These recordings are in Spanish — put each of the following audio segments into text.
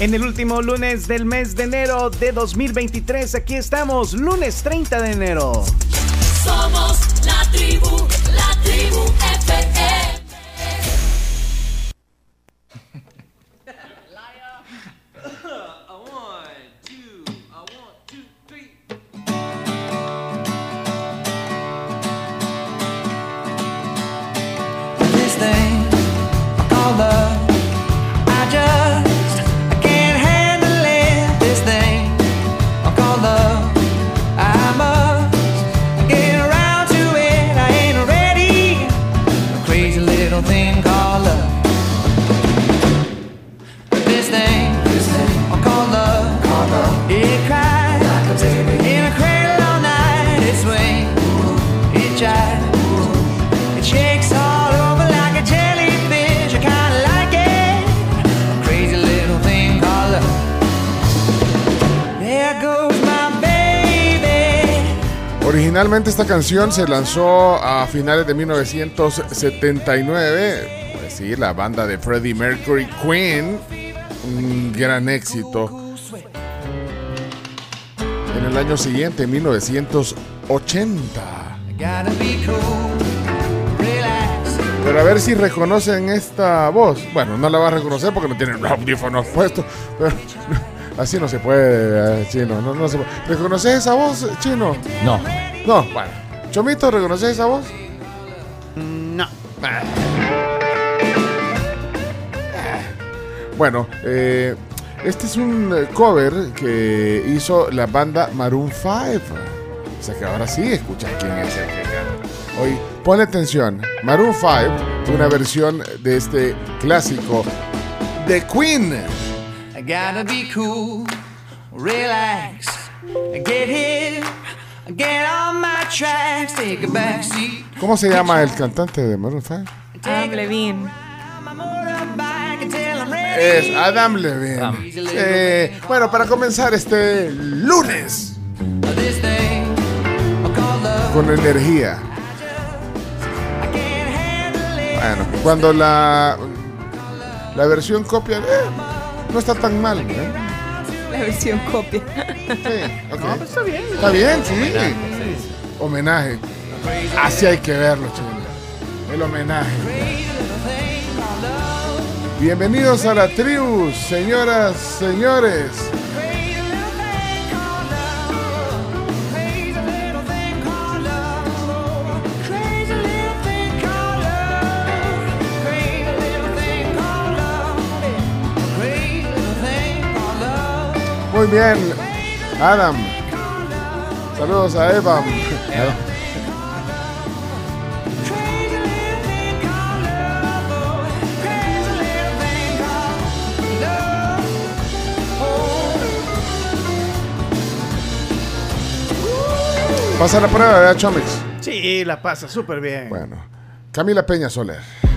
En el último lunes del mes de enero de 2023, aquí estamos, lunes 30 de enero. Somos esta canción se lanzó a finales de 1979. Pues sí, la banda de Freddie Mercury, Queen, un gran éxito. En el año siguiente, 1980. Gotta be cool. Relax. Pero a ver si reconocen esta voz. Bueno, no la va a reconocer porque no tienen los audífonos puestos. Pero así no se puede, eh, chino. ¿Reconoces esa voz, chino? No. No, bueno. Chomito, ¿reconoces esa voz? No. Bueno, eh, este es un eh, cover que hizo la banda Maroon 5. O sea que ahora sí escuchas quién es el que canta. Hoy, ponle atención. Maroon 5, una versión de este clásico de Queen. I gotta be cool. Relax. Get hip. Get on my tracks. Take a back seat. ¿Cómo se llama el cantante de Maroon 5? Adam Levine. Es Adam Levine. Eh, bueno, para comenzar este lunes con energía. Bueno, cuando la, la versión copia eh, no está tan mal. ¿eh? La versión copia. Sí, ok. pues está bien. Está bien, sí. Homenaje. Así hay que verlo, chino. El homenaje. Bienvenidos a la tribu, señoras, señores. Muy bien, Adam. Saludos a Eva. Pasa la prueba, ¿verdad, Chomix? Sí, la pasa súper bien. Bueno, Camila Peña Soler.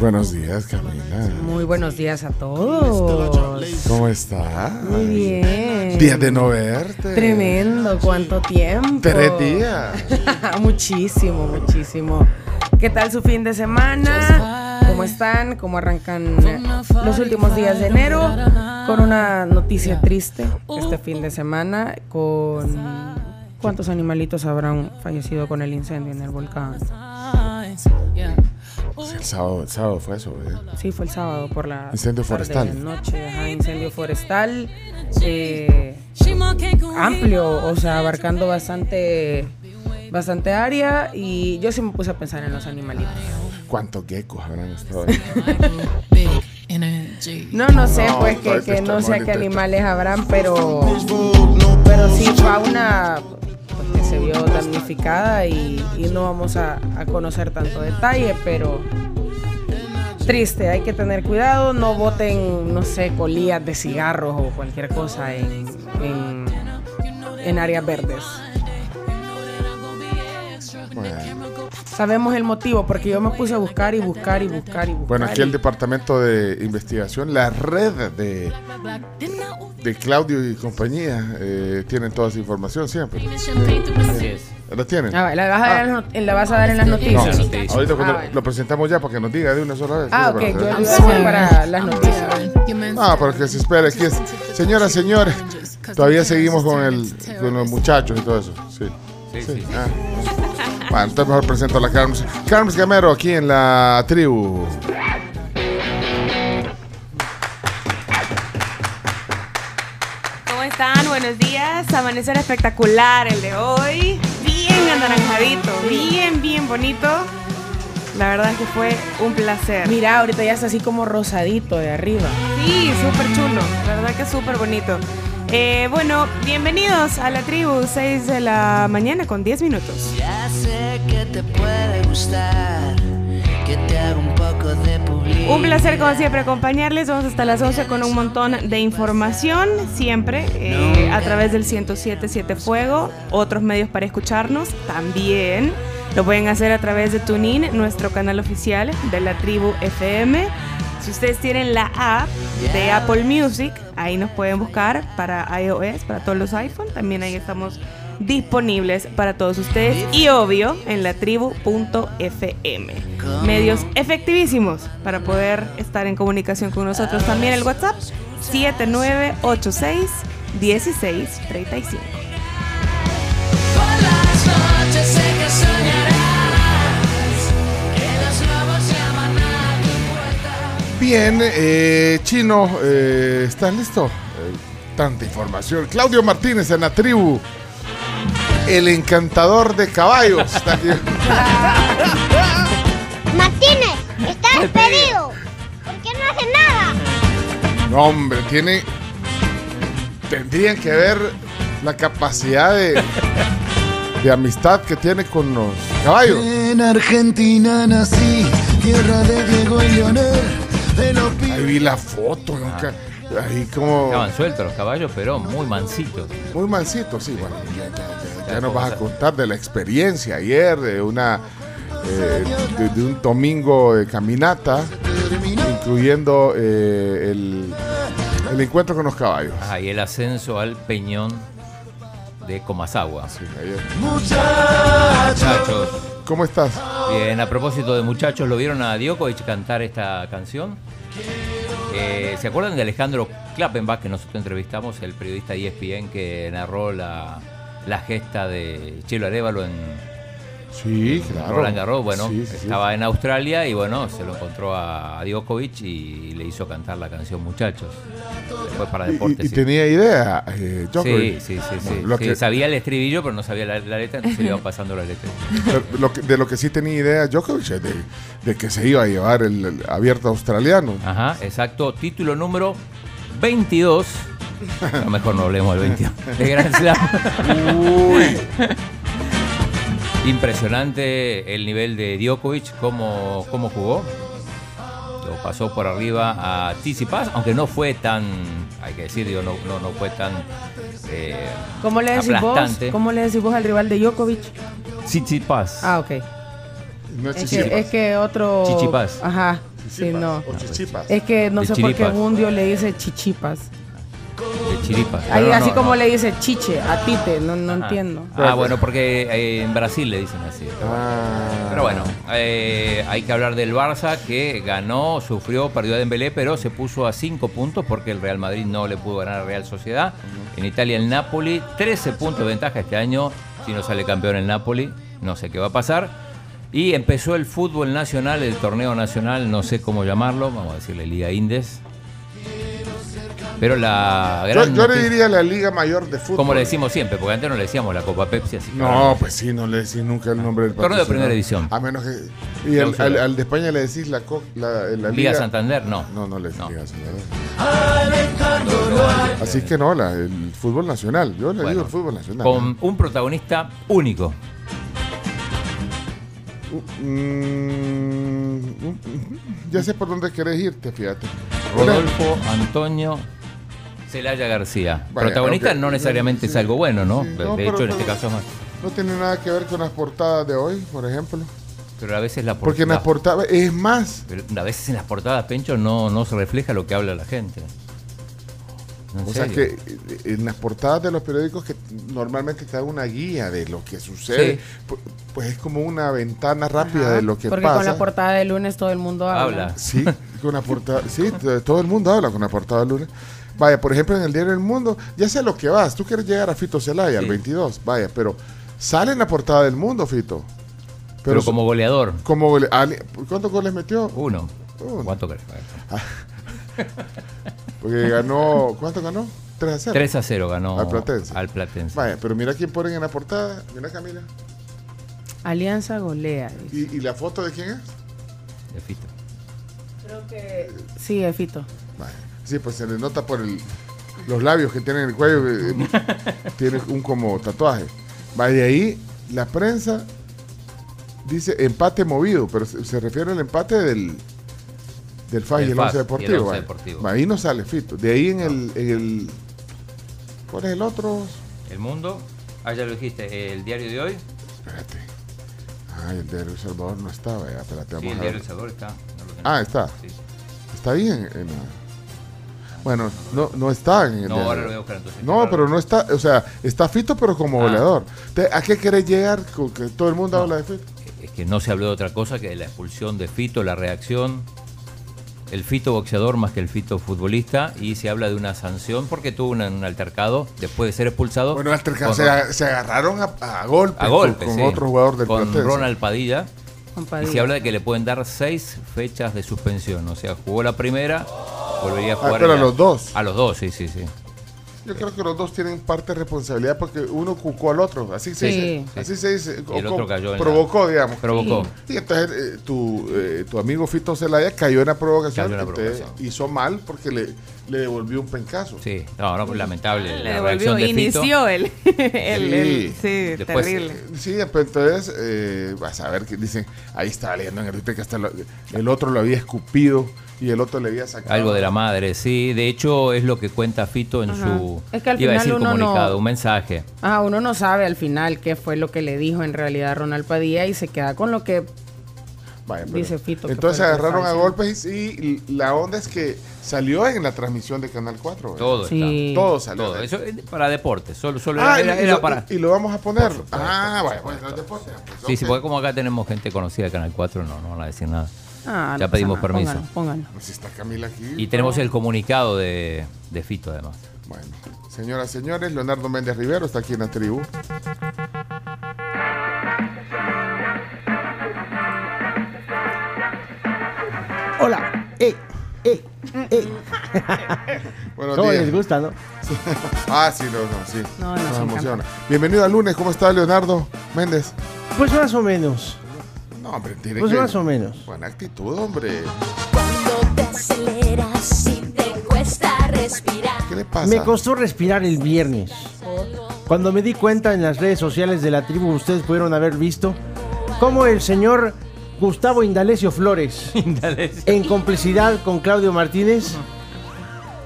Buenos días, Camila. Muy buenos días a todos. ¿Cómo estás? Muy bien. Días de no verte. Tremendo, cuánto tiempo. Tres días. muchísimo, muchísimo. ¿Qué tal su fin de semana? ¿Cómo están? ¿Cómo arrancan eh, los últimos días de enero? Con una noticia triste este fin de semana, con cuántos animalitos habrán fallecido con el incendio en el volcán. Sí, el, sábado, el sábado fue eso, ¿eh? Sí, fue el sábado por la Incendio tarde, forestal. Noche, ajá, incendio forestal. eh, amplio, o sea, abarcando bastante, bastante área. Y yo sí me puse a pensar en los animalitos. ¿Cuántos geckos habrán estado ahí? No, no sé, No, pues que, que no sé qué animales habrán, pero, pero sí fauna que se vio damnificada y, y no vamos a, conocer tanto detalle, pero triste, hay que tener cuidado, no boten, no sé, colillas de cigarros o cualquier cosa en, en áreas verdes. Sabemos el motivo, porque yo me puse a buscar y buscar y buscar y buscar. Bueno, aquí el departamento de investigación, la red de, de Claudio y compañía, eh, tienen toda esa información siempre. Así es. ¿La tienen? Ah, la, vas a dar en las not- la vas a dar en las No, noticias. noticias. ahorita Ah, cuando bueno. lo presentamos ya para que nos diga de una sola vez. Ah, ok, para yo lo a para las noticias. Ah, para que se espere. Aquí es. Señoras, señores, todavía seguimos con, el, con los muchachos y todo eso. Sí. Sí, sí. Ah. Bueno, entonces mejor presento a la Carms. Carms Gamero aquí en la tribu. ¿Cómo están? Buenos días. Amanecer espectacular el de hoy. Bien anaranjadito, bien, bien bonito. La verdad es que fue un placer. Mira, ahorita ya está así como rosadito de arriba. Sí, súper chulo. La verdad que súper bonito. Eh, bueno, bienvenidos a la tribu, 6 de la mañana con 10 minutos. Ya sé que te puede gustar, que te haga un poco de publicidad. Un placer como siempre acompañarles. Vamos hasta las 11 con un montón de información, siempre eh, a través del 1077 Fuego. Otros medios para escucharnos también. Lo pueden hacer a través de TuneIn, nuestro canal oficial de la tribu FM. Si ustedes tienen la app de Apple Music, ahí nos pueden buscar para iOS, para todos los iPhone. También ahí estamos disponibles para todos ustedes. Y obvio, en la tribu.fm. Medios efectivísimos para poder estar en comunicación con nosotros. También el WhatsApp 7986 1635. Bien, eh, Chino, eh, ¿estás listo? Eh, tanta información. Claudio Martínez en la tribu. El encantador de caballos. Está aquí. Martínez, está despedido. ¿Por qué no hace nada? No, hombre, tiene. Tendrían que ver la capacidad de, de amistad que tiene con los caballos. En Argentina nací, tierra de Diego y Leonel, Ahí vi la foto, nunca. Ahí como. Estaban sueltos los caballos, pero muy mansitos. Muy mansito, sí, bueno. Ya, ya- ya- ya nos vas a contar de la experiencia ayer, de una. eh, de, de un domingo de caminata, incluyendo eh, el, el encuentro con los caballos. Ajá, y el ascenso al peñón de Comasagua. Sí. Muchachos. ¿Cómo estás? Bien, a propósito de muchachos, ¿lo vieron a Djokovic cantar esta canción? Eh, ¿Se acuerdan de Alejandro Klappenbach que nosotros entrevistamos, el periodista E ESPN que narró la, la gesta de Chelo Arevalo en Sí, claro. Roland Garros? Bueno, Sí, sí, sí. estaba en Australia y bueno, se lo encontró a, Djokovic y le hizo cantar la canción Muchachos. Después para deportes. Y, y tenía idea, eh, Sí, Djokovic. sí, sí, sí. Que- Sabía el estribillo, pero no sabía la, la letra, entonces le iba pasando la letra. Pero lo que- de lo que sí tenía idea Djokovic es de, de que se iba a llevar el, el abierto australiano. Ajá, exacto. Título número 22. A lo mejor no hablemos del 22. De Grand Slam. Uy, Impresionante el nivel de Djokovic, cómo, cómo jugó. Lo pasó por arriba a Tsitsipas, aunque no fue tan, hay que decir, digo, no, no, no fue tan eh, ¿Cómo le decís vos? aplastante. ¿Cómo le decís vos al rival de Djokovic? Tsitsipas. Ah, ok. no es Es que, es que otro. Chichipas. Ajá. Sí, Chichipas, no. O chichipas. Es que no De sé por qué. Bundio le dice chichipas. De Chiripas. Ahí, no, así no, como no. le dice chiche a Tite, no, no Ajá. entiendo. Ah, bueno, porque eh, en Brasil le dicen así. Ah. Pero bueno, eh, hay que hablar del Barça que ganó, sufrió, perdió a Dembélé, pero se puso a 5 puntos porque el Real Madrid no le pudo ganar a Real Sociedad. En Italia el Napoli, 13 puntos de ventaja este año. Si no sale campeón el Napoli, no sé qué va a pasar. Y empezó el fútbol nacional, el torneo nacional, no sé cómo llamarlo, vamos a decirle Liga Indes. Pero la Yo, gran yo le diría la Liga Mayor de Fútbol. como le decimos siempre, porque antes no le decíamos la Copa Pepsi, así que ahora No, pues sí, no le decís nunca el nombre del Torneo de primera división. A menos que. Y al, Clausura. al- al de España le decís la, la, la Liga Liga. Santander, no. No, no le decís No. Liga Santander. Así que no, la- el fútbol nacional. Yo le Bueno, digo el fútbol nacional. Con un protagonista único. Mm, ya sé por dónde querés irte, fíjate. Rodolfo Antonio Celaya García. Vaya, Protagonista no necesariamente es algo bueno, ¿no? Sí, De- no, de hecho, en este caso es más. No tiene nada que ver con las portadas de hoy, por ejemplo. Pero a veces la por- Porque en las la- portadas, es más, pero a veces en las portadas, Pencho, no, no se refleja lo que habla la gente. En o sea que eh, en las portadas de los periódicos que normalmente te da una guía de lo que sucede, Sí. pues es como una ventana rápida Ajá, de lo que Porque pasa. con la portada de lunes todo el mundo habla. Habla. Sí, con la portada, sí, todo el mundo habla con la portada del lunes. Vaya, por ejemplo, en el diario El Mundo, ya sé a lo que vas, tú quieres llegar a Fito Celaya, al Sí. 22, vaya, pero sale en la portada del Mundo, Fito. Pero, como goleador, como gole- ali- ¿Cuántos goles metió? uno. Uno. ¿Cuánto crees? Porque ganó, ¿cuánto ganó? 3 a 0. 3 a 0 ganó Al Platense. al Platense. Vaya, pero mira quién ponen en la portada, mira Camila. Alianza golea. ¿Y, y la foto de quién es? De Fito. Creo que. Sí, Efito. Vaya. Sí, pues se le nota por el, los labios que tiene en el cuello, eh, tiene un como tatuaje. Vaya, de ahí la prensa dice empate movido, pero se, se refiere al empate del del FAS y el FAS Once y el Deportivo. Once. Deportivo. Ahí no sale Fito. De ahí en el, en el ¿cuál es el otro? El mundo. Ah, ya lo dijiste. El diario de hoy. Espérate. Ay, el de El Salvador no está, vaya, espérate, Sí, vamos el a diario ver. El Salvador está. No. Ah, está. Sí. Está ahí en, en la- Bueno, no, no está en el No, ahora lo voy a buscar entonces. No, pero no está, o sea, está Fito pero como Ah. goleador. Te- ¿A qué querés llegar con que todo el mundo No. habla de Fito? Es que no se habló de otra cosa que de la expulsión de Fito, la reacción. El Fito boxeador más que el Fito futbolista. Y se habla de una sanción porque tuvo una- un altercado después de ser expulsado. Bueno, altercado, con- se, ag- se agarraron a, a golpes a con- golpes, con, sí. otro jugador del Con Platense. Ronald Padilla. Y se habla de que le pueden dar seis fechas de suspensión. O sea, jugó la primera, volvería a Ah, jugar. pero a los dos. A los dos, sí, sí, sí. Yo creo que los dos tienen parte de responsabilidad porque uno cucó al otro, así se Sí. dice. Así se dice. Y el otro cayó en la- Provocó, digamos. Provocó. Y entonces eh, tu, eh, tu amigo Fito Celaya cayó en la provocación. Cayó en la provocación. hizo mal porque le, le devolvió un pencazo. Sí, no, no, pues lamentable. Le la devolvió, reacción de Fito. inició el, el, el- Sí. sí, Después, terrible. Sí, pues entonces eh, vas a ver que dicen, ahí estaba leyendo en el que hasta lo- el otro lo había escupido y el otro le había sacado. Algo de la madre, sí. De hecho, es lo que cuenta Fito en Ajá. su. Es que al iba a decir uno no- comunicado, un mensaje. Ah, uno no sabe al final qué fue lo que le dijo en realidad Ronald Padilla y se queda con lo que Vaya, pero- Dice Fito Entonces se agarraron a golpes y, y la onda es que salió en la transmisión de Canal 4. ¿verdad? Todo Sí. está. Todo salió. Todo. Eso es para deporte. Solo, solo Ah, era, y, era lo, para. y lo vamos a poner. Supuesto, ah, bueno, bueno, supuesto. deporte, pues, Sí, sí, ok. porque como acá tenemos gente conocida de Canal 4, no, no van a decir nada. Ah, Ya no pedimos pasa nada, permiso. Póngalo, póngalo. Pues está Camila aquí. Y tenemos el comunicado de, de Fito, además. Bueno, señoras y señores, Leonardo Méndez Rivero está aquí en la tribu. Hola. ¡Ey! ¡Ey! ¡Ey! Buenos ¿Cómo días. les gusta, no? Ah, sí, no, no, sí. No, nos encanta. emociona. Bienvenido al lunes. ¿Cómo está Leonardo Méndez? Pues más o menos. No, hombre, tiene Pues que... más o menos. Buena actitud, hombre. Cuando te aceleras y te cuesta respirar. ¿Qué le pasa? Me costó respirar el viernes. Cuando me di cuenta en las redes sociales de la tribu, ustedes pudieron haber visto cómo el señor Gustavo Indalecio Flores, en complicidad con Claudio Martínez,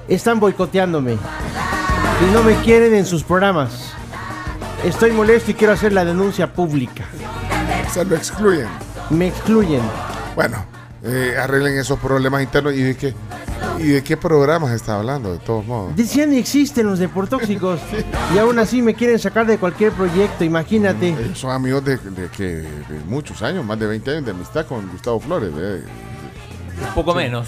están boicoteándome y no me quieren en sus programas. Estoy molesto y quiero hacer la denuncia pública. Se lo excluyen. Me excluyen. Bueno, eh, arreglen esos problemas internos. ¿Y de qué, y de qué programas está hablando, de todos modos? Decían ni existen los deportóxicos y aún así me quieren sacar de cualquier proyecto, imagínate. Ellos son amigos de, de que de muchos años, más de 20 años de amistad con Gustavo Flores. eh. Un poco menos.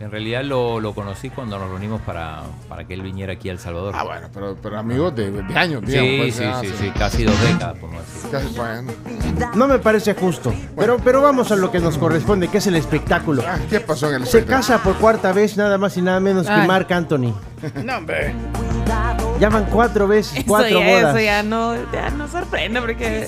En realidad lo, lo conocí cuando nos reunimos para, para que él viniera aquí a El Salvador. Ah, bueno, pero, pero amigos de, de años, Sí, digamos. pues, sí, ah, sí, sí, casi dos décadas, podemos decir. Casi, bueno. No me parece justo. Pero, pero vamos a lo que nos corresponde, que es el espectáculo. Ah, ¿Qué pasó en el Se espectáculo? casa por cuarta vez nada más y nada menos que Ay. Marc Anthony. No, hombre. Llaman cuatro veces, Eso cuatro ya, bodas. eso ya no, ya no sorprende porque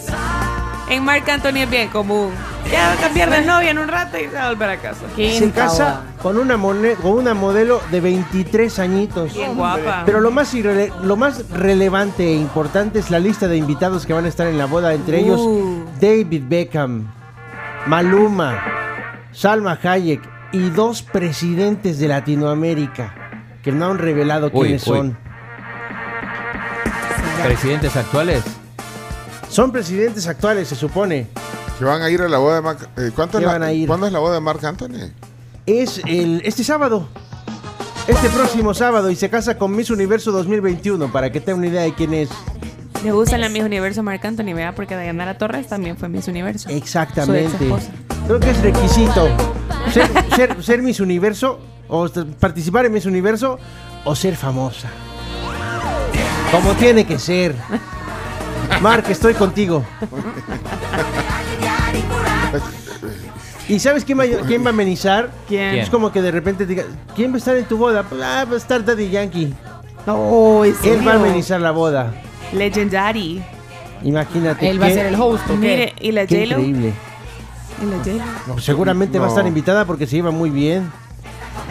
en Marc Anthony es bien común. Ya va a cambiar de novia en un rato y se va a volver a casa. Se casa con una, mone- con una modelo de 23 añitos. Bien guapa. Pero lo más, irrele- lo más relevante e importante es la lista de invitados que van a estar en la boda, entre ellos Uh. David Beckham, Maluma, Salma Hayek y dos presidentes de Latinoamérica que no han revelado Uy, quiénes uy. son. ¿Presidentes actuales? Son presidentes actuales, se supone. Que van a ir a la boda de Marc... eh, ¿cuánto es Que la- van a ir. ¿Cuándo es la boda de Marc Anthony? Es el este sábado. Este próximo sábado y se casa con Miss Universo 2021 para que tenga una idea de quién es. Le gusta la Miss Universo Marc Anthony, ¿verdad? Porque Dayanara Torres también fue Miss Universo. Exactamente. Creo que es requisito ser, ser- ser Miss Universo o participar en Miss Universo o ser famosa. Como tiene que ser. Mark, estoy contigo. ¿Y sabes quién va, a- quién va a amenizar? ¿Quién? Es como que de repente diga, ¿quién va a estar en tu boda? Pues, ah, va a estar Daddy Yankee. No, ¿en Él va a amenizar la boda. Legendary. Imagínate. Él va a qué- ser el host, ¿o qué? Mire, ¿y la Qué J-Lo? increíble. ¿Y la J-Lo? No, seguramente va a No. estar invitada porque se lleva muy bien.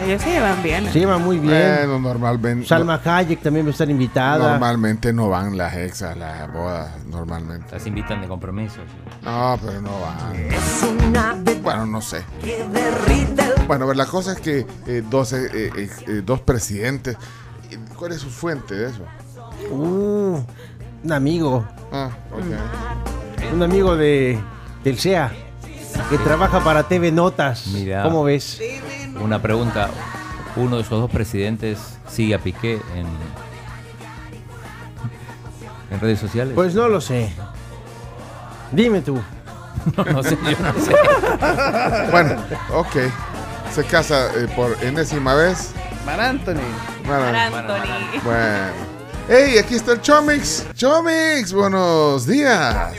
Ellos se llevan bien. Se lleva muy bien. Bueno, normalmente... Salma Hayek también va a estar invitada. Normalmente no van las ex a las bodas, normalmente. Las invitan de compromiso. sí. No, pero no van. Bueno, no sé. Bueno, a ver, la cosa es que eh, dos, eh, eh, dos presidentes. ¿Cuál es su fuente de eso? Uh, un amigo. Ah, ok. Un amigo de del SEA que trabaja para TV Notas. Mira. ¿Cómo ves? Una pregunta. Uno de esos dos presidentes sigue a Piqué en, en redes sociales. Pues no lo sé. Dime tú. no, no sé, yo no sé. Bueno, ok. Se casa eh, por enésima vez. Mar Anthony. Bueno, Anthony. bueno. ¡Hey! Aquí está el Chomix. Chomix, buenos días.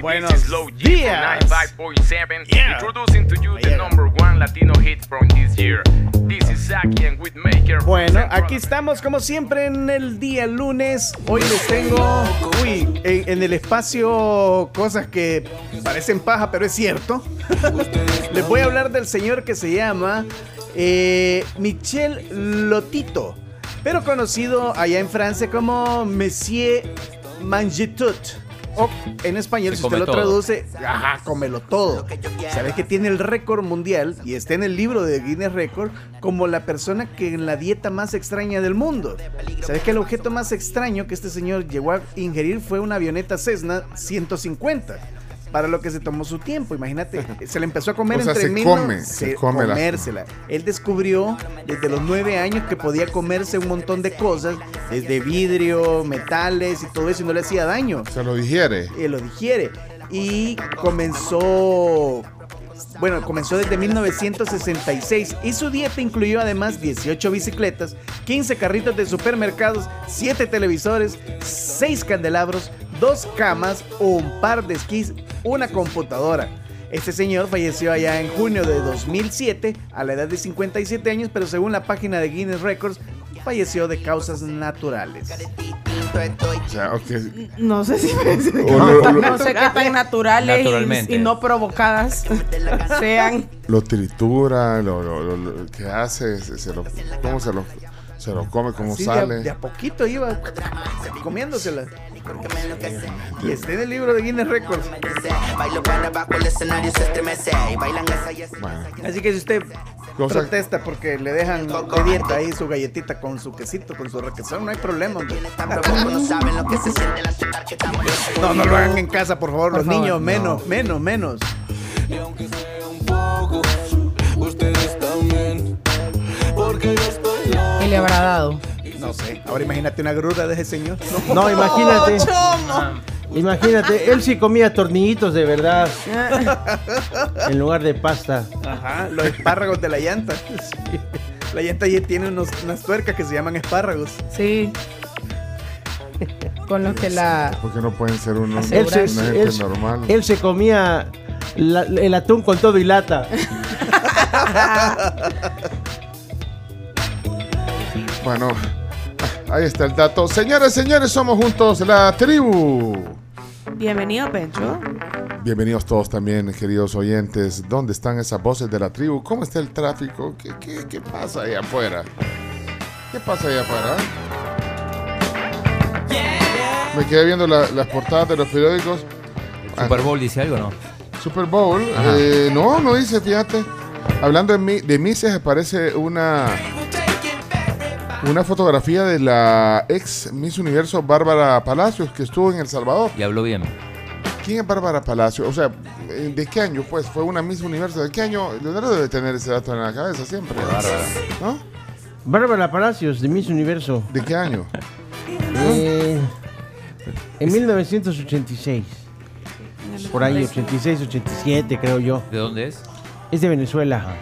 Buenos días. 95.7 Yeah. introducing to you the number one Latino hit from this year. This is Saki and Whitmaker. from Bueno, aquí estamos como siempre en el día lunes. Hoy les tengo, uy, en, en el espacio cosas que parecen paja, pero es cierto. les voy a hablar del señor que se llama eh, Michel Lotito, pero conocido allá en Francia como Monsieur Mangetut. O en español, Se si usted lo todo. traduce, ajá, cómelo todo. Sabes que tiene el récord mundial y está en el libro de Guinness Record como la persona que en la dieta más extraña del mundo. Sabes que el objeto más extraño que este señor llegó a ingerir fue una avioneta Cessna 150. Para lo que se tomó su tiempo, imagínate, se le empezó a comer O sea, entre se mil- come, se come la- comérsela. Él descubrió desde los nueve años que podía comerse un montón de cosas, desde vidrio, metales y todo eso, y no le hacía daño Se lo digiere. eh, lo digiere. Y comenzó, bueno, comenzó desde 1966 y su dieta incluyó además 18 bicicletas, 15 carritos de supermercados, 7 televisores, 6 candelabros, 2 camas, un par de esquís, una computadora. Este señor falleció allá en junio de 2007 a la edad de 57 años, pero según la página de Guinness Records, falleció de causas naturales. O sea, ok. No sé si O lo, lo- No sé qué tan naturales y, y no provocadas sean. lo tritura, lo, lo, lo- lo que hace, se, se lo, ¿cómo se lo, se lo come, de a, sale? de a poquito iba comiéndosela. Y está en el libro de Guinness Records. Bueno, Así que si usted Cosa- protesta porque le dejan de dieta ahí su galletita con su quesito, con su requesón, no hay problema. hombre. No, no lo hagan en casa, por favor, los favor, niños, no. menos, menos, menos. ¿Qué le habrá dado? No sé. Ahora imagínate una gruda de ese señor. No, imagínate. chomo! Imagínate, él sí comía tornillitos de verdad. en lugar de pasta. Ajá, los espárragos de la llanta. La llanta ya tiene unos- unas tuercas que se llaman espárragos. Sí. Con los que la. porque no pueden ser unos, Él se, una gente él se- normal. él se comía la- el atún con todo y lata. Bueno, ah, ahí está el dato. Señores, señores, somos juntos la tribu. Bienvenido, Pecho. Bienvenidos todos también, queridos oyentes. ¿Dónde están esas voces de la tribu? ¿Cómo está el tráfico? ¿Qué, qué, qué pasa ahí afuera? ¿Qué pasa ahí afuera? Me quedé viendo la- las portadas de los periódicos. Super Bowl dice algo, ¿no? Super Bowl. Eh, no, no dice, fíjate. Hablando de, mi- de Mises, aparece una, una fotografía de la ex Miss Universo Bárbara Palacios, que estuvo en El Salvador. Y habló bien. ¿Quién es Bárbara Palacios? O sea, ¿de qué año? Pues fue una Miss Universo. ¿De qué año? Leonardo debe tener ese dato en la cabeza siempre. ¿No? Bárbara Palacios, de Miss Universo. ¿De qué año? Eh, en 1986. Por ahí, 86, 87, creo yo. ¿De dónde es? Es de Venezuela.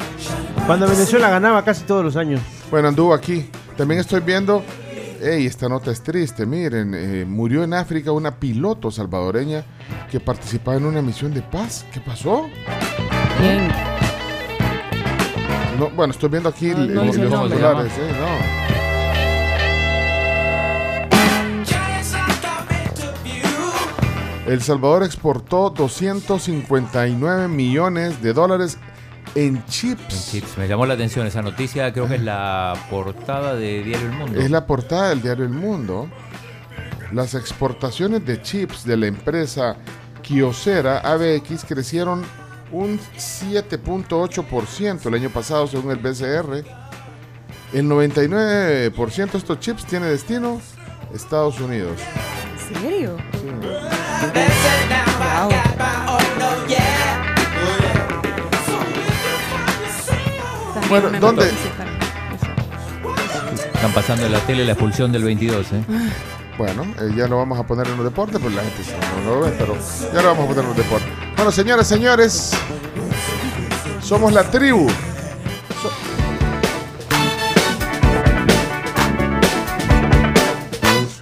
Cuando Venezuela ganaba casi todos los años. Bueno, anduvo aquí. También estoy viendo. Ey, esta nota es triste. Miren, eh, murió en África una piloto salvadoreña que participaba en una misión de paz. ¿Qué pasó? No, bueno, estoy viendo aquí el- no el- dice el los titulares, eh, no. El Salvador exportó 259 millones de dólares en chips. Chips. Me llamó la atención esa noticia, creo que es la portada de Diario El Mundo. Es la portada del diario El Mundo. Las exportaciones de chips de la empresa Kyocera ABX crecieron un 7.8% el año pasado según el BCR. El 99% de estos chips tiene destino Estados Unidos. ¿En serio? También Bueno, ¿dónde? Están pasando en la tele la expulsión del 22, ¿eh? Bueno, eh, ya lo vamos a poner en los deportes, pues la gente no lo ve, pero ya lo vamos a poner en los deportes. Bueno, señoras, señores, somos la tribu. So-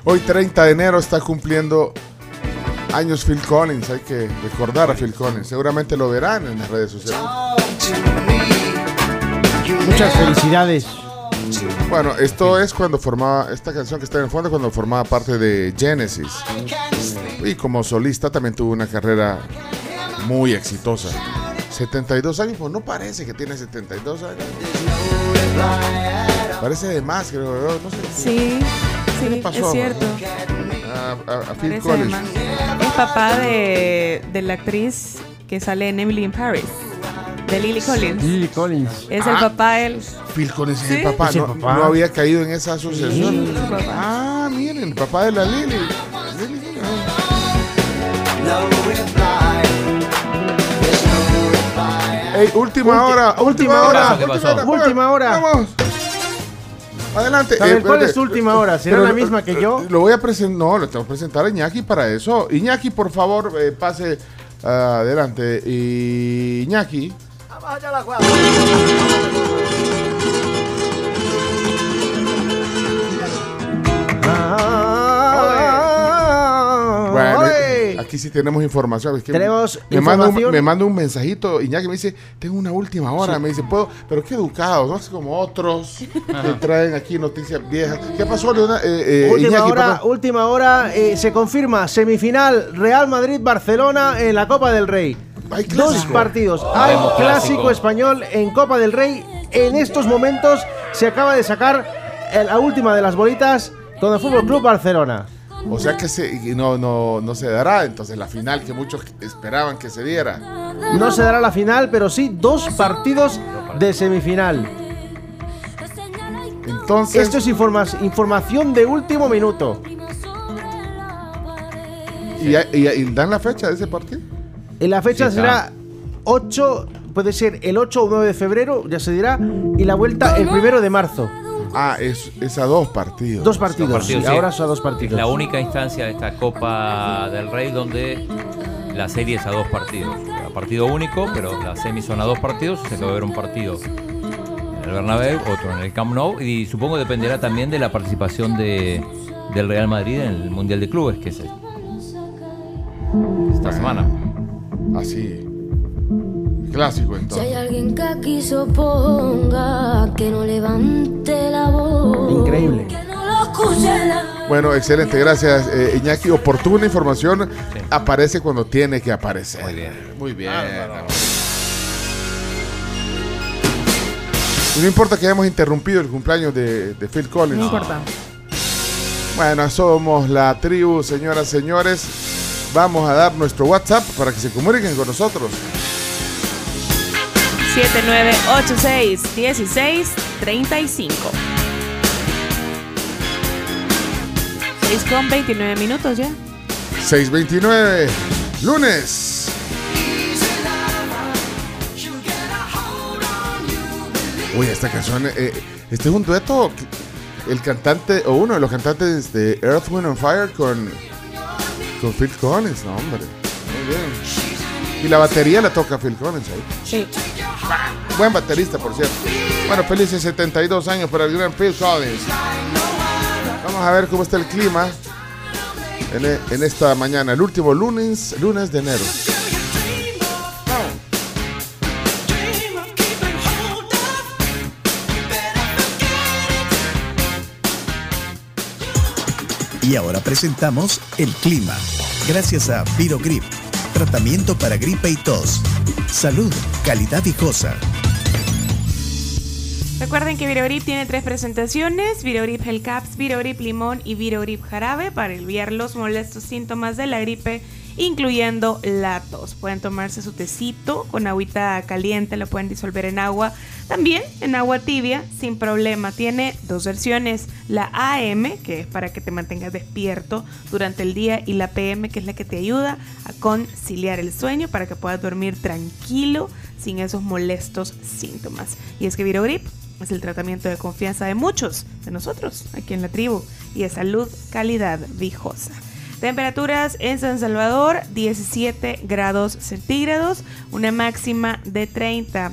Hoy 30 de enero está cumpliendo años Phil Collins, hay que recordar a Phil Collins, seguramente lo verán en las redes sociales. Muchas felicidades. Bueno, esto es cuando formaba, esta canción que está en el fondo, cuando formaba parte de Genesis. Y como solista también tuvo una carrera muy exitosa. 72 años, pues no parece que tiene 72 años. Parece de más, creo yo, no sé. Sí, ¿Qué le sí, pasó es a- cierto. A, a- a Phil Parece Collins. además. Es papá de, de la actriz que sale en Emily in Paris, de Lily Collins. Lily Collins. Es el Ah. papá él. Phil Collins es Sí. el papá, Es el no, papá. no había caído en esa asociación. Sí, su papá. Ah, miren, el papá de la Lily. Lily, ah. Ey, última hora, última hora, ¿Qué pasó? hora, Última hora. Vamos. Adelante. A ver, Eh, ¿cuál espérate. es tu última hora? ¿Será Pero, la misma que yo? eh, Lo voy a presentar, no, lo tengo que presentar a Iñaki para eso. Iñaki, por favor, eh, pase ah, adelante. Bueno, ¡Oye! aquí sí tenemos información. Es que Tenemos me manda, un, información. me manda un mensajito, Iñaki me dice, tengo una última hora. Me dice, puedo, pero qué educados, no es como otros que traen aquí noticias viejas. ¿Qué pasó, Leona? Eh, eh, Última Iñaki, hora, última hora, eh, se confirma semifinal Real Madrid-Barcelona en la Copa del Rey. Hay Dos clásico. partidos. Hay Vemos clásico clásico. español en Copa del Rey. En estos momentos se acaba de sacar la última de las bolitas con el Fútbol Club Barcelona. O sea que se, no, no, no se dará entonces la final que muchos esperaban que se diera. No se dará la final, pero sí dos partidos de semifinal. Entonces, Esto es informa- información de último minuto. y, y- y dan la fecha de ese partido? En la fecha Sí, será 8, puede ser el 8 o 9 de febrero, ya se dirá, y la vuelta el primero de marzo. Ah, es, es a dos partidos. Dos partidos. sí. ahora son dos Es partidos. la única instancia de esta Copa del Rey donde la serie es a dos partidos. A partido único, pero las semis son a dos partidos. Se va a ver un partido en el Bernabéu, otro en el Camp Nou. Y supongo dependerá también de la participación de, del Real Madrid en el Mundial de Clubes, que es esta semana. Así. Clásico Si hay entonces. alguien que aquí se oponga, que no levante la voz. Increíble. Que no lo escuche la Bueno, excelente, gracias eh, Iñaki. Oportuna información aparece cuando tiene que aparecer. Muy bien. Muy bien. Y no importa que hayamos interrumpido el cumpleaños de, de Phil Collins. No importa. Bueno, somos la tribu, señoras, señores. Vamos a dar nuestro WhatsApp para que se comuniquen con nosotros. 7986 1635. 6 con 29 minutos ya. 629, lunes. Uy, esta canción, eh, este es un dueto. El cantante, o uno de los cantantes de Earth, Wind and Fire con, con Phil Collins, no, hombre. Muy bien. Y la batería la toca Phil Collins ahí. Sí. Buen baterista, por cierto. Bueno, felices 72 años para el gran Phil Collins. Vamos a ver cómo está el clima en, en esta mañana, el último lunes, lunes de enero. Y ahora presentamos el clima. Gracias a Virogrip, tratamiento para gripe y tos. Salud, calidad viejosa. Recuerden que Virogrip tiene tres presentaciones: Virogrip Gel Caps, Virogrip Limón y Virogrip Jarabe para aliviar los molestos síntomas de la gripe, incluyendo la tos. Pueden tomarse su tecito con agüita caliente, lo pueden disolver en agua, también en agua tibia, sin problema. Tiene dos versiones: la AM, que es para que te mantengas despierto durante el día, y la PM, que es la que te ayuda a conciliar el sueño para que puedas dormir tranquilo sin esos molestos síntomas. Y es que Virogrip es el tratamiento de confianza de muchos de nosotros aquí en la tribu y de salud, calidad viejosa. Temperaturas en San Salvador 17 grados centígrados, una máxima de 30.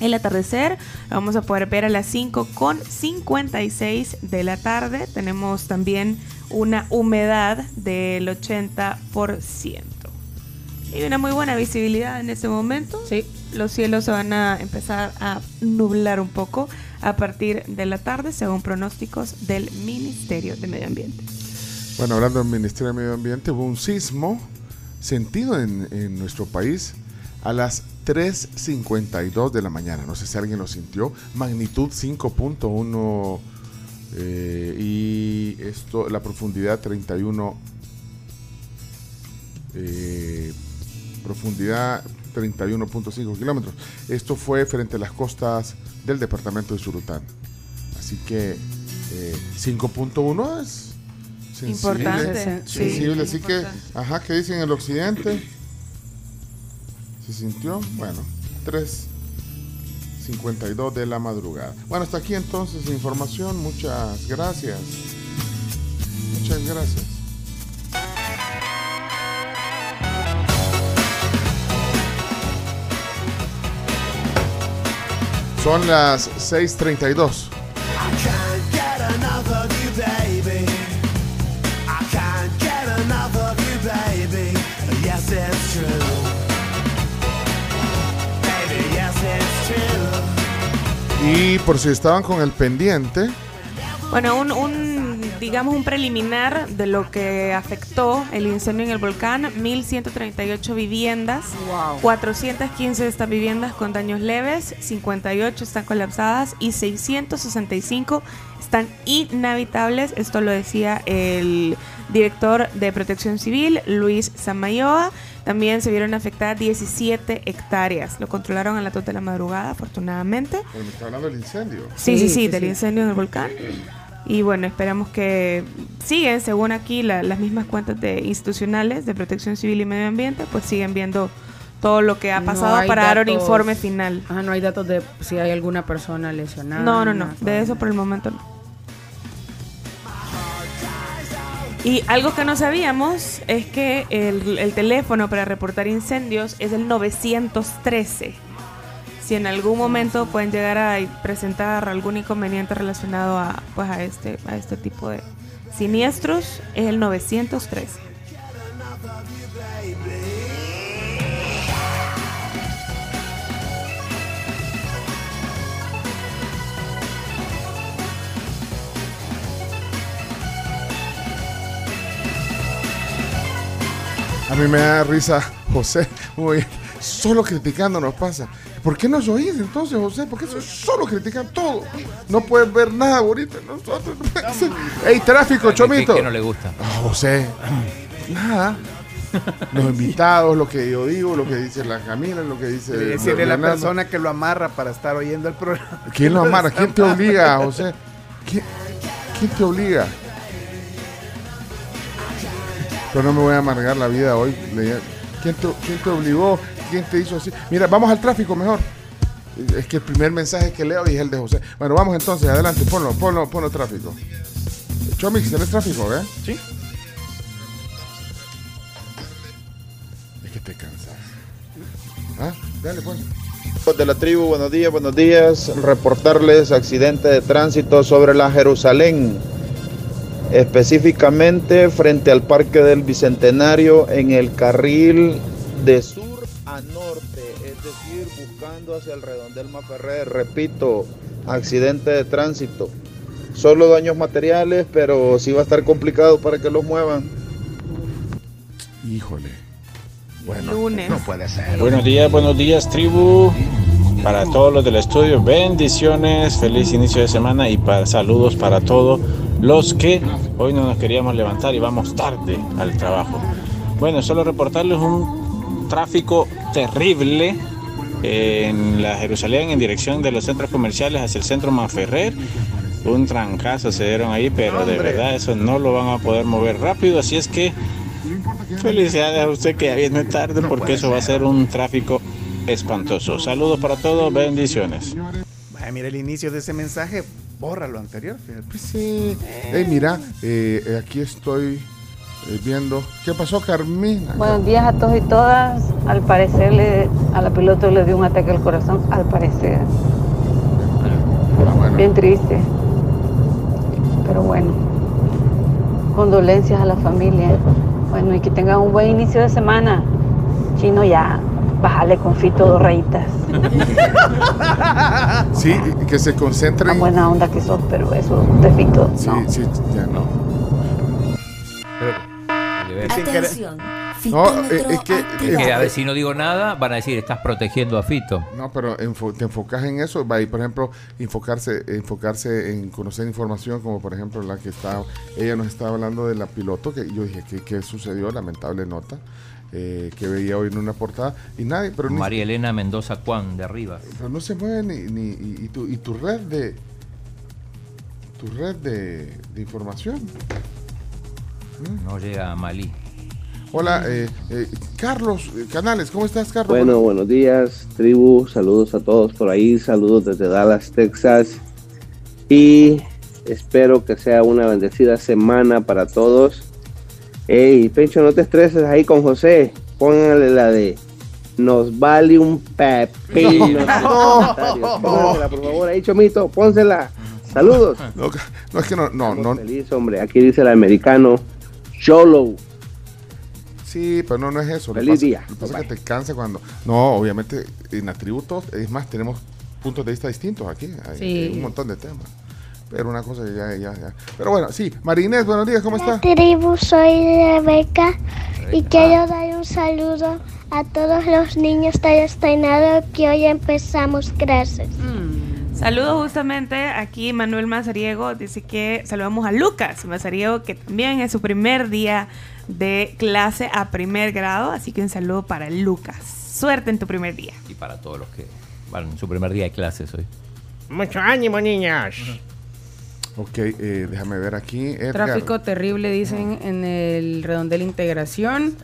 El atardecer lo vamos a poder ver a las 5 con 56 de la tarde. Tenemos también una humedad del 80%. Y una muy buena visibilidad en este momento. Sí. Los cielos se van a empezar a nublar un poco a partir de la tarde, según pronósticos del Ministerio de Medio Ambiente. Bueno, hablando del Ministerio de Medio Ambiente, hubo un sismo sentido en, nuestro país a las 3.52 de la mañana. No sé si alguien lo sintió. Magnitud 5.1 eh, y esto, la profundidad 31. eh, profundidad 31.5 kilómetros. Esto fue frente a las costas del departamento de Surután. Así que eh, 5.1 es sensible. Importante, sí, sensible. Así que, ajá, ¿qué dicen en el occidente? ¿Se sintió? Bueno, 3.52 de la madrugada. Bueno, hasta aquí entonces la información. Muchas gracias. Muchas gracias. Son las 6.32. Y por si estaban con el pendiente, Bueno, un, un, digamos un preliminar de lo que afectó el incendio en el volcán, 1138 viviendas, 415 de estas viviendas con daños leves, 58 están colapsadas y 665 están inhabitables. Esto lo decía el director de Protección Civil, Luis Samayoa. También se vieron afectadas 17 hectáreas. Lo controlaron a las 2 de la madrugada, afortunadamente. pero me está hablando del incendio. Sí, sí, sí, sí, del sí. incendio en el volcán. Y bueno, esperamos que siguen, según aquí la- las mismas cuentas de institucionales de Protección Civil y Medio Ambiente, pues siguen viendo todo lo que ha No pasado hay para dar un datos- informe final. Ajá, no hay datos de si hay alguna persona lesionada. No, no, no, de eso por el momento no. Y algo que no sabíamos es que el, el teléfono para reportar incendios es el 913. Si en algún momento pueden llegar a presentar algún inconveniente relacionado a, pues a, este, a este tipo de siniestros, es el 913. A mí me da risa, José. Muy, solo criticando nos pasa. ¿Por qué nos oís entonces, José? ¿Por qué so- solo critican todo? No puedes ver nada bonito en nosotros. ¡Ey, tráfico, ¿Qué- chomito! qué no le gusta? Ah, José, nada. los invitados, lo que yo digo, lo que dice la Camila, lo que dice. Y decirle a la persona que lo amarra para estar oyendo el programa. ¿Quién lo amarra? ¿Quién te obliga, José? ¿Quién, quién te obliga? Pero no me voy a amargar la vida hoy. leyendo. ¿Quién te, quién te obligó? ¿Quién te hizo así? Mira, vamos al tráfico mejor. Es que el primer mensaje que leo es el de José. Bueno, vamos entonces, adelante, ponlo, ponlo, ponlo tráfico. Chomix, ¿tenés tráfico, eh? Sí. Es que te cansas. ¿Ah? Dale, pues. De la tribu, buenos días, buenos días. Reportarles accidente de tránsito sobre la Jerusalén, específicamente frente al Parque del Bicentenario en el carril de sur a norte, es decir, buscando hacia el redondel Maferrer. Repito, accidente de tránsito. Solo daños materiales, pero sí va a estar complicado para que los muevan. Híjole. Bueno, Lunes. no puede ser. Buenos días, buenos días, tribu. Para todos los del estudio, bendiciones, feliz inicio de semana y para, saludos para todos los que hoy no nos queríamos levantar y vamos tarde al trabajo. Bueno, solo reportarles un tráfico terrible en la Jerusalén en dirección de los centros comerciales hacia el centro Manferrer. Un trancazo se dieron ahí, pero de verdad eso no lo van a poder mover rápido, así es que Felicidades a usted que ya viene tarde porque eso va a ser un tráfico espantoso. Saludos para todos, bendiciones. Ay, mira el inicio de ese mensaje, borra lo anterior. fíjate. Pues sí. Hey, mira, eh, aquí estoy eh, viendo. ¿Qué pasó, Carmina? Buenos días a todos y todas. Al parecer le- a la piloto le dio un ataque al corazón, al parecer. Bien triste. Pero bueno. Condolencias a la familia. Bueno, y que tengan un buen inicio de semana. Chino ya, bájale con fito dos rayitas. Sí, que se concentren. Buena onda que sos, pero eso de fito. Sí, sí, ya no. Atención. No, eh, es que. Es que, a ver, si no digo nada, van a decir, estás protegiendo a Fito. No, pero enfo- te enfocas en eso, va, y por ejemplo, enfocarse, enfocarse en conocer información, como por ejemplo la que está, ella nos estaba hablando de la piloto, que yo dije, ¿qué, qué sucedió? Lamentable nota, eh, que veía hoy en una portada, y nadie, pero, ni- María Elena Mendoza Juan, de arriba. pero no se mueve ni, ni y, y tu, y tu red de, tu red de, de información. No llega a Malí. Hola, eh, eh, Carlos eh, Canales, ¿cómo estás, Carlos? Bueno, buenos días, tribu. Saludos a todos por ahí. Saludos desde Dallas, Texas. Y espero que sea una bendecida semana para todos. Hey, Pencho, no te estreses ahí con José. Póngale la de nos vale un pepino. comentarios. Póngasela, por favor, ahí, Chomito, pónsela. Saludos. No, no, es que no, no, no. Feliz, hombre. Aquí dice el americano, Cholo. Sí, pero no, no es eso. Lo Feliz pasa- día. Lo pasa es que te cansa cuando. No, obviamente, en atributos, es más, tenemos puntos de vista distintos aquí. Hay, Sí. hay un montón de temas. Pero una cosa que ya, ya, ya. Pero bueno, sí, Marinés, buenos días, ¿cómo está? Tribu, soy Rebeca y quiero dar un saludo a todos los niños de Estrenado que hoy empezamos clases. Saludos justamente aquí Manuel Mazariego dice que saludamos a Lucas Mazariego que también es su primer día de clase a primer grado, así que un saludo para Lucas. Suerte en tu primer día. Y para todos los que van en su primer día de clases hoy. Mucho ánimo, niñas. Ok, eh, déjame ver aquí. Edgar. Tráfico terrible, dicen en el redondel integración.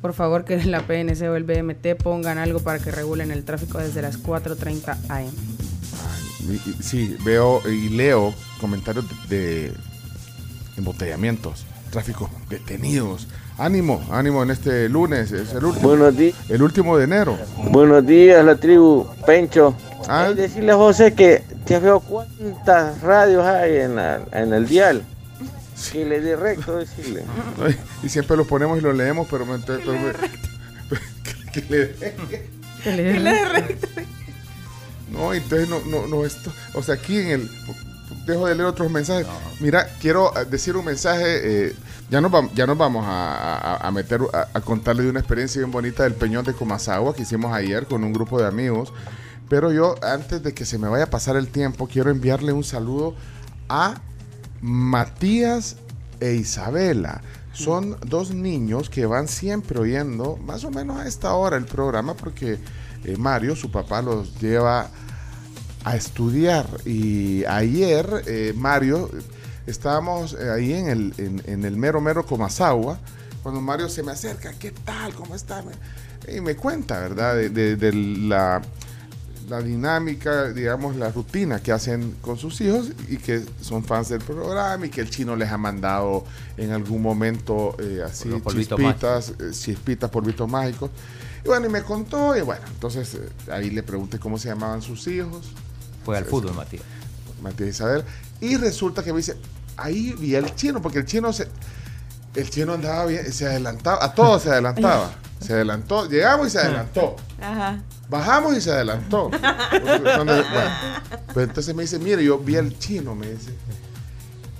Por favor, que la PNC o el BMT pongan algo para que regulen el tráfico desde las 4.30 am. Sí, veo y leo comentarios de, de embotellamientos, tráfico detenidos. Ánimo, ánimo en este lunes, es el último. Buenos días. El último de enero. Buenos días, la tribu. Pencho. Ah. Decirle a José que ya veo cuántas radios hay en, la- en el dial. Que le dé recto, decirle. Y siempre los ponemos y los leemos, pero me pero me- que le- Que le dé No, entonces no, no, no, esto, o sea, aquí en el, dejo de leer otros mensajes. Mira, quiero decir un mensaje, eh, ya, nos vam- ya nos vamos a, a- a meter, a, a contarle de una experiencia bien bonita del Peñón de Comasagua que hicimos ayer con un grupo de amigos. Pero yo, antes de que se me vaya a pasar el tiempo, quiero enviarle un saludo a Matías e Isabela. Son dos niños que van siempre oyendo, más o menos a esta hora, el programa, porque eh, Mario, su papá, los lleva a estudiar. Y ayer, eh, Mario, estábamos eh, ahí en el, en, el mero mero Comasagua, cuando Mario se me acerca, ¿qué tal? ¿Cómo está? Y me cuenta, ¿verdad? De la, la dinámica, digamos, la rutina que hacen con sus hijos y que son fans del programa y que el chino les ha mandado en algún momento eh, así chispitas, eh, chispitas, polvitos mágicos. Y bueno, y me contó, y bueno, entonces eh, ahí le pregunté cómo se llamaban sus hijos. Fue al fútbol, Matías. Matías Isabel. Y resulta que me dice, ahí vi al chino, porque el chino se, el chino andaba bien, se adelantaba, a todos se adelantaba. Se adelantó, llegamos y se adelantó. Ajá. Bajamos y se adelantó. Bueno, pues entonces me dice, mire, yo vi al chino, me dice.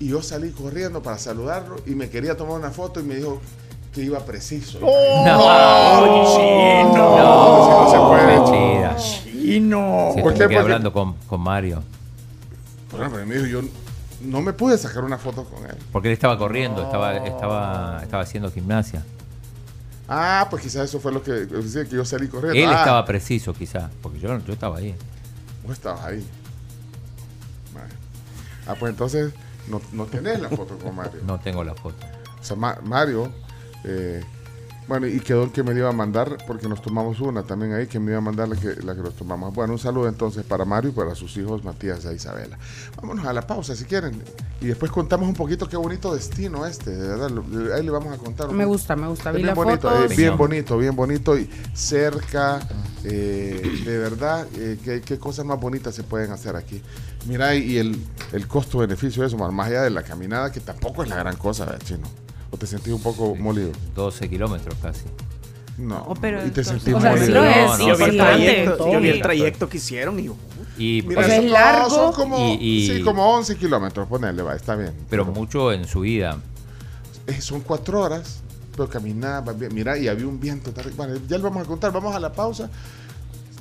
Y yo salí corriendo para saludarlo y me quería tomar una foto y me dijo que iba preciso. ¡Oh, chino! No, si no se puede. Mentira. Chino. Porque- hablando con, con Mario. Bueno, pero me dijo, yo no me pude sacar una foto con él. Porque él estaba corriendo, estaba, estaba, estaba haciendo gimnasia. Ah, pues quizás eso fue lo que, decía, que yo salí corriendo. Él Ah, estaba preciso, quizás, porque yo, yo estaba ahí. Vos estabas ahí. Vale. Ah, pues entonces no, no tenés la foto con Mario. No tengo la foto. O sea, Ma- Mario, eh, bueno, y quedó el que me iba a mandar, porque nos tomamos una también ahí, que me iba a mandar la que, la que nos tomamos. Bueno, un saludo entonces para Mario y para sus hijos Matías e Isabela. Vámonos a la pausa si quieren. Y después contamos un poquito qué bonito destino este, de verdad. Ahí le vamos a contar. Me gusta, me gusta. Vi bien la bonito, foto. eh, bien bonito, bien bonito y cerca, eh, de verdad, eh, qué, qué cosas más bonitas se pueden hacer aquí. Mira, y el, el costo-beneficio de eso, más más allá de la caminada, que tampoco es la gran cosa, ¿verdad, chino. ¿O te sentís un poco molido? 12 kilómetros casi. No, Oh, pero y te entonces- sentís O sea, sí molido. lo es, No, yo, vi el trayecto, yo vi el Sí. trayecto que hicieron y Y, Mira, O sea, son- es no, largo. son como, Y- y- sí, como 11 kilómetros, ponele, va, está bien. pero mucho en su vida. Eh, son cuatro horas, pero caminaba bien. Mira, y había un viento. Bueno, ya le vamos a contar, vamos a la pausa.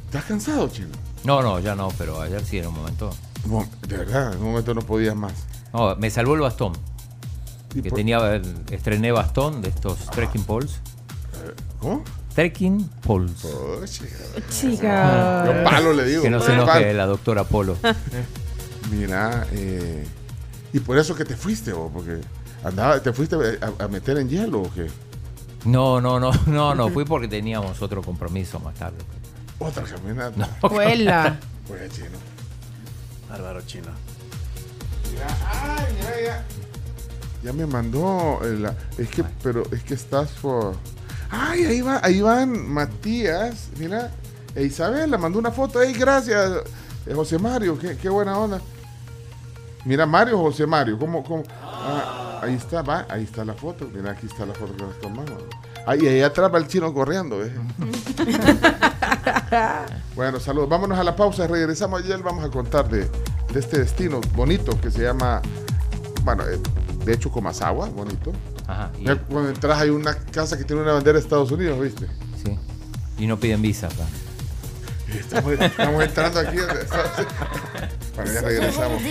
¿Estás cansado, chino? No, no, ya no, pero ayer sí, en un momento. Bueno, de verdad, en un momento no podías más. No, me salvó el bastón. ¿Y Que por- tenía, estrené bastón de estos trekking poles. ¿Cómo? Trekking poles. Oh, chica. Chica. Yo palo le digo. Que no se enoje la doctora Polo. Mira, eh, y por eso que te fuiste, vos, porque andaba, te fuiste a, a meter en hielo o qué? No, no, no, no, no, fui porque teníamos otro compromiso más tarde. Otra caminata. No. Cuela. Pues chino. Bárbaro chino. Mira, ay, mira, ya. Ya me mandó eh, la, es que, pero es que estás por. Ay, ahí va, ahí van Matías, mira, e Isabela mandó una foto, ey, gracias, eh, José Mario, qué, qué buena onda. Mira, Mario, José Mario, ¿cómo, cómo? Ah, ahí está, va, ahí está la foto, mira, aquí está la foto que nos tomamos. Ahí, ahí atrás va el chino corriendo, ¿ves? bueno, saludos, vámonos a la pausa, regresamos ayer, vamos a contar de, de este destino bonito que se llama, bueno, eh, de hecho Comasagua, bonito. Ajá. Y, Cuando entras hay una casa que tiene una bandera de Estados Unidos, ¿viste? sí. y no piden visa acá. Estamos, estamos entrando aquí. Bueno, ya regresamos.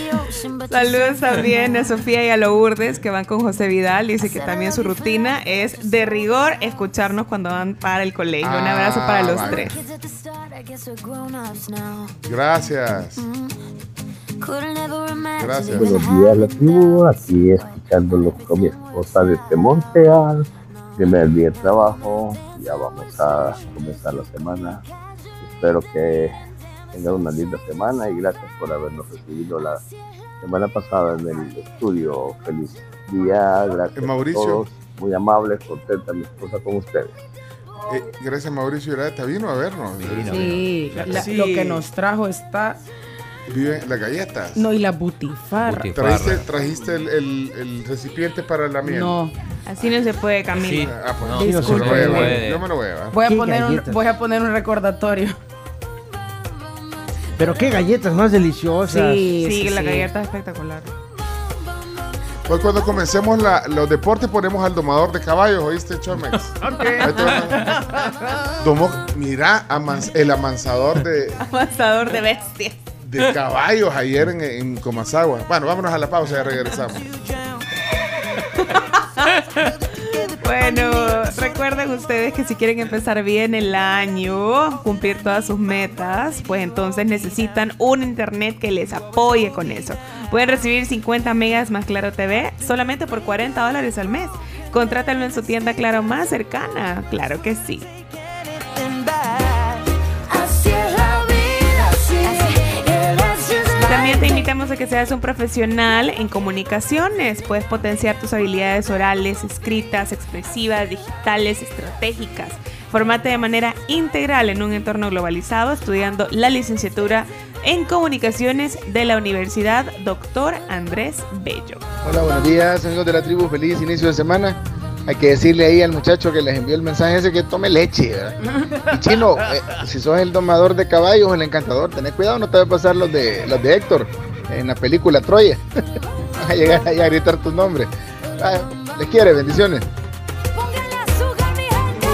Saludos también a Sofía y a Lourdes que van con José Vidal. Dice que también su rutina es de rigor escucharnos cuando van para el colegio. Un abrazo para Ah, los tres. Gracias. Gracias. Buenos días, la tribu. Aquí escuchándolos con mi esposa desde Montreal. Primer día de trabajo. Ya vamos a comenzar la semana. Espero que tengan una linda semana y gracias por habernos recibido la semana pasada en el estudio. Feliz día. Gracias Mauricio. a todos. Muy amables, contenta mi esposa con ustedes. Eh, gracias, Mauricio Irata. Vino a vernos. Sí, la- Sí. lo que nos trajo está. Vive las galletas. No, y la butifarra. Buti- ¿Trajiste, trajiste el, el- el recipiente para la miel? No. Así no se puede, Camila. Sí. Ah, pues No, no, lo voy a. Yo me lo voy a llevar. Voy a, ¿Qué poner un, voy a poner un recordatorio. Pero qué galletas más deliciosas. Sí, Sí, sí, la sí. galleta es espectacular. Hoy cuando comencemos la- los deportes ponemos al domador de caballos, ¿oíste, Chomex? Va. Domó, mira, amans- el amansador de, Avanzador de bestias. De caballos ayer en, en Comasagua. Bueno, vámonos a la pausa y regresamos. Bueno, recuerden ustedes que si quieren empezar bien el año, cumplir todas sus metas, pues entonces necesitan un internet que les apoye con eso. Pueden recibir 50 megas más Claro TV solamente por 40 dólares al mes. Contrátalo en su tienda Claro más cercana. Claro que sí. También te invitamos a que seas un profesional en comunicaciones. Puedes potenciar tus habilidades orales, escritas, expresivas, digitales, estratégicas. Formate de manera integral en un entorno globalizado estudiando la licenciatura en comunicaciones de la Universidad Dr. Andrés Bello. Hola, buenos días, amigos de la tribu. Feliz inicio de semana. Hay que decirle ahí al muchacho que les envió el mensaje ese que tome leche. ¿verdad? Y chino, eh, si sos el domador de caballos, el encantador, tenés cuidado, no te va a pasar los de los de Héctor en la película Troya. Vas a llegar ahí a gritar tu nombre. Ah, les quiere, bendiciones.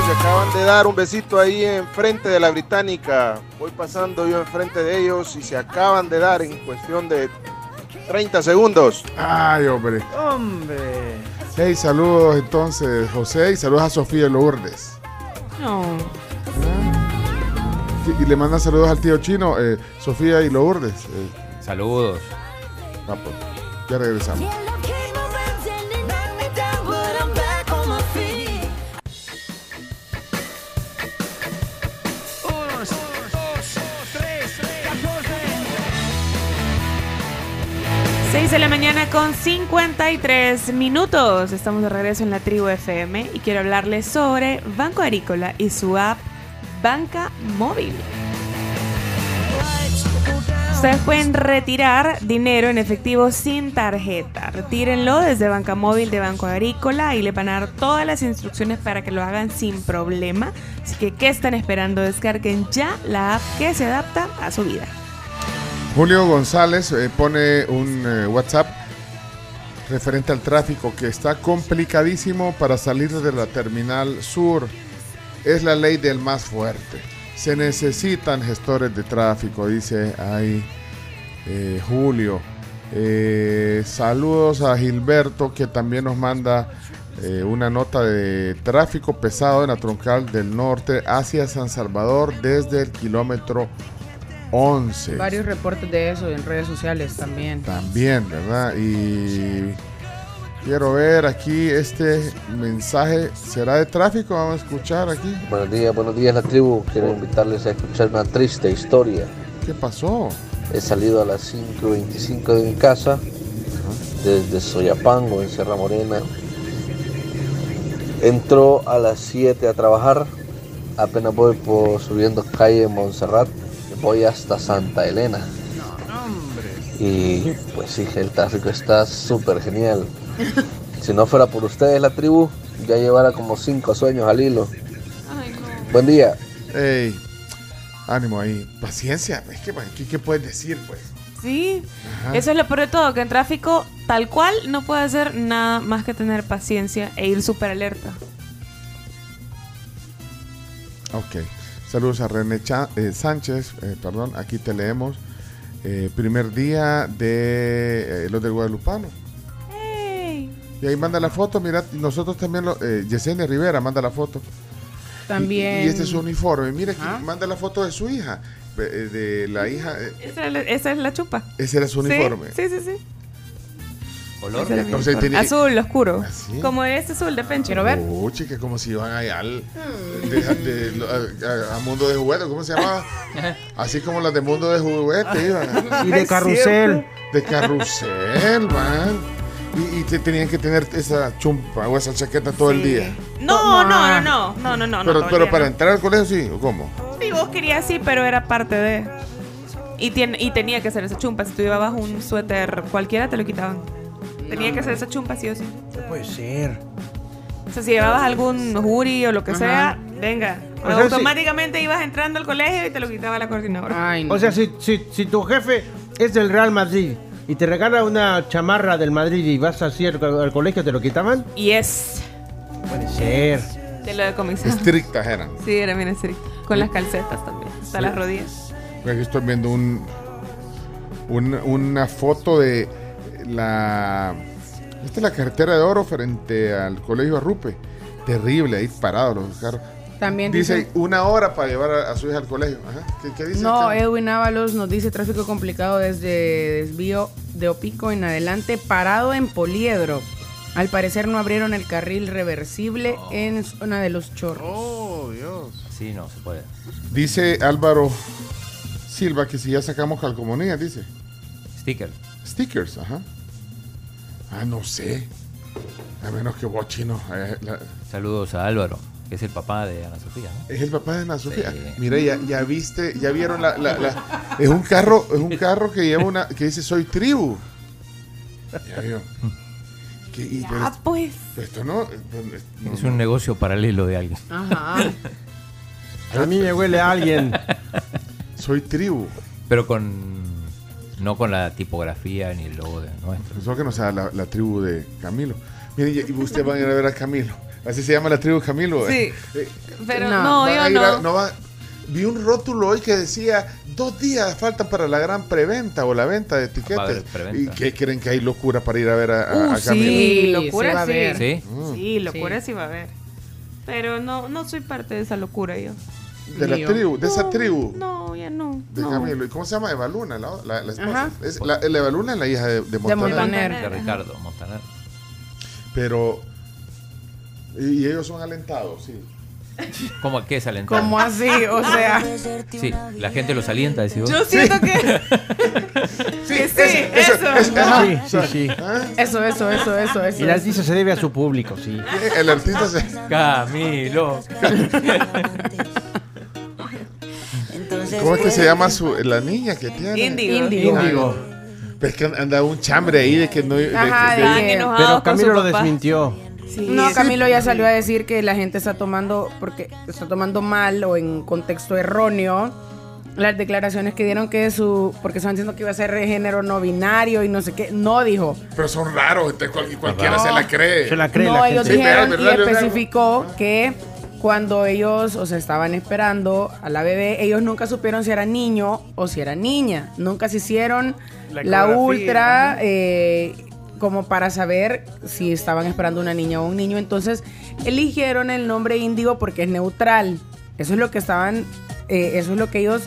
Se acaban de dar un besito ahí enfrente de la británica. Voy pasando yo enfrente de ellos y se acaban de dar en cuestión de 30 segundos. Ay, hombre. Hombre. Hey, saludos entonces, José, y saludos a Sofía Lourdes. No. Y le mandan saludos al tío chino, eh, Sofía y Lourdes. eh. Saludos. Ah, pues, ya regresamos. 6 de la mañana con 53 minutos. Estamos de regreso en la tribu FM y quiero hablarles sobre Banco Agrícola y su app Banca Móvil. Ustedes pueden retirar dinero en efectivo sin tarjeta. Retírenlo desde Banca Móvil de Banco Agrícola y le van a dar todas las instrucciones para que lo hagan sin problema. Así que, ¿qué están esperando? Descarguen ya la app que se adapta a su vida. Julio González eh, pone un eh, WhatsApp referente al tráfico que está complicadísimo para salir de la terminal sur. Es la ley del más fuerte. Se necesitan gestores de tráfico, dice ahí eh, Julio. Saludos a Gilberto que también nos manda una nota de tráfico pesado en la troncal del norte hacia San Salvador desde el kilómetro 11. Varios reportes de eso en redes sociales también. También, ¿verdad? Y quiero ver aquí este mensaje. ¿Será de tráfico? Vamos a escuchar aquí. Buenos días, buenos días la tribu. Quiero invitarles a escuchar una triste historia. ¿Qué pasó? He salido a las 5.25 de mi casa, desde Soyapango, en Sierra Morena. Entro a las 7 a trabajar. Apenas voy por subiendo calle Montserrat. Voy hasta Santa Elena. Y pues sí, el tráfico está súper genial. Si no fuera por ustedes la tribu, ya llevara como 5 sueños al hilo. Buen día. Ey, ánimo ahí. Paciencia. Es que, ¿qué, qué puedes decir, pues? Sí, Ajá. eso es lo peor de todo, que en tráfico tal cual no puede hacer nada más que tener paciencia e ir súper alerta. Ok. Saludos a René Cha- eh, Sánchez, eh, perdón, aquí te leemos. Eh, primer día de eh, los del Guadalupano. Y ahí manda la foto, mira, nosotros también, lo, Yesenia Rivera manda la foto. También. Y, y este es su uniforme. Mira, aquí manda la foto de su hija, de la hija. Esa, es la- esa es la chupa. ese era su Sí, uniforme. Sí, sí, sí. ¿Color? Ese era mi O sea, uniforme. tenía- Azul, oscuro. ¿Así? Como este azul de pencho. Quiero ver. Oh, chica, como si iban allá al, de- de- lo- a, a- a Mundo de Juguete, ¿cómo se llamaba? Así como las de Mundo de Juguete iban. Y de carrusel. De carrusel, man. Y, y te tenían que tener esa chumpa o esa chaqueta todo el día. No, no, no, no, no, no, no. pero no, para no. entrar al colegio sí, ¿o cómo? Sí, vos querías sí, pero era parte de. Y, tiene, y tenía que ser esa chumpa. Si tú llevabas un suéter cualquiera, te lo quitaban. Tenía que ser esa chumpa, sí o sí. Puede ser. O sea, si llevabas algún jury o lo que Ajá. sea, venga. O sea, automáticamente ibas entrando al colegio y te lo quitaba la coordinadora. O sea, si, si, si tu jefe es del Real Madrid y te regala una chamarra del Madrid y vas así al, al colegio, ¿te lo quitaban? Y es. Puede ser. De lo de comisión. Estrictas eran. Sí, era bien estricto. Con las calcetas también. Hasta Sí. las rodillas. Aquí estoy viendo un, un- una foto de la Esta es la carretera de oro frente al colegio Arrupe. Terrible, ahí parados los carros. También Dice dice... una hora para llevar a, a su hija al colegio. Ajá. ¿Qué, qué dice? No. Edwin Ábalos nos dice tráfico complicado desde desvío de Opico en adelante, parado en Poliedro. Al parecer no abrieron el carril reversible en zona de los chorros. Oh, Dios. Sí, no se puede. Dice Álvaro Silva que si ya sacamos calcomanías, dice. Sticker. Stickers, ajá. Ah, no sé. A menos que vos, chino. eh, la- Saludos a Álvaro, que es el papá de Ana Sofía. ¿no? Es el papá de Ana Sofía. Sí. Mira, ya, ya viste, ya vieron la, la- la- es un carro, es un carro que lleva una, que dice soy tribu. Ya vio. Que- y- pero Ah, esto- pues. esto no, pues, no, Es un negocio paralelo de alguien. Ajá. A mí me huele a alguien. Soy tribu. Pero con. No con la tipografía ni el logo de nuestro. Solo que no sea la, la tribu de Camilo. Miren, y ustedes van a ir a ver a Camilo. Así se llama la tribu Camilo. Sí. Eh, Pero No, no, yo a ir a- no. va- vi un rótulo hoy que decía dos días faltan para la gran preventa o la venta de etiquetas. ¿Y qué creen que hay locura para ir a ver a, a- Uh, a Camilo? sí, Sí, locura sí va a sí. haber. ¿Sí? Mm. Sí, locura sí va a haber. Pero no, no soy parte de esa locura yo. De la tribu, de esa tribu No, ya no. de no. Camilo. ¿Y cómo se llama? Evaluna, la, la, la esposa. Es, la, la Evaluna es la hija de, de Montaner. Montaner. De Ricardo Montaner. Pero. Y, y ellos son alentados, sí. ¿Cómo qué es alentado? ¿Cómo así? O sea, Sí, la gente los alienta, decís vos. Yo siento que, que sí, eso. Sí, sí, sí. ¿Ah? eso, eso, eso, eso, eso. Y la artista se debe a su público, sí. El artista se. Camilo. ¿Cómo es que se llama su, la niña que tiene? Índigo. Índigo. Índigo. Pero es que anda un chambre ahí de que no. de- Ajá, de- de enojados Pero Camilo lo desmintió. Sí, No, sí. Camilo ya salió a decir que la gente está tomando, porque está tomando mal o en contexto erróneo las declaraciones que dieron que su, porque estaban diciendo que iba a ser de género no binario y no sé qué, no dijo. Pero son raros, entonces cualquiera No. se la cree. Se la cree no, la ellos gente. Sí, dijeron ¿verdad, y especificó que cuando ellos, o sea, estaban esperando a la bebé, ellos nunca supieron si era niño o si era niña. Nunca se hicieron La ultra eh, como para saber si estaban esperando una niña o un niño. Entonces, eligieron el nombre índigo porque es neutral. Eso es lo que estaban, eh, eso es lo que ellos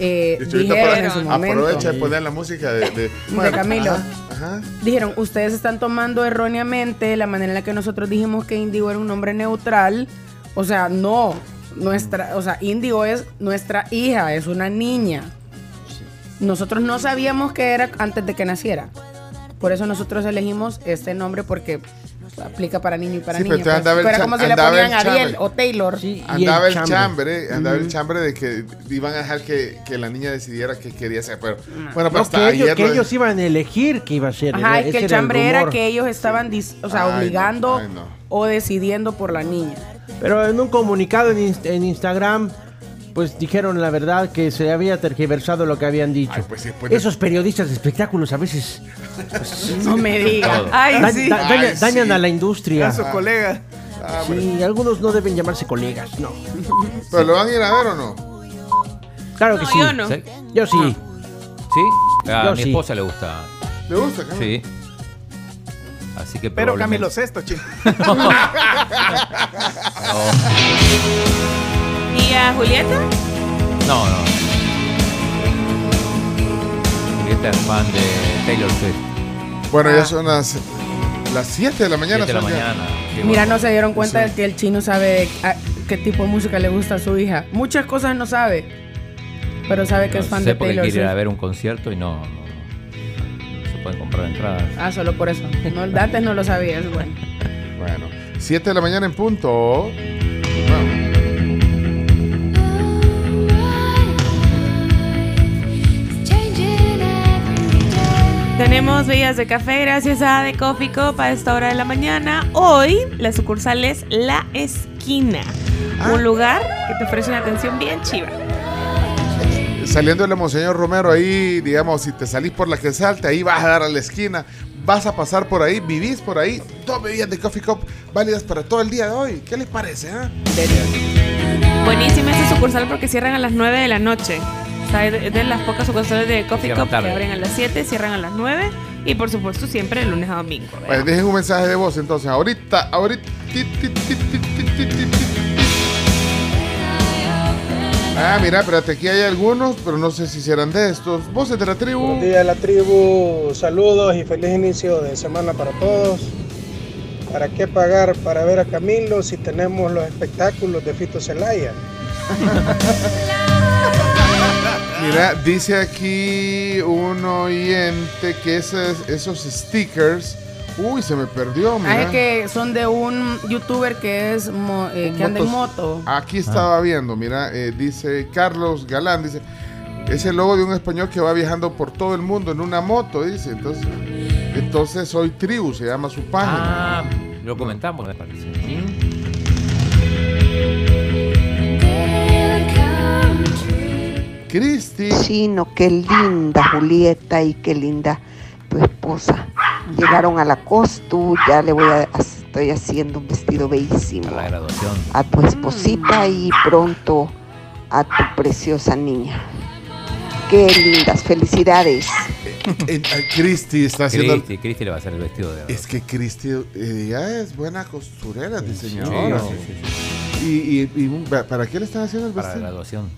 eh, dijeron apro- en su momento. Aprovecha de poner la música de, de, De Camilo. Ajá, ajá. Dijeron, ustedes están tomando erróneamente la manera en la que nosotros dijimos que Índigo era un nombre neutral. O sea, no. Nuestra, o sea, Índigo es nuestra hija, es una niña. Nosotros no sabíamos que era antes de que naciera. Por eso nosotros elegimos este nombre porque aplica para niño y para Sí, niña. pero pues. andaba el Pero era como si le ponían Ariel chambre. o Taylor. Sí, y Andaba el chambre. chambre, andaba el chambre de que iban a dejar que, que la niña decidiera qué quería hacer. Pero bueno, No, pues hasta que ellos, ayer que ellos iban a elegir qué iba a ser. Ajá, Ese es que el era chambre era que ellos estaban, dis- o sea, Ay, no, obligando ay, no. o decidiendo por la niña. Pero en un comunicado en, Inst- en Instagram, pues dijeron la verdad que se había tergiversado lo que habían dicho. Ay, pues sí, después de- Esos periodistas de espectáculos a veces No me digas. Todo. Ay, da- sí. da- daña- Ay, dañan sí. a la industria. A su colega. Ah. Sí, algunos no deben llamarse colegas, no. ¿Pero lo van a ir a ver o no? Claro que No, sí. yo no. ¿Sí? Yo sí. ¿Sí? A Yo mi sí. esposa le gusta. ¿Le gusta? Sí. Así que Pero Camilo Sesto, chino. No. ¿Y a Julieta? No, no. Julieta es fan de Taylor Swift. Bueno, Ah. ya son las, las 7 de la mañana. 7 de la mañana. Mira, no se dieron cuenta Sí. de que el chino sabe a- qué tipo de música le gusta a su hija. Muchas cosas no sabe, pero sabe que es fan sé de Taylor quiere ir a Swift. ver un concierto y no, no, no pueden comprar entradas. Ah, solo por eso. No, antes no lo sabía, es bueno. Bueno, 7 de la mañana en punto. Bueno, Tenemos bebidas de café gracias a The Coffee Cup a esta hora de la mañana. Hoy la sucursal es La Esquina, Ah. un lugar que te ofrece una atención bien chiva. Saliendo de la Monseñor Romero, ahí, digamos, si te salís por la que salte, ahí vas a dar a la esquina. Vas a pasar por ahí, vivís por ahí. Dos bebidas de Coffee Cup válidas para todo el día de hoy. ¿Qué les parece? ah? Buenísima esta sucursal porque cierran a las 9 de la noche. O sea, es de las pocas sucursales de Coffee Cup que abren a las 7, cierran a las 9. Y por supuesto, siempre de lunes a domingo. Vale, dejen un mensaje de voz entonces. Ahorita, ahorita. ti, ti, ti, Ah, mira, espérate, aquí hay algunos, pero no sé si serán de estos. Voces de la tribu. Buenos días, la tribu. Saludos y feliz inicio de semana para todos. ¿Para qué pagar para ver a Camilo si tenemos los espectáculos de Fito Celaya? Mira, dice aquí un oyente que esos, esos stickers. Uy, se me perdió, Ah, mira. es que son de un youtuber que es mo- eh, que anda en moto. Aquí estaba viendo, mira, eh, dice Carlos Galán, dice, es el logo de un español que va viajando por todo el mundo en una moto, dice. Entonces, entonces soy tribu, se llama su página. Ah, lo comentamos, me parece. Cristi. Chino, qué linda Julieta y qué linda tu esposa. Llegaron a la costu, ya le voy a, estoy haciendo un vestido bellísimo La graduación. a tu esposita y pronto a tu preciosa niña. Qué lindas, felicidades. Eh, eh, Cristi está haciendo... Cristi, Cristi le va a hacer el vestido de Es que Cristi, eh, ella es buena costurera, diseñadora. sí, sí, Y, y- y un- ¿Para qué le están haciendo el para vestido? graduación.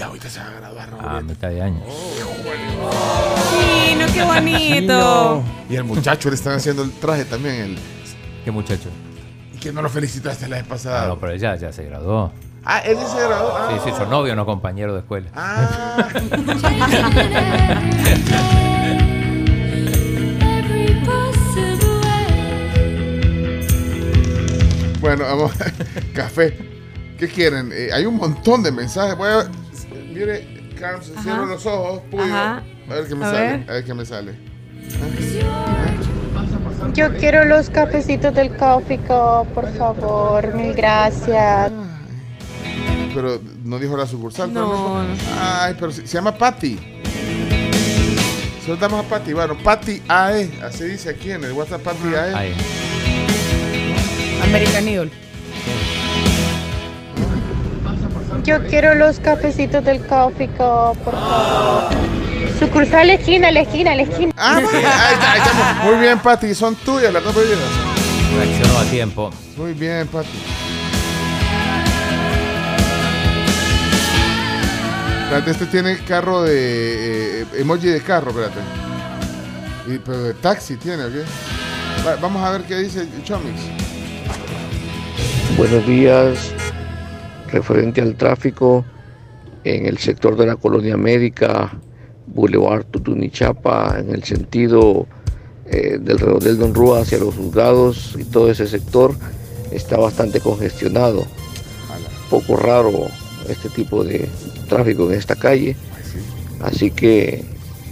Y ahorita se va a graduar, A mitad de año. Chino, qué bonito. Y el muchacho le están haciendo el traje también. El, ¿Qué muchacho? y que no lo felicitaste la vez pasada. Ah, no, pero ya, ya se graduó. Ah, él se graduó. Ah. Sí, sí, son novios, no compañeros de escuela. Bueno, vamos. Café. ¿Qué quieren? Eh, hay un montón de mensajes. Voy a- Ajá. cierro los ojos. puyo. Ajá. A ver qué me A sale. ver. A ver qué me sale. Yo quiero los cafecitos del Coffee Cup, por favor, mil gracias. Pero no dijo la sucursal. No, pero no. Ay, pero se, se llama Patty. Se lo damos a Patty. Bueno, Patty AE. Así dice aquí en el WhatsApp Patty AE. American Idol. Yo quiero los cafecitos del Coffee Cup, por favor. Sucursal esquina, la esquina, la esquina. Ah, muy bien, ahí está, ahí estamos. Muy bien, Patty. Son tuyas las dos bebidas. Reaccionó a tiempo. Muy bien, Patty. Espérate, este tiene carro de. eh, emoji de carro, espérate. Y, pero de taxi tiene, ¿ok? Va- vamos a ver qué dice Chomix. Buenos días. Referente al tráfico en el sector de la colonia médica, Boulevard Tutunichapa, en el sentido eh, del redondel Don Rúa hacia los juzgados y todo ese sector está bastante congestionado. Poco raro este tipo de tráfico en esta calle, así que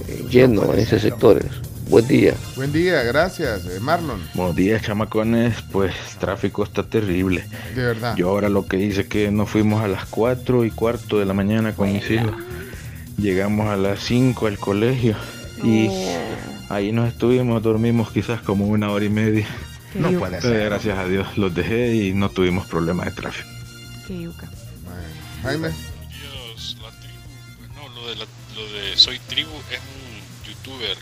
eh, lleno en ese sector. Buen día. Buen día, gracias, eh, Marlon. Buenos días, chamacones. Pues tráfico está terrible. De verdad. Yo ahora lo que hice es que nos fuimos a las 4 y cuarto de la mañana con mis hijos. Llegamos a las 5 al colegio y ahí nos estuvimos, dormimos quizás como una hora y media. Qué No yuca. puede Entonces, gracias a Dios los dejé y no tuvimos problemas de tráfico. Qué yuca. Jaime. No, lo de, la- lo de Soy Tribu es un youtuber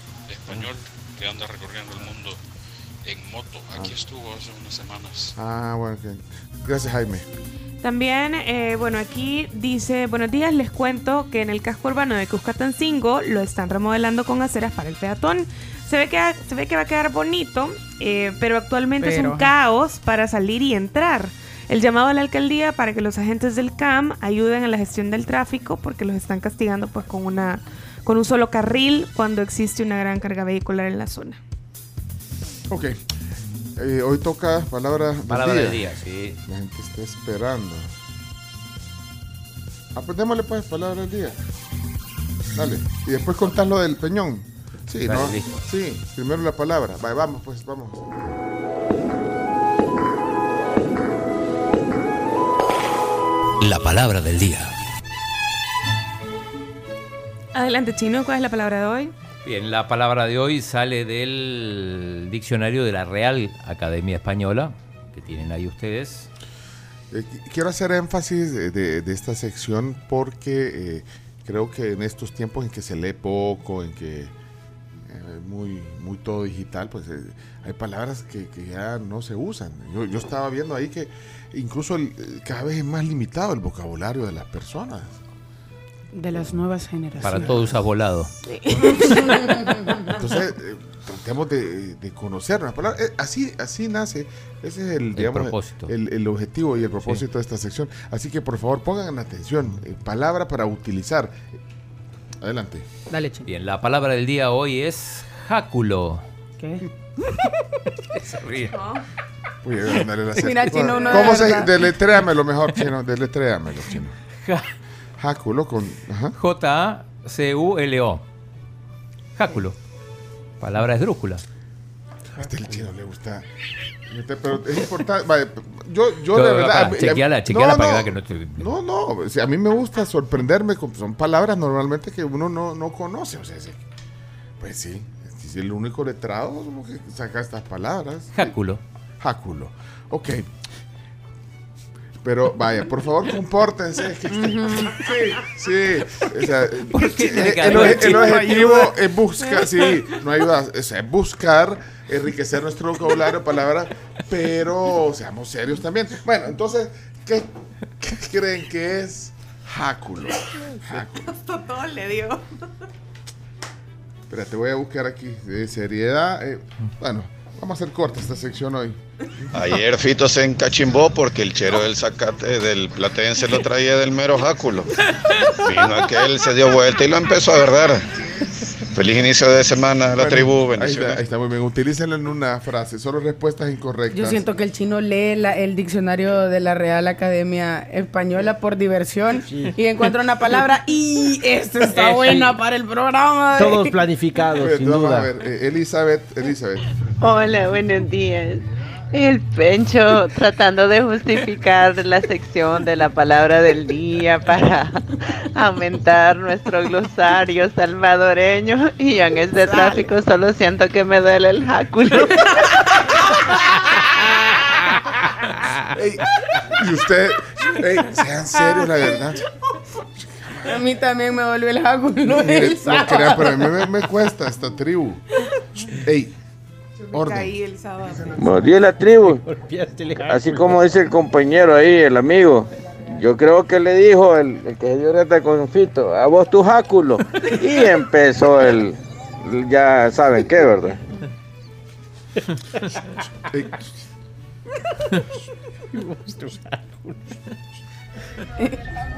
español que anda recorriendo el mundo en moto. Aquí estuvo hace unas semanas. Ah, bueno, ok. Gracias, Jaime. También, eh, bueno, aquí dice, buenos días, les cuento que en el casco urbano de Cuscatancingo lo están remodelando con aceras para el peatón. Se ve que, se ve que va a quedar bonito, eh, pero actualmente es un caos para salir y entrar. El llamado a la alcaldía para que los agentes del CAM ayuden en la gestión del tráfico porque los están castigando pues con una con un solo carril cuando existe una gran carga vehicular en la zona. Ok. Eh, hoy toca palabra del Palabra día. del día, sí. La gente está esperando. Ah, pues pues palabra del día. Dale. Y después contás lo del peñón. Sí, Dale, ¿no? listo. Sí, primero la palabra. Vale, vamos, pues, vamos. La palabra del día. Adelante, Chino, ¿cuál es la palabra de hoy? Bien, la palabra de hoy sale del diccionario de la Real Academia Española, que tienen ahí ustedes. Eh, qu- quiero hacer énfasis de, de- de esta sección porque eh, creo que en estos tiempos en que se lee poco, en que eh, muy, muy todo digital, pues eh, hay palabras que, que ya no se usan. Yo, yo estaba viendo ahí que incluso el- cada vez es más limitado el vocabulario de las personas. De las nuevas generaciones. Para todo usa volado. Entonces, eh, tratemos de, de conocer las palabras. Eh, así, así nace. Ese es el, digamos, propósito. El, el objetivo y el propósito de esta sección. Así que, por favor, pongan atención. eh, palabra para utilizar. Adelante. Dale, Chino. Bien, la palabra del día hoy es jáculo. ¿Qué? Se ríe. Uy, voy a la Mira. Chino, de ¿Cómo se. Deletréamelo mejor, chino. Deletréamelo, chino. Jáculo con. J-A-C-U-L-O. Jáculo. Palabra esdrújula. A este el chino le gusta. Este, Pero es importante. vale, yo, yo No, de verdad. para, a mí- chequeala, no, chequeala para no, que no estoy- No, no. o sea, a mí me gusta sorprenderme. con- son palabras normalmente que uno no, no conoce. O sea, sí, pues sí. Si es el único letrado que saca estas palabras. Jáculo. Jáculo. Ok. Pero vaya, por favor, compórtense. Sí, sí. O sea, ¿Por qué eh, que el, el objetivo es buscar, sí, no ayuda, es buscar enriquecer nuestro vocabulario, palabras, pero seamos serios también. Bueno, entonces, ¿qué, qué creen que es jáculo? Todo le dio. Espera, te voy a buscar aquí de seriedad. eh, bueno, vamos a hacer corta esta sección hoy. Ayer Fito se encachimbó porque el chero del zacate del platense lo traía del mero jáculo. Vino aquel, se dio vuelta y lo empezó a verdar. Feliz inicio de semana, la Bueno, tribu, ahí está, bendiciones. ahí está muy bien. Utilícenlo en una frase, solo respuestas incorrectas. Yo siento que el chino lee la- el diccionario de la Real Academia Española por diversión y encuentra una palabra y esta está sí. buena para el programa. Todos planificados, sin vamos duda. a ver, eh, Elizabeth, Elizabeth. Hola, buenos días. El Pencho tratando de justificar la sección de la palabra del día para aumentar nuestro glosario salvadoreño y en este tráfico solo siento que me duele el jáculo. Ey, y usted, ey, sean serios, la verdad. A mí también me volvió el jáculo el no crean, pero a mí me, me cuesta esta tribu. Ey, orden. Caí el sábado. Días, la tribu. Así como dice el compañero ahí, el amigo. Yo creo que le dijo el, el que se dio reta con Fito, a vos tu jáculo. Y empezó el, el- ya saben qué, ¿verdad? Ey,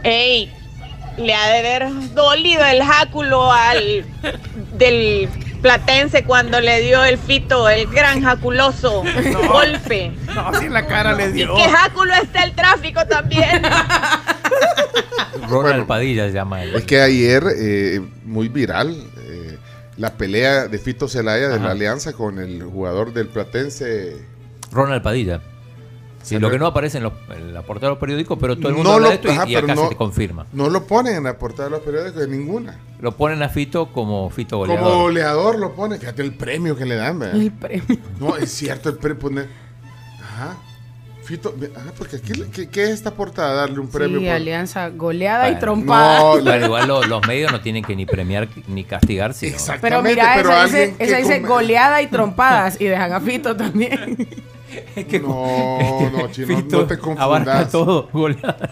Ey, le ha de haber dolido el jáculo al del platense cuando le dio el fito, el gran jaculoso golpe. No, así en la cara le Y dio. que jáculo está el tráfico también. Ronald Padilla se llama él. Es que ayer, eh, muy viral, eh, la pelea de Fito Celaya de Ajá. la alianza con el jugador del Platense. Ronald Padilla. Sí, lo que no aparece en, los- en la portada de los periódicos, pero todo el mundo No habla lo- de esto y- ajá, y, pero acá no- se te confirma. No lo ponen en la portada de los periódicos de ninguna. Lo ponen a Fito como Fito goleador. Como goleador lo pone, fíjate el premio que le dan, ¿verdad? El premio. No, es cierto, el premio pone. Ajá. Fito, ajá, porque aquí, ¿qué, qué es esta portada? Darle un premio Sí, por- alianza goleada y trompada. no, igual lo- los medios no tienen que ni premiar ni castigar, sino Pero Exactamente, mira, pero esa dice, que esa dice come- goleada y trompadas y dejan a Fito también. No, no, chino, Fito no te confundas. todo, goleada.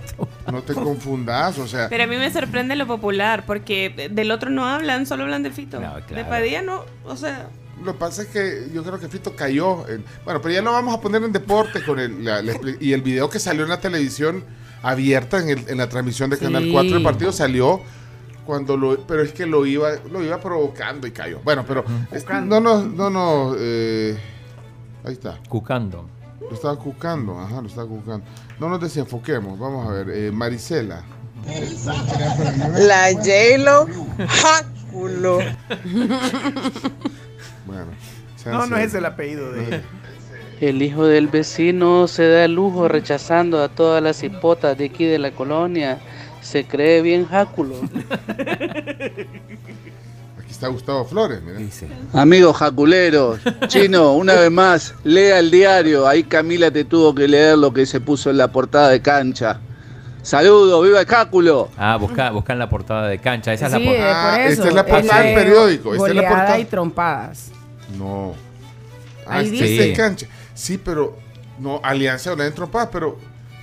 No te confundas, o sea. Pero a mí me sorprende lo popular, porque del otro no hablan, solo hablan de Fito. No, De. Padilla no, o sea... Lo que pasa es que yo creo que Fito cayó. en- bueno, pero ya lo vamos a poner en deporte con el, la- la expli- y el video que salió en la televisión abierta en, el- en la transmisión de Canal Sí. 4 el partido salió cuando lo pero es que lo iba lo iba provocando y cayó. Bueno, pero es- no no no no eh, ahí está. Cucando. Lo estaba cucando, ajá, lo estaba cucando. No nos desenfoquemos, vamos a ver. eh, Marisela. La J-Lo, jáculo. Bueno. No, no es el apellido de ella. El hijo del vecino se da el lujo rechazando a todas las hipotas de aquí de la colonia. Se cree bien jáculo. Está Gustavo Flores, mira. Amigos jaculeros, chino, una vez más, lea el diario. Ahí Camila te tuvo que leer lo que se puso en la portada de cancha. Saludos, viva el cáculo. Ah, busca, busca en la portada de cancha. Esa Sí, es la eh, portada. por Ah, esta es la portada del Eh, periódico, esta es la portada. y trompadas. No. Ah, Ahí este dice. es de cancha. Sí, pero no, Alianza o la trompada, pero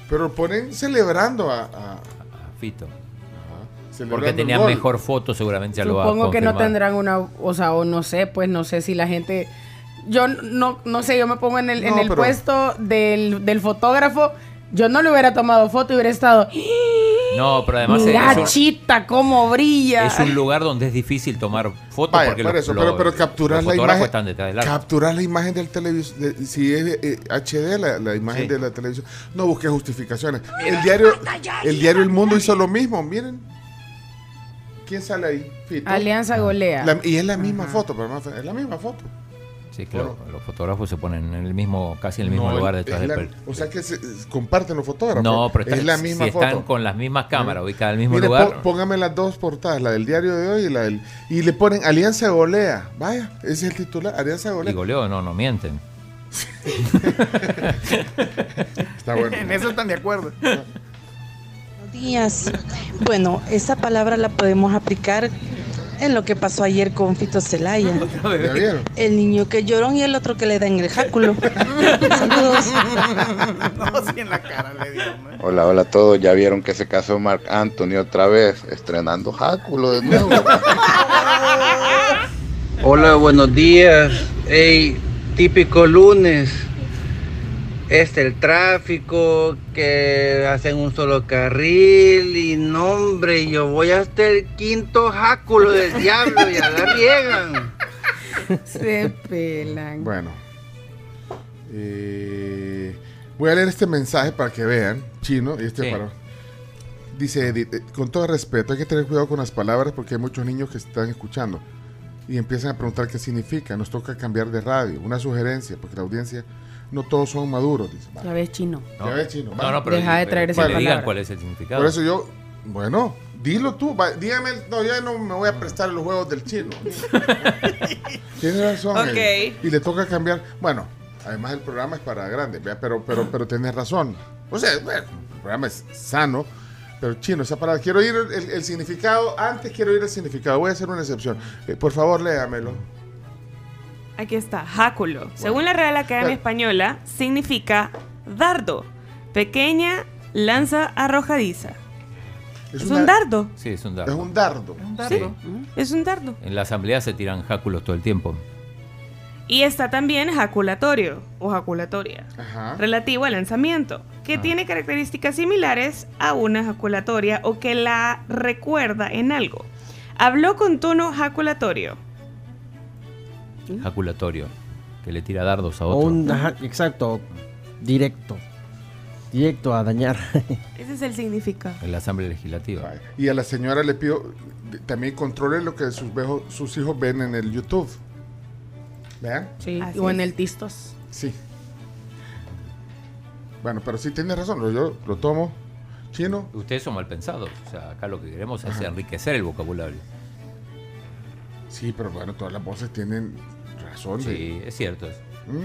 pero ponen celebrando a, a- Fito. Porque tenían mejor foto, seguramente ya lo va a Supongo que no tendrán una, o sea, o no sé, pues no sé si la gente, yo no, no sé, yo me pongo en el, en No, el pero- puesto del, del fotógrafo, yo no le hubiera tomado foto y hubiera estado, No, pero además mira es un, chita, cómo brilla. es un lugar donde es difícil tomar fotos Vaya, porque por los, eso, los- pero, pero capturar los la fotógrafos imagen. están detrás del. Capturar la imagen del televisor. si es eh, HD, la, la imagen Sí. de la televisión. No busques justificaciones. El diario, el diario El Mundo hizo lo mismo. Miren. ¿Quién sale ahí? Fito. Alianza golea. La- y es la misma foto, pero no, es la misma foto. Sí, claro. Los fotógrafos se ponen en el mismo, casi en el mismo No, lugar detrás del pel- O sea que se, comparten los fotógrafos. No, pero están, es la misma si foto. están con las mismas cámaras ubicadas en el mismo Mire, lugar. pó- póngame las dos portadas, la del diario de hoy y la del. Y le ponen Alianza Golea. Vaya, ese es el titular, Alianza Y Golea. goleo, no, no mienten. Está bueno. En eso están de acuerdo. Buenos días. Bueno, esa palabra la podemos aplicar en lo que pasó ayer con Fito Celaya. El niño que lloró y el otro que le da en el jáculo. Hola, hola a todos. Ya vieron que se casó Marc Anthony otra vez, estrenando Jáculo de nuevo. Hola, buenos días. Hey, típico lunes. Este, el tráfico, que hacen un solo carril y no, hombre, yo voy hasta el quinto jáculo del diablo y a la riegan. Se pelan. Bueno. Eh, voy a leer este mensaje para que vean, chino, y este Sí. para. Dice Edith, eh, con todo respeto, hay que tener cuidado con las palabras porque hay muchos niños que están escuchando y empiezan a preguntar qué significa. Nos toca cambiar de radio. Una sugerencia, porque la audiencia no todos son maduros. Dice. Va. Ya ves, chino. No, Ya ves, chino, no, no, pero Deja de traer esa le digan palabra. cuál es el significado. Por eso yo, bueno, dilo tú. va, dígame, no, ya no me voy a prestar los juegos del chino. Tienes razón. Ok. Edith. Y le toca cambiar. Bueno, además el programa es para grandes, pero, pero, pero tienes razón. O sea, bueno, el programa es sano. Pero chino, esa palabra, quiero oír el, el significado, antes quiero oír el significado, voy a hacer una excepción. Eh, por favor, léamelo. Aquí está, jáculo. Según la Real Academia Bueno. Española, significa dardo, pequeña lanza arrojadiza. Es, una- un dardo. Sí, es un Es dardo. un dardo. Sí, es un dardo. En la asamblea se tiran jáculos todo el tiempo. Y está también jaculatorio o jaculatoria, Ajá. relativo al lanzamiento, que tiene características similares a una jaculatoria o que la recuerda en algo. Habló con tono jaculatorio. Jaculatorio. Que le tira dardos a O otro. un, ajá, exacto, directo. Directo a dañar. Ese es el significado. En la asamblea legislativa. Y a la señora le pido de- también controle lo que sus, vejo- sus hijos ven en el YouTube. ¿Vean? Sí, Así o en es. el Tistos. Sí. Bueno, pero sí tiene razón, lo- yo lo tomo. Chino, Ustedes son mal pensados. O sea, acá lo que queremos es enriquecer el vocabulario. sí, pero bueno, todas las voces tienen razón. de- Sí, es cierto. ¿Mm?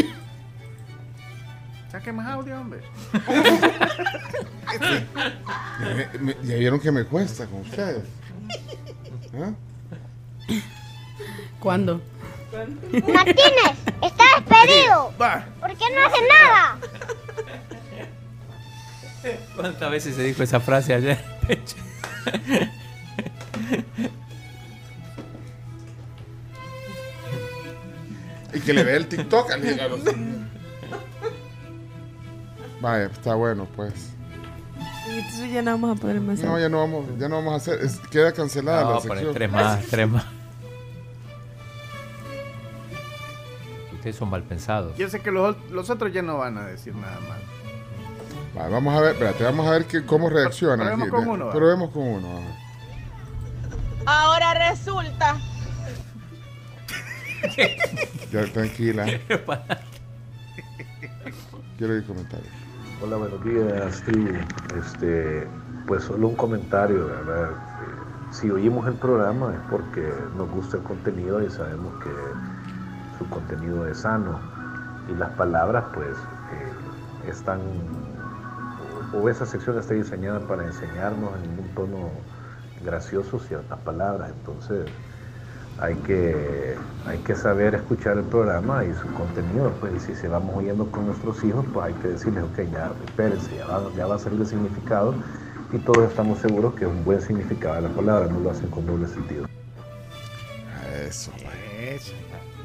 Saque más audio, hombre. Me- me- ya vieron que me cuesta con ustedes. ¿Ah? ¿Cuándo? Martínez, está despedido. ¿Por qué no hace nada? ¿Cuántas veces se dijo esa frase ayer? que le vea el TikTok al a los- Vaya, está bueno, pues. Y entonces ya no vamos a poner más. No, ya no vamos, ya no vamos a hacer. es- queda cancelada No, la poner sección. tres más, tres más. Ustedes son mal pensados. Yo sé que los, los otros ya no van a decir nada más. Va, vamos a ver, espérate, vamos a ver que, cómo reaccionan. probemos aquí. con uno. Probemos con uno. Ahora resulta. Ya, tranquila. Quiero ir comentarios. Hola, buenos días, tribu. Este, pues solo un comentario, ¿verdad? Eh, Si oímos el programa es porque nos gusta el contenido y sabemos que su contenido es sano. Y las palabras, pues, eh, están o esa sección está diseñada para enseñarnos en un tono gracioso ciertas palabras. Entonces hay que, hay que saber escuchar el programa y su contenido. Pues, y si se vamos oyendo con nuestros hijos, pues hay que decirles, ok, ya espérense, ya va, ya va a salir el significado y todos estamos seguros que es un buen significado de la palabra, no lo hacen con doble sentido. Eso.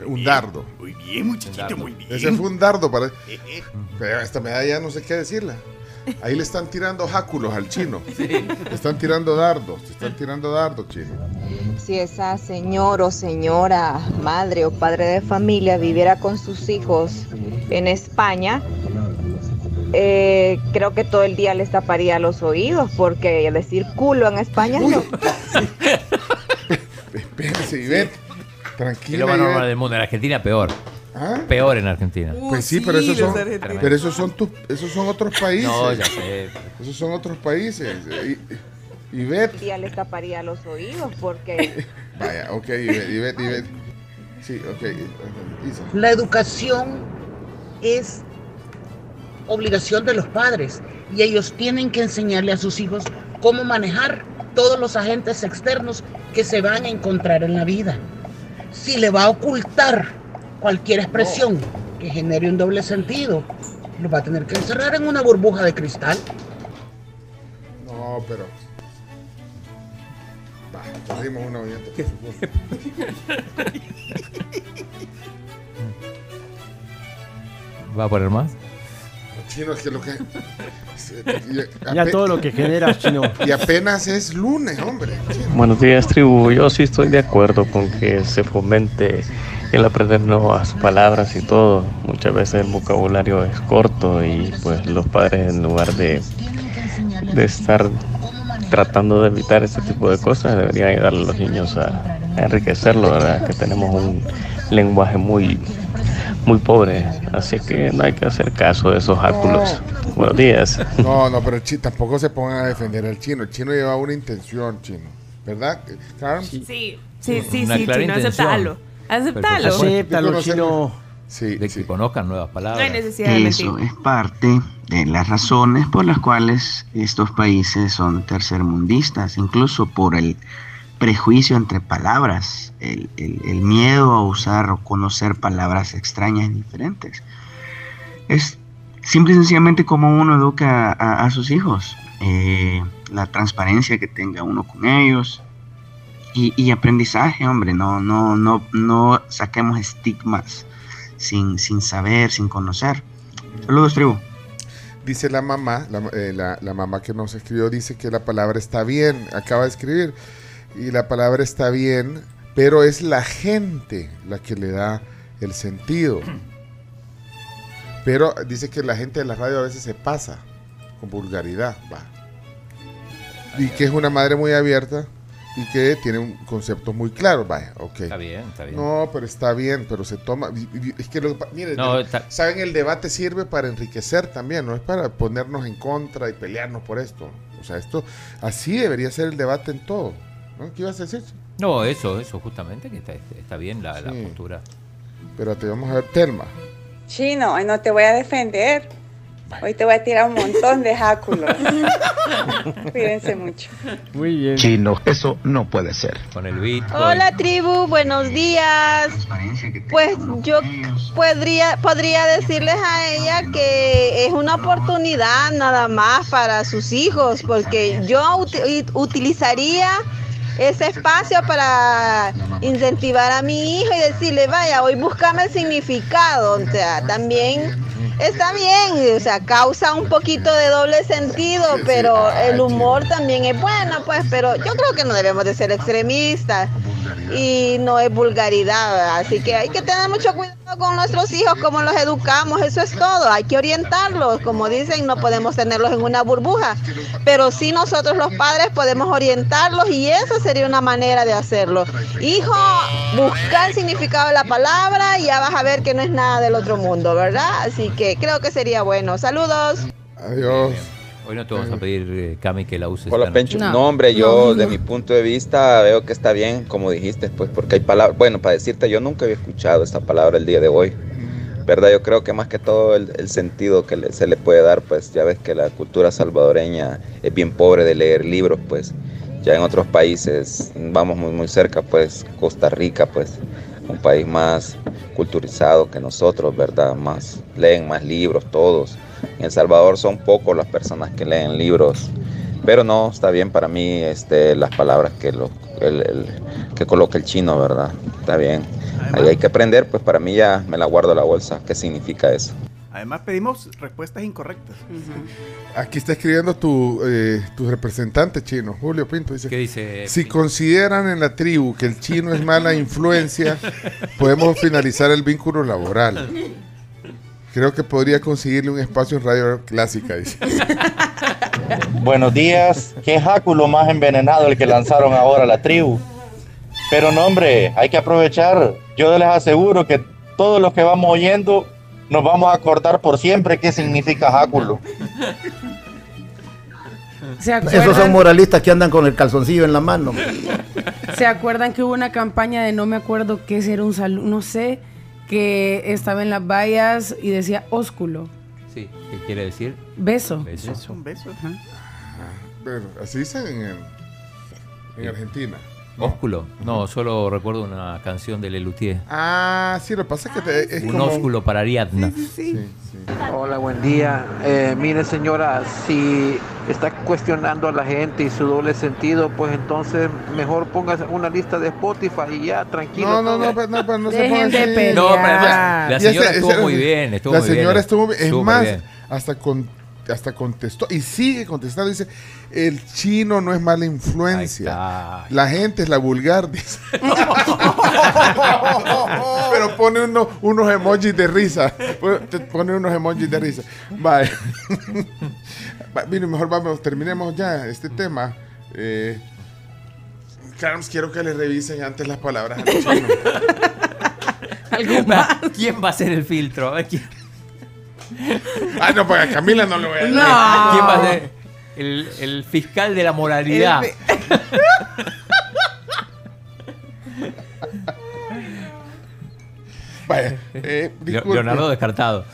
Un dardo. Muy bien, muchachito, muy bien. Ese fue un dardo para. Pero esta medalla no sé qué decirla. Ahí le están tirando jáculos al chino. Le están tirando dardos. Le están tirando dardos, chino. Si esa señor o señora, madre o padre de familia viviera con sus hijos en España, eh, creo que todo el día les taparía los oídos, porque decir culo en España no. Espérense, Ivette. Tranquila. lo más normal del mundo. En Argentina, peor. ¿Ah? Peor en Argentina. Pues sí, pero esos son, pero esos son tus, esos son otros países. No, ya sé. Esos son otros países. Y, Ivette, día les taparía los oídos, porque vaya, ok, Ivette, Ivette, Ivette. Sí, ok. Isa. La educación es obligación de los padres y ellos tienen que enseñarle a sus hijos cómo manejar todos los agentes externos que se van a encontrar en la vida. Si le va a ocultar cualquier expresión que genere un doble sentido, lo va a tener que encerrar en una burbuja de cristal. No, pero. Va, perdimos una oyente. por supuesto. ¿Va a poner más? Chino, es que lo que. Ya todo lo que generas, chino. Y apenas es lunes, hombre. Buenos días, tribu. Yo sí estoy de acuerdo con que se fomente el aprender nuevas palabras y todo. Muchas veces el vocabulario es corto y pues los padres en lugar de, de estar tratando de evitar este tipo de cosas deberían ayudar a los niños a, a enriquecerlo, ¿verdad? Que tenemos un lenguaje muy muy pobre, así que no hay que hacer caso de esos áculos. Buenos días. No, no, pero el tampoco se pongan a defender al chino. El chino lleva una intención, chino. ¿Verdad? Sí, sí, sí, sí, Una clara chino, intención. aceptalo. Aceptalo. Acéptalo, chino. Sí, de que conozcan nuevas No palabras. hay necesidad de mentir. Eso es parte de las razones por las cuales estos países son tercermundistas, incluso por el prejuicio entre palabras, el, el- el miedo a usar o conocer palabras extrañas y diferentes. Es simple y sencillamente como uno educa a, a sus hijos, eh, la transparencia que tenga uno con ellos y, y aprendizaje, hombre, no, no, no, no saquemos estigmas sin, sin saber, sin conocer. Saludos, tribu. Dice la mamá, la, eh, la- la mamá que nos escribió, dice que la palabra está bien, acaba de escribir, y la palabra está bien, pero es la gente la que le da el sentido. Pero dice que la gente de la radio a veces se pasa con vulgaridad, va. Y que es una madre muy abierta y que tiene un concepto muy claro, vaya, ok. Está bien, está bien. No, pero está bien, pero se toma. Es que lo que pa- mire, No, el- está- saben, el debate sirve para enriquecer también, no es para ponernos en contra y pelearnos por esto. O sea, esto, así debería ser el debate en todo. ¿no? ¿Qué ibas a decir? No, eso, eso justamente, que está, está bien la, la Sí. postura. Espérate, vamos a ver, Telma. Chino, no te voy a defender. Hoy te voy a tirar un montón de jáculos. Cuídense mucho. Muy bien. Chino, eso no puede ser. Con el beat. Hola tribu, buenos días. Pues yo podría, podría decirles a ella que es una oportunidad nada más para sus hijos, porque yo uti- utilizaría ese espacio para incentivar a mi hijo y decirle, vaya, hoy búscame el significado. O sea, también está bien, o sea, causa un poquito de doble sentido, pero el humor también es bueno, pues, pero yo creo que no debemos de ser extremistas y no es vulgaridad, ¿verdad? así que hay que tener mucho cuidado con nuestros hijos, cómo los educamos, eso es todo, hay que orientarlos, como dicen, no podemos tenerlos en una burbuja, pero sí nosotros los padres podemos orientarlos y esa sería una manera de hacerlo. Hijo, busca el significado de la palabra y ya vas a ver que no es nada del otro mundo, ¿verdad? Así que creo que sería bueno. Saludos. Adiós. Hoy no te vamos a pedir, eh, Cami, que la uses. Hola Pencho, no, hombre, yo de mi punto de vista veo que está bien, como dijiste, pues porque hay palabras, bueno, para decirte, yo nunca había escuchado esta palabra el día de hoy, ¿verdad? Yo creo que más que todo el, el sentido que le- se le puede dar, pues ya ves que la cultura salvadoreña es bien pobre de leer libros, pues ya en otros países, vamos muy, muy cerca, pues Costa Rica, pues un país más culturizado que nosotros, ¿verdad? Más, leen más libros todos. En El Salvador son pocos las personas que leen libros, pero no, está bien para mí este, las palabras que, lo, el- el- que coloca el chino, ¿verdad? Está bien. Ahí hay que aprender, pues para mí ya me la guardo a la bolsa. ¿Qué significa eso? Además pedimos respuestas incorrectas. Aquí está escribiendo tu, eh, tu representante chino, Julio Pinto. Dice, ¿Qué dice? Si consideran en la tribu que el chino es mala influencia, podemos finalizar el vínculo laboral. Creo que podría conseguirle un espacio en Radio Clásica, dice. Buenos días. Qué jáculo más envenenado el que lanzaron ahora a la tribu. Pero no, hombre, hay que aprovechar. Yo les aseguro que todos los que vamos oyendo nos vamos a acordar por siempre qué significa jáculo. ¿Se Esos son acuerdan, moralistas que andan con el calzoncillo en la mano. ¿Se acuerdan que hubo una campaña de no me acuerdo qué era un saludo, no sé, que estaba en las vallas y decía ósculo, Sí, ¿qué quiere decir? beso? Beso. Un beso. Así dicen en, en Argentina. Ósculo. No, solo recuerdo una canción de Lelutier. Ah, sí, lo que pasa es que te- es Un como... ósculo para Ariadna. Hola, buen día. Eh, mire, señora, si está cuestionando a la gente y su doble sentido, pues entonces mejor póngase una lista de Spotify y ya, tranquilo. No, no, no, pero no, pero no se ponga así. No, pero además, la señora ese- estuvo ese- muy bien, estuvo la muy bien. señora estuvo bien. Es Súper más, bien. hasta, con, hasta contestó y sigue contestando. Dice, el chino no es mala influencia. La gente es la vulgar, dice. Pero pone uno- unos emojis de risa. Pone- unos emojis de risa. Vale. Va, Mire, mejor vamos, terminemos ya este tema. Eh, Carlos, quiero que le revisen antes las palabras al chino. ¿Quién va a ser el filtro? A ver, ¿Quién, Ah, no, pues a Camila no le voy a ¿Quién va a ser el, el fiscal de la moralidad? El Vaya, eh, Leo- disculpe. Leonardo descartado.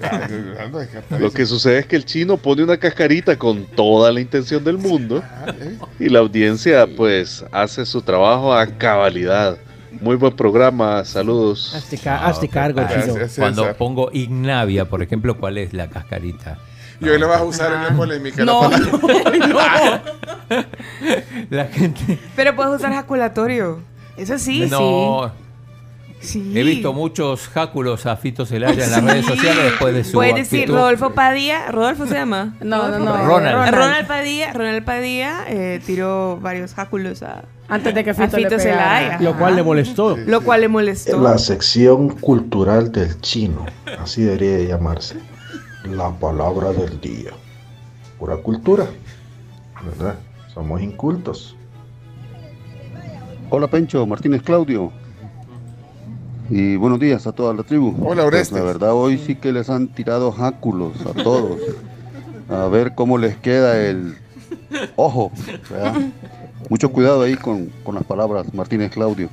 Ah, Leonardo descartado. Lo que sucede es que el chino pone una cascarita con toda la intención del mundo ¿eh? y la audiencia pues hace su trabajo a cabalidad. Muy buen programa, saludos. Hazte, ca- hazte cargo, Ah, chino. Cuando pongo Ignavia, por ejemplo, ¿cuál es la cascarita? Y hoy le vas a usar en la polémica. No, la palabra. La gente. Pero puedes usar jaculatorio. Eso sí, no. sí. He visto muchos jáculos a Fito Celaya en las redes Sí. sociales después de su Puedes decir actitud. Rodolfo Padilla. ¿Rodolfo se llama? No, no, Rodolfo no, Padilla. Ronald. Ronald. Padilla, Ronald Padilla eh, tiró varios jáculos a, Antes de que Fito, le pegara. Celaya. Lo cual le molestó. Lo cual le molestó. La sección cultural del chino, así debería de llamarse. La palabra del día. Pura cultura, ¿verdad? Somos incultos. Hola Pencho, Martínez Claudio. Y buenos días a toda la tribu. Hola, Pues, Orestes. la verdad hoy sí que les han tirado jáculos a todos. A ver cómo les queda el ojo. Mucho cuidado ahí con, con las palabras, Martínez Claudio.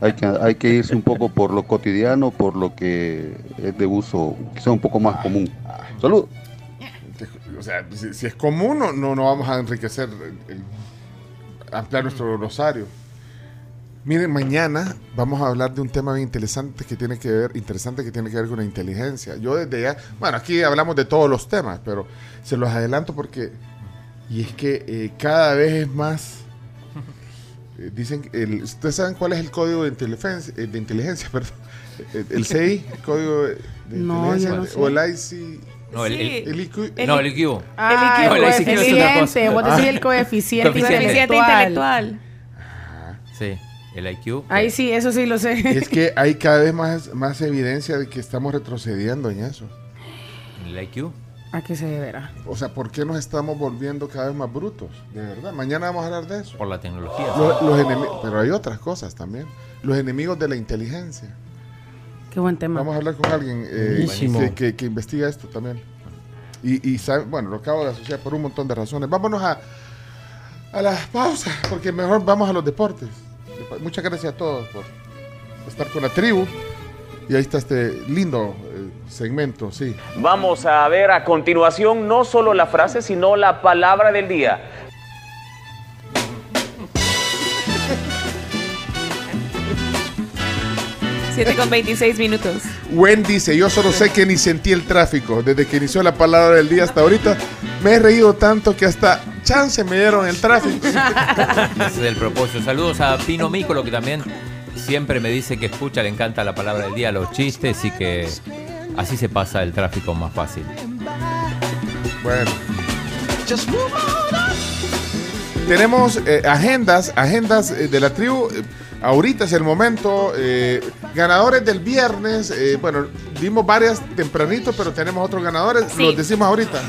Hay que, hay que irse un poco por lo cotidiano, por lo que es de uso quizá un poco más común. Salud. O sea, si, es común, no, no, vamos a enriquecer, ampliar nuestro glosario. Miren, mañana vamos a hablar de un tema bien interesante que tiene que ver, interesante que tiene que ver con la inteligencia. Yo desde ya, bueno, aquí hablamos de todos los temas, pero se los adelanto porque, y es que eh, cada vez es más, eh, dicen, que el, ¿ustedes saben cuál es el código de inteligencia? eh, de inteligencia perdón, el, el CI, el código de, de No, inteligencia, no sé. o el IC. No, el, el- El IQ. no, el IQ. Ah, No, el el IQ es otra coeficiente. cosa. Vos decís el coeficiente, Coeficiente. Intelectual. Sí, el IQ. Ahí sí, eso sí lo sé. Es que hay cada vez más, más evidencia de que estamos retrocediendo en eso. El IQ. ¿A qué se deberá? O sea, ¿por qué nos estamos volviendo cada vez más brutos? De verdad. Mañana vamos a hablar de eso. Por la tecnología. Los- pero hay otras cosas también. Los enemigos de la inteligencia. Qué buen tema. Vamos a hablar con alguien eh, que, que- que investiga esto también. Y, y sabe- bueno, lo acabo de asociar por un montón de razones. Vámonos a, a la pausa, porque mejor vamos a los deportes. Muchas gracias a todos por estar con la tribu. Y ahí está este lindo segmento, sí. Vamos a ver a continuación no solo la frase, sino la palabra del día. 7 con 26 minutos. Wendy dice, yo solo sé que ni sentí el tráfico. Desde que inició la palabra del día hasta ahorita, me he reído tanto que hasta chance me dieron el tráfico. Ese es el propósito. Saludos a Pino Mícolo, que también siempre me dice que escucha, le encanta la palabra del día, los chistes y que así se pasa el tráfico más fácil. Bueno. Tenemos eh, agendas, agendas eh, de la tribu. eh, ahorita es el momento. eh, ganadores del viernes. eh, bueno, dimos varias tempranito, pero tenemos otros ganadores. Sí. Los decimos ahorita.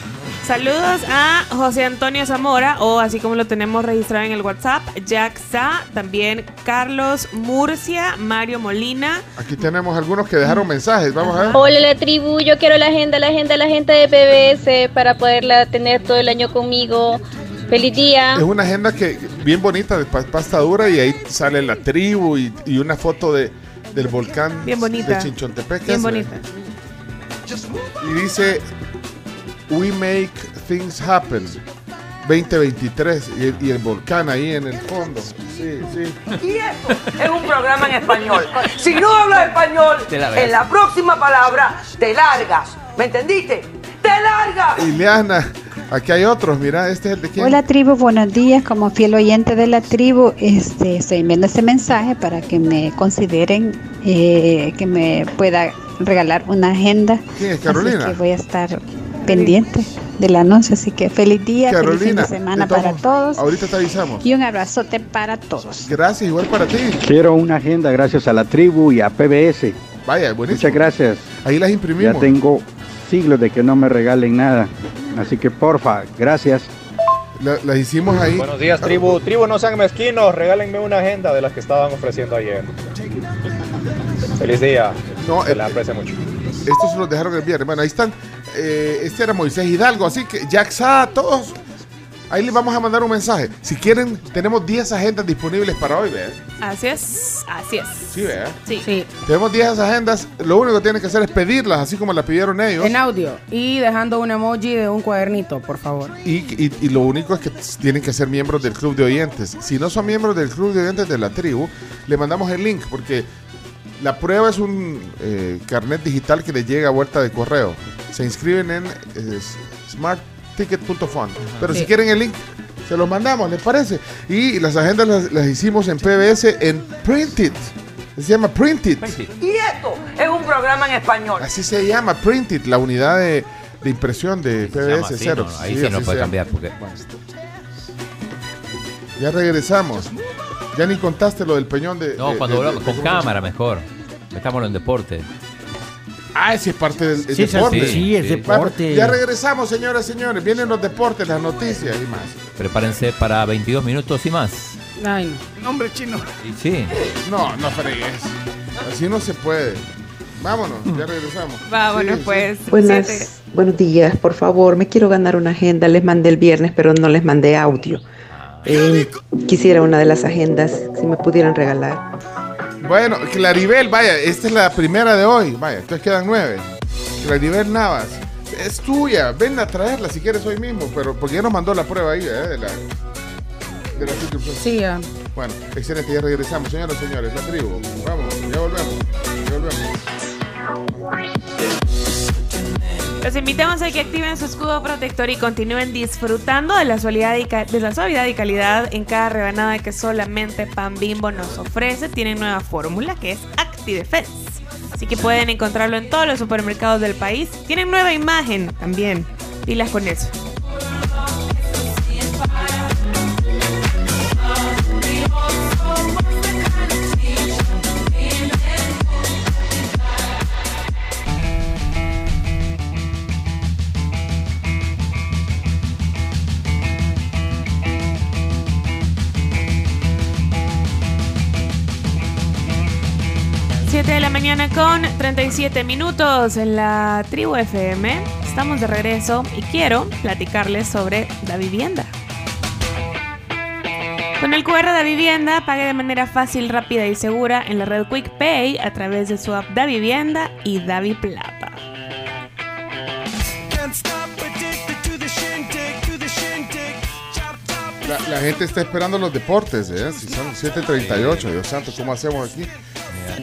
Saludos a José Antonio Zamora, o así como lo tenemos registrado en el WhatsApp, Jack Sa, también Carlos Murcia, Mario Molina. Aquí tenemos algunos que dejaron mensajes. Vamos a ver. Hola la tribu, yo quiero la agenda, la agenda, la agenda de PBS para poderla tener todo el año conmigo. Feliz día. Es una agenda que bien bonita de pa- pasta dura y ahí sale la tribu y, y una foto de, del volcán Bien bonita. de Chinchontepec. Bien bonita. Y dice We Make Things Happen 2023 y el, y el volcán ahí en el fondo. Sí, sí. Y esto es un programa en español. Si no hablas español, en la próxima palabra te largas. ¿Me entendiste? ¡Te largas! Ileana, aquí hay otros, mira, este es el de quién. Hola tribu, buenos días. Como fiel oyente de la tribu, este, estoy enviando este mensaje para que me consideren eh, que me pueda regalar una agenda. ¿Quién es, Carolina? Así que voy a estar pendiente del anuncio. Así que feliz día, feliz fin Carolina, de semana de para todos Ahorita te avisamos. y un abrazote para todos. Gracias, igual para ti. Quiero una agenda gracias a la tribu y a PBS. Vaya, buenísimo. Muchas gracias. Ahí las imprimimos. Ya tengo siglos de que no me regalen nada. Así que porfa, gracias. las hicimos ahí. Buenos días, tribu. Tribu, no sean mezquinos. Regálenme una agenda de las que estaban ofreciendo ayer. Feliz día. No, Se la aprecio mucho. Estos los dejaron el viernes. Bueno, ahí están. Eh, este era Moisés Hidalgo, así que Jack Sa, todos. Ahí les vamos a mandar un mensaje. Si quieren, tenemos 10 agendas disponibles para hoy, ¿ve? Así es, así es. Sí, ¿ve? Sí. Tenemos 10 agendas. Lo único que tienen que hacer es pedirlas, así como las pidieron ellos. En audio y dejando un emoji de un cuadernito, por favor. Y, y- y lo único es que tienen que ser miembros del club de oyentes. Si no son miembros del club de oyentes de la tribu, le mandamos el link porque la prueba es un eh, carnet digital que les llega a vuelta de correo. Se inscriben en eh, smartticket.fun. Pero si quieren el link, se los mandamos, ¿les parece? Y las agendas las, las hicimos en PBS en Printed. Se llama Printed. Y esto es un programa en español. Así se llama Printed, la unidad de, de impresión de PBS no, ahí Sí, sí no puede cambiar porque Ya regresamos. Ya ni contaste lo del peñón de. no de- cuando de- de- con de- cámara mejor. Estamos en deporte. Ah, ese es parte del del Sí, sí, deporte. sí, es deporte. Ya regresamos, señoras y señores. Vienen los deportes, las noticias y más. Prepárense para 22 minutos y más. Ay, Nombre chino. Y sí. No, no fregues. Así no se puede. Vámonos, ya regresamos. Vámonos, Sí, pues. sí. Buenas, buenos días, por favor, me quiero ganar una agenda. Les mandé el viernes, pero no les mandé audio. Eh, quisiera una de las agendas, si me pudieran regalar. Bueno, Claribel, vaya, esta es la primera de hoy. Vaya, entonces quedan nueve. Claribel Navas. Es tuya, ven a traerla si quieres hoy mismo, pero porque ya nos mandó la prueba ahí, ¿eh? De la, de la suscripción. Sí, ya. Bueno, excelente, ya regresamos, señoras y señores, la tribu. Vamos, ya volvemos. Ya volvemos. Los invitamos a que activen su escudo protector y continúen disfrutando de la, suavidad y, de la suavidad y calidad en cada rebanada que solamente Pan Bimbo nos ofrece. Tienen nueva fórmula que es ActiDefense. Así que pueden encontrarlo en todos los supermercados del país. Tienen nueva imagen también. Pilas con eso. Siete de la mañana con 37 minutos en la tribu FM. Estamos de regreso y quiero platicarles sobre la vivienda. Con el QR de Vivienda, pague de manera fácil, rápida y segura en la red Quick Pay a través de su app Da Vivienda y Davi Plata. La, la gente está esperando los deportes, ¿eh? Si son 7.38, Dios santo, ¿cómo hacemos aquí?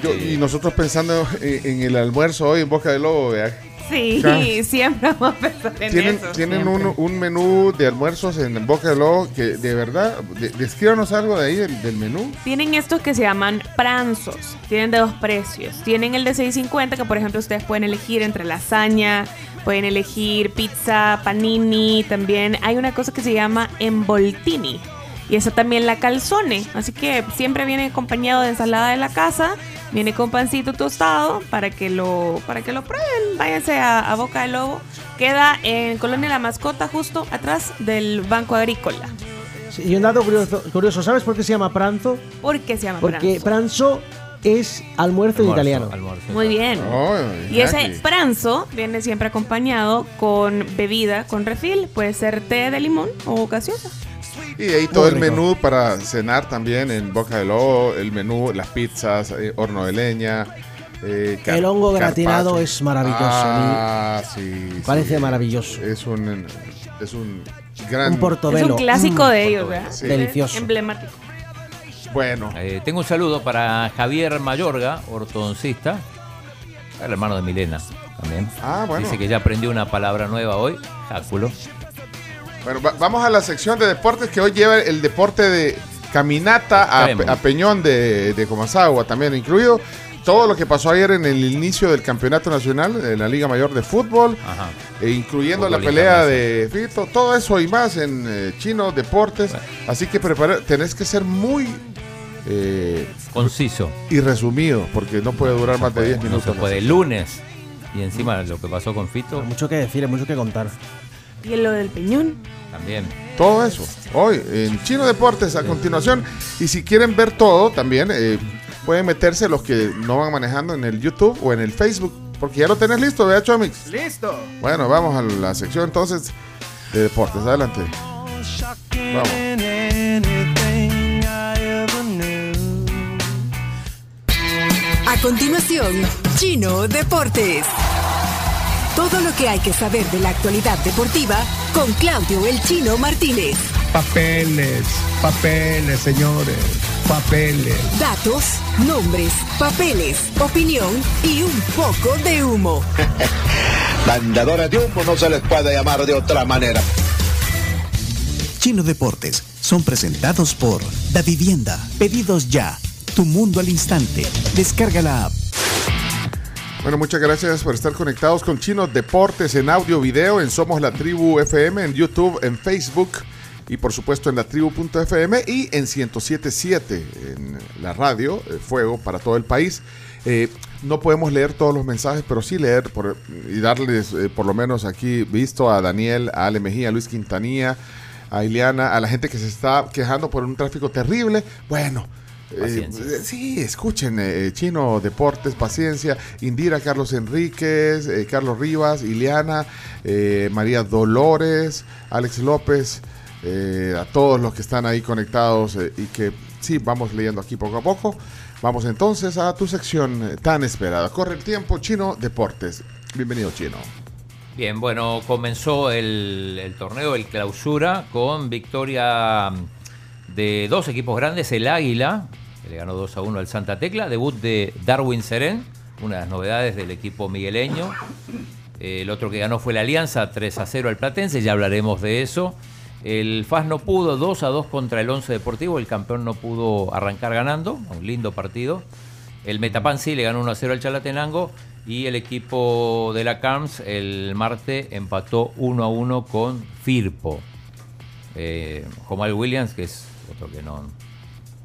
Yo- y nosotros pensando en, en el almuerzo hoy en Boca del Lobo, ¿vea? Sí, Ya. siempre vamos a pensar en Tienen, eso. tienen un, un menú de almuerzos en Boca del Lobo que de verdad, de- descríbanos algo de ahí del, del menú. Tienen estos que se llaman pranzos. Tienen de dos precios. Tienen el de 6.50 que por ejemplo ustedes pueden elegir entre lasaña, pueden elegir pizza, panini, también hay una cosa que se llama envoltini. Y esa también la calzone. Así que siempre viene acompañado de ensalada de la casa. Viene con pancito tostado para que lo, para que lo prueben. Váyanse a, a Boca del Lobo. Queda en Colonia La Mascota, justo atrás del Banco Agrícola. Sí, y un dato curioso, curioso, ¿sabes por qué se llama pranzo? ¿Por qué se llama Porque pranzo? pranzo es almuerzo, en italiano. Muy bien. Y ese pranzo viene siempre acompañado con bebida, con refil. Puede ser té de limón o gaseosa. Y de ahí todo Muy el rico. menú para cenar también en Boca del Lobo, el menú, las pizzas, eh, horno de leña. eh, El hongo gratinado es maravilloso. Ah, sí. Parece sí. maravilloso. Es un, es un gran... Un portobelo. Es un clásico Mm. de ellos, ¿verdad? Sí. Delicioso. Es emblemático. Bueno. Eh, tengo un saludo para Javier Mayorga, ortodoncista, el hermano de Milena también. Ah, bueno. Dice que ya aprendió una palabra nueva hoy, jáculo. Bueno, va- vamos a la sección de deportes que hoy lleva el deporte de caminata a, Peñón de, de Comasagua también incluido. Todo lo que pasó ayer en el inicio del campeonato nacional de la Liga Mayor de Fútbol, Ajá. e incluyendo Fútbol la pelea de Fito, todo eso y más en eh, Chino Deportes. Así que prepara, tenés que ser muy eh, Conciso. y resumido, porque no puede durar más de 10 No minutos. se la puede. Lunes. Y encima lo que pasó con Fito, Mucho que decir, mucho que contar. Y en lo del peñón. también. Todo eso, hoy en Chino Deportes a continuación. Y si quieren ver todo, también eh, pueden meterse los que no van manejando en el YouTube o en el Facebook, porque ya lo tenés listo, vea Chomix. Listo. Bueno, vamos a la sección entonces de deportes. Adelante. Vamos. A continuación, Chino Deportes. Todo lo que hay que saber de la actualidad deportiva con Claudio El Chino Martínez. Papeles, papeles, señores, papeles. Datos, nombres, papeles, opinión y un poco de humo. Mandadores de humo no se les puede llamar de otra manera. Chino Deportes son presentados por Da Vivienda. Pedidos ya. Tu mundo al instante. Descarga la app. Bueno, muchas gracias por estar conectados con Chino Deportes en audio, video, en Somos la Tribu FM, en YouTube, en Facebook y por supuesto en la tribu.fm y en 1077 en la radio, eh, Fuego para todo el país. Eh, no podemos leer todos los mensajes, pero sí leer por- y darles eh, por lo menos aquí visto a Daniel, a Ale Mejía, a Luis Quintanilla, a Ileana, a la gente que se está quejando por un tráfico terrible. Bueno, Paciencia. eh, sí, escuchen, eh, Chino Deportes, Paciencia, Indira, Carlos Enríquez, eh, Carlos Rivas, Ileana, eh, María Dolores, Alex López, eh, a todos los que están ahí conectados eh, y que sí, vamos leyendo aquí poco a poco. Vamos entonces a tu sección eh, tan esperada. Corre el tiempo, Chino Deportes. Bienvenido, Chino. Bien, bueno, comenzó el, el torneo, el clausura, con victoria de dos equipos grandes, el Águila, que le ganó 2 a 1 al Santa Tecla, debut de Darwin Serén, una de las novedades del equipo migueleño. El otro que ganó fue la Alianza, 3 a 0 al Platense, ya hablaremos de eso. El FAS no pudo, 2 a 2 contra el Once Deportivo, el campeón no pudo arrancar ganando, un lindo partido. El Metapan sí le ganó 1 a 0 al Chalatenango y el equipo de la CARMS el martes empató 1 a 1 con Firpo. Eh, Jomal Williams, que es que no,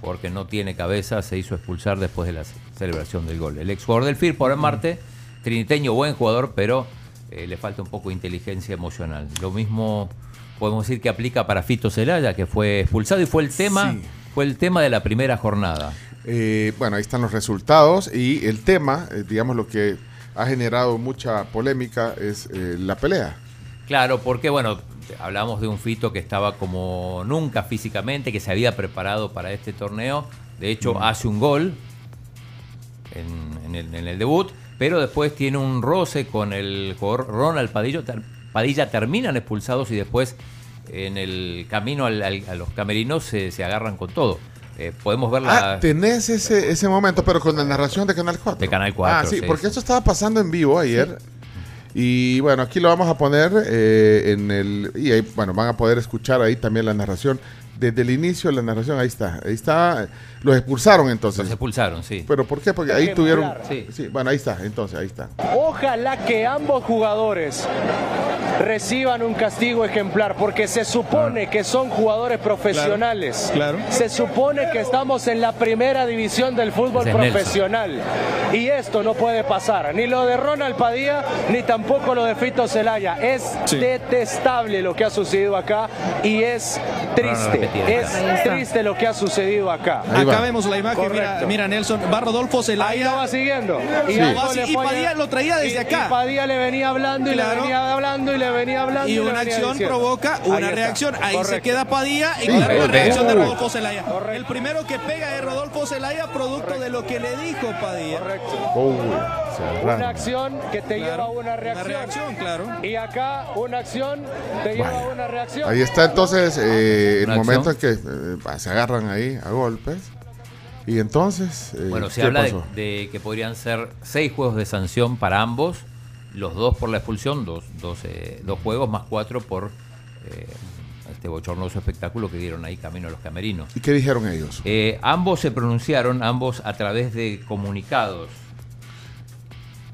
porque no tiene cabeza, se hizo expulsar después de la ce- celebración del gol. El ex jugador del Firpo ahora en Marte, triniteño, buen jugador, pero eh, le falta un poco de inteligencia emocional. Lo mismo podemos decir que aplica para Fito Celaya, que fue expulsado y fue el tema, Sí. fue el tema de la primera jornada. Eh, bueno, ahí están los resultados y el tema, eh, digamos lo que ha generado mucha polémica es la pelea. Claro, porque bueno, hablamos de un Fito que estaba como nunca físicamente, que se había preparado para este torneo. De hecho, Mm. hace un gol en, en el, en el debut, pero después tiene un roce con el jugador Ronald Padillo. Padilla terminan expulsados y después en el camino al- al- a los camerinos se, se agarran con todo. Eh, podemos ver la... Ah, tenés ese, ese momento, pero con la narración de Canal 4. De Canal 4, Ah, sí, sí, porque sí. esto estaba pasando en vivo ayer. Y bueno, aquí lo vamos a poner eh, en el. Y bueno, van a poder escuchar ahí también la narración. Desde el inicio de la narración, ahí está. Ahí está. Los expulsaron entonces. Los expulsaron, sí. ¿Pero por qué? Porque ahí tuvieron. Sí. Sí, bueno, ahí está, entonces, ahí está. Ojalá que ambos jugadores reciban un castigo ejemplar, porque se supone que son jugadores profesionales. Claro. Se supone que estamos en la primera división del fútbol Nelson. profesional. Y esto no puede pasar. Ni lo de Ronald Padilla, ni tampoco lo de Fito Celaya. Es Sí. detestable lo que ha sucedido acá y es triste. Es triste lo que ha sucedido acá. Acá vemos la imagen, mira, Nelson, va Rodolfo Zelaya. Ahí lo va siguiendo. Y, le Padilla lo traía desde y- acá. Y Padilla le venía hablando y Claro. le venía hablando y le venía hablando. Y una acción diciendo. provoca una reacción. Ahí se queda Padilla y Sí, claro, la pero- reacción de. Rodolfo Zelaya. El primero que pega es Rodolfo Zelaya, producto de lo que le dijo Padilla. Una acción que te lleva a una reacción. reacción, claro. Y acá una acción te lleva a una reacción. Ahí está entonces eh, el Una momento en que eh, se agarran ahí a golpes. Y entonces. eh, Bueno, se ¿qué habla de, pasó? de que podrían ser seis juegos de sanción para ambos, los dos por la expulsión, dos, dos, eh, dos juegos más cuatro por eh, este bochornoso espectáculo que dieron ahí camino a los camerinos. ¿Y qué dijeron ellos? Eh, ambos se pronunciaron, ambos a través de comunicados.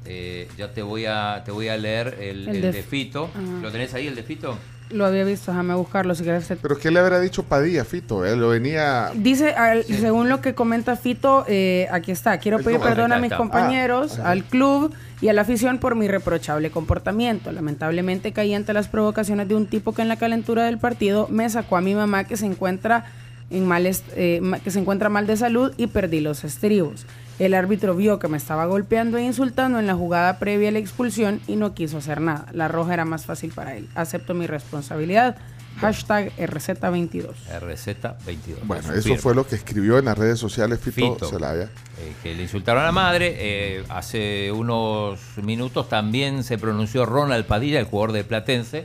Eh, ya te voy a te voy a leer el, El de-. Ajá. ¿Lo tenés ahí, el de Fito? Lo había visto, déjame buscarlo si quieres. Pero ¿qué le habrá dicho Padilla, Fito? Él lo venía. Dice, al- según lo que comenta Fito, eh, aquí está, quiero El pedir perdón a mis compañeros, Ah, al club y a la afición por mi reprochable comportamiento. Lamentablemente caí ante las provocaciones de un tipo que en la calentura del partido me sacó a mi mamá que se encuentra en mal est- eh, que se encuentra mal de salud y perdí los estribos. El árbitro vio que me estaba golpeando e insultando en la jugada previa a la expulsión y no quiso hacer nada. La roja era más fácil para él. Acepto mi responsabilidad. Hashtag RZ22. RZ22. Bueno, eso fue lo que escribió en las redes sociales Fito, Fito. Celaya. eh, que le insultaron a la madre. Eh, hace unos minutos también se pronunció Ronald Padilla, el jugador de Platense.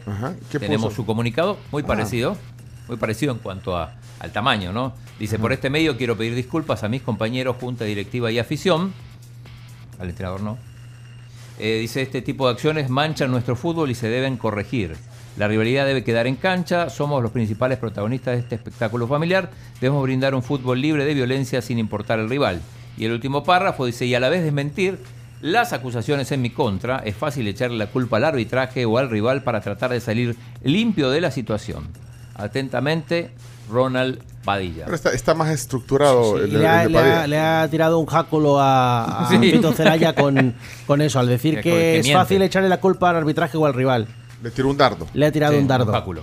¿qué Tenemos puso? su comunicado, muy Ah. parecido, muy parecido en cuanto a, al tamaño, ¿no? Dice, por este medio quiero pedir disculpas a mis compañeros, junta directiva y afición. Al entrenador no. Eh, dice, este tipo de acciones manchan nuestro fútbol y se deben corregir. La rivalidad debe quedar en cancha, somos los principales protagonistas de este espectáculo familiar, debemos brindar un fútbol libre de violencia sin importar el rival. Y el último párrafo dice, y a la vez desmentir las acusaciones en mi contra, es fácil echarle la culpa al arbitraje o al rival para tratar de salir limpio de la situación. Atentamente, Ronald Padilla. Pero está, está más estructurado el, le, ha, de le ha- Padilla. le ha tirado un jáculo a, a Sí. Fito Celaya con, con eso, al decir Que- que, que es miente. fácil echarle la culpa al arbitraje o al rival. Le tiró un dardo. Le ha tirado Sí, un dardo. jáculo.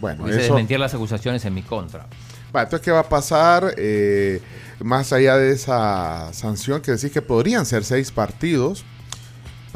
Bueno, Dice eso. desmentir las acusaciones en mi contra. Va, entonces, ¿qué va a pasar? Eh, más allá de esa sanción que decís que podrían ser seis partidos.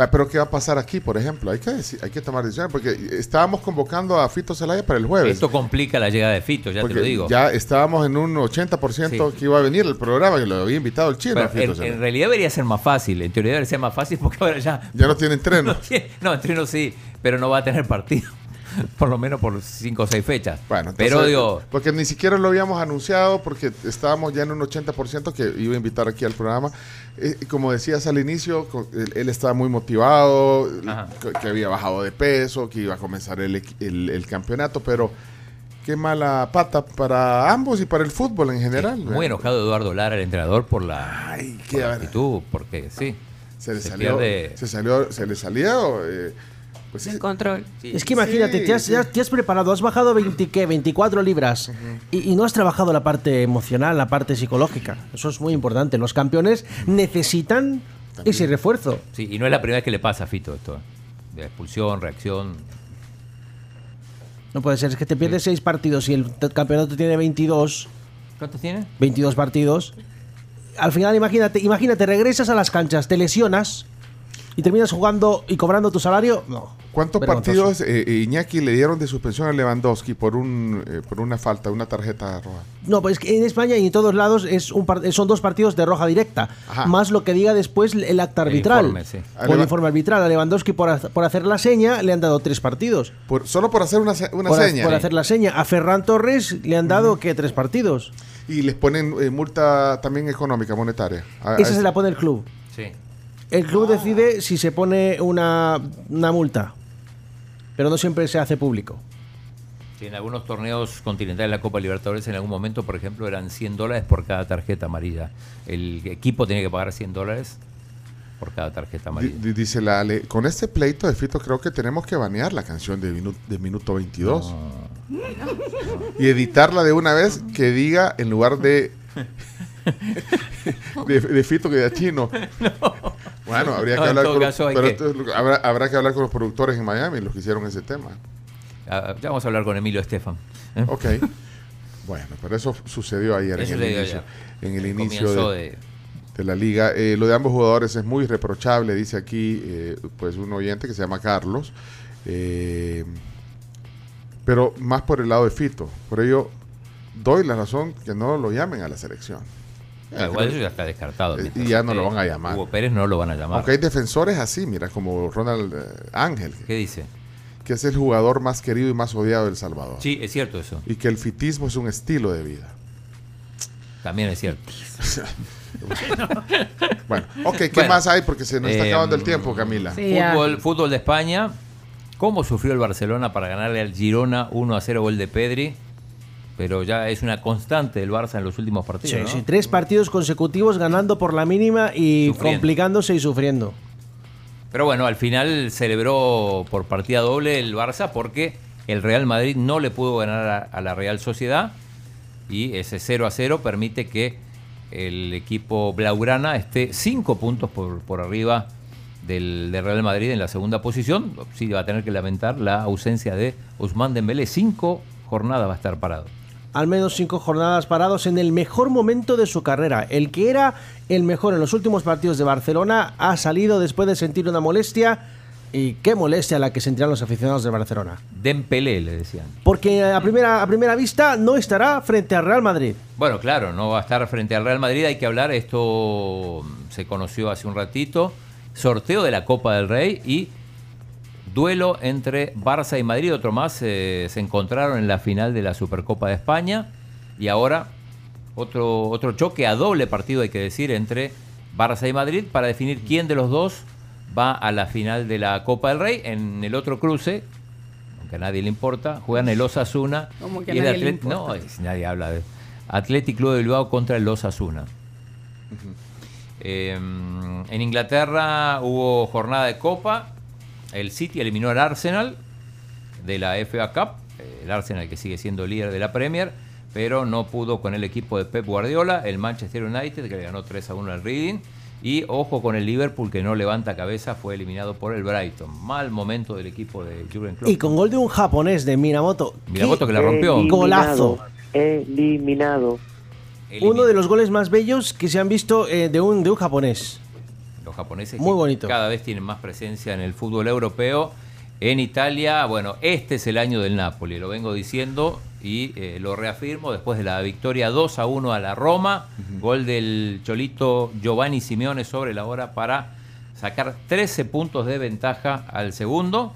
Va, Pero ¿qué va a pasar aquí, por ejemplo? Hay que, decir- hay que tomar decisiones porque estábamos convocando a Fito Zelaya para el jueves. Esto complica la llegada de Fito, ya porque te lo digo. Ya estábamos en un 80% que iba a venir el programa, que lo había invitado el chino. Pero a Fito en, Zelaya. en realidad debería ser más fácil. En teoría debería ser más fácil porque ahora ya. Ya no tiene entreno. No, tiene- no, entreno sí, pero no va a tener partido. Por lo menos por cinco o seis fechas. Bueno, pero entonces, digo, Porque ni siquiera lo habíamos anunciado porque estábamos ya en un 80% que iba a invitar aquí al programa. Eh, como decías al inicio, él, él estaba muy motivado, que, que había bajado de peso, que iba a comenzar el, el- el campeonato, pero qué mala pata para ambos y para el fútbol en general. muy enojado Eduardo Lara, el entrenador, por la, qué por la a- actitud, porque sí. Se le se salió, pierde- se salió, se le salió, eh, pues sí. Control. Es que imagínate, Sí, te, has, sí. ya te has preparado, has bajado 20, ¿qué? 24 libras y, y no has trabajado la parte emocional, la parte psicológica. Eso es muy importante. Los campeones necesitan ese refuerzo. Sí, y no es la primera vez que le pasa a Fito esto. ¿eh? De expulsión, reacción. No puede ser, es que te pierdes 6 partidos y el campeonato tiene 22. ¿Cuántos tiene? 22 partidos. Al final, imagínate, imagínate, regresas a las canchas, te lesionas y terminas jugando y cobrando tu salario, no. ¿Cuántos partidos eh, eh, Iñaki le dieron de suspensión a Lewandowski por un eh, por una falta, una tarjeta roja? No, pues es que en España y en todos lados es un par- son dos partidos de roja directa, Ajá. más lo que diga después el acta arbitral. informe, sí. O el informe arbitral. A Lewandowski por, ha- por hacer la seña le han dado tres partidos. Por, solo por hacer una, se- una por, seña. por hacer la seña. A Ferran Torres le han dado que tres partidos. Y les ponen eh, multa también económica, monetaria. A- a Esa se la pone el club. Sí. El club decide si se pone una, una multa, pero no siempre se hace público. Sí, en algunos torneos continentales de la Copa Libertadores, en algún momento, por ejemplo, eran 100 dólares por cada tarjeta amarilla. El equipo tenía que pagar 100 dólares por cada tarjeta amarilla. di- dice la Ale, con este pleito de Fito creo que tenemos que banear la canción de, minu- de minuto 22. Y editarla de una vez que diga en lugar de de, de Fito que de chino. Bueno, habría que No, hablar con, caso hay pero que- esto- habrá, habrá que hablar con los productores en Miami, los que hicieron ese tema. Ah, ya vamos a hablar con Emilio Estefan. ¿eh? Ok. Bueno, pero eso sucedió ayer Eso en el inicio, en el El inicio comienzo de, de- de la liga. Eh, lo de ambos jugadores es muy reprochable, dice aquí eh, pues un oyente que se llama Carlos. Eh, pero más por el lado de Fito. Por ello, doy la razón que no lo llamen a la selección. Ah, igual eso ya está descartado. Eh, mientras y ya no lo van a llamar. Hugo Pérez no lo van a llamar. Aunque hay defensores así, mira, como Ronald eh, Ángel. ¿Qué dice? Que es el jugador más querido y más odiado de El Salvador. Sí, es cierto eso. Y que el fitismo es un estilo de vida. También es cierto. bueno, ok, ¿qué Bueno, más hay? Porque se nos está eh, acabando el tiempo, Camila. fútbol, fútbol de España. ¿Cómo sufrió el Barcelona para ganarle al Girona 1 a 0 gol de Pedri? Pero ya es una constante del Barça en los últimos partidos. Sí, ¿no? sí, tres partidos consecutivos ganando por la mínima y Sufriendo. complicándose y sufriendo. Pero bueno, al final celebró por partida doble el Barça porque el Real Madrid no le pudo ganar a, a la Real Sociedad y ese 0 a 0 permite que el equipo Blaugrana esté cinco puntos por, por arriba del, del Real Madrid en la segunda posición. Sí, va a tener que lamentar la ausencia de Ousmane Dembélé. Cinco jornadas va a estar parado. Al menos cinco jornadas parados en el mejor momento de su carrera. El que era el mejor en los últimos partidos de Barcelona ha salido después de sentir una molestia. Y qué molestia la que sentirán los aficionados de Barcelona. Dembélé, le decían. Porque a primera, a primera vista no estará frente al Real Madrid. Bueno, claro, no va a estar frente al Real Madrid, hay que hablar, esto se conoció hace un ratito, sorteo de la Copa del Rey y duelo entre Barça y Madrid, otro más, eh, se encontraron en la final de la Supercopa de España y ahora otro, otro choque a doble partido, hay que decir, entre Barça y Madrid para definir quién de los dos va a la final de la Copa del Rey. En el otro cruce, aunque a nadie le importa, juegan el Osasuna ¿Cómo que a y el nadie le Atlet- No, importa? es- nadie habla de Athletic Club de Bilbao contra el Osasuna. Eh, en Inglaterra hubo jornada de Copa. El City eliminó al Arsenal de la FA Cup. eh, El Arsenal que sigue siendo líder de la Premier, pero no pudo con el equipo de Pep Guardiola. El Manchester United que le ganó 3 a 1 al Reading. Y ojo con el Liverpool que no levanta cabeza, fue eliminado por el Brighton. Mal momento del equipo de Jurgen Klopp. Y con gol de un japonés de Minamoto. Minamoto ¡Qué que la rompió. Golazo. Eliminado. Uno de los goles más bellos que se han visto eh, de, un, de un japonés. Los japoneses Muy que bonito. cada vez tienen más presencia en el fútbol europeo. En Italia, bueno, este es el año del Napoli, lo vengo diciendo y eh, lo reafirmo después de la victoria 2 a 1 a la Roma, gol del Cholito Giovanni Simeone sobre la hora para sacar 13 puntos de ventaja al segundo.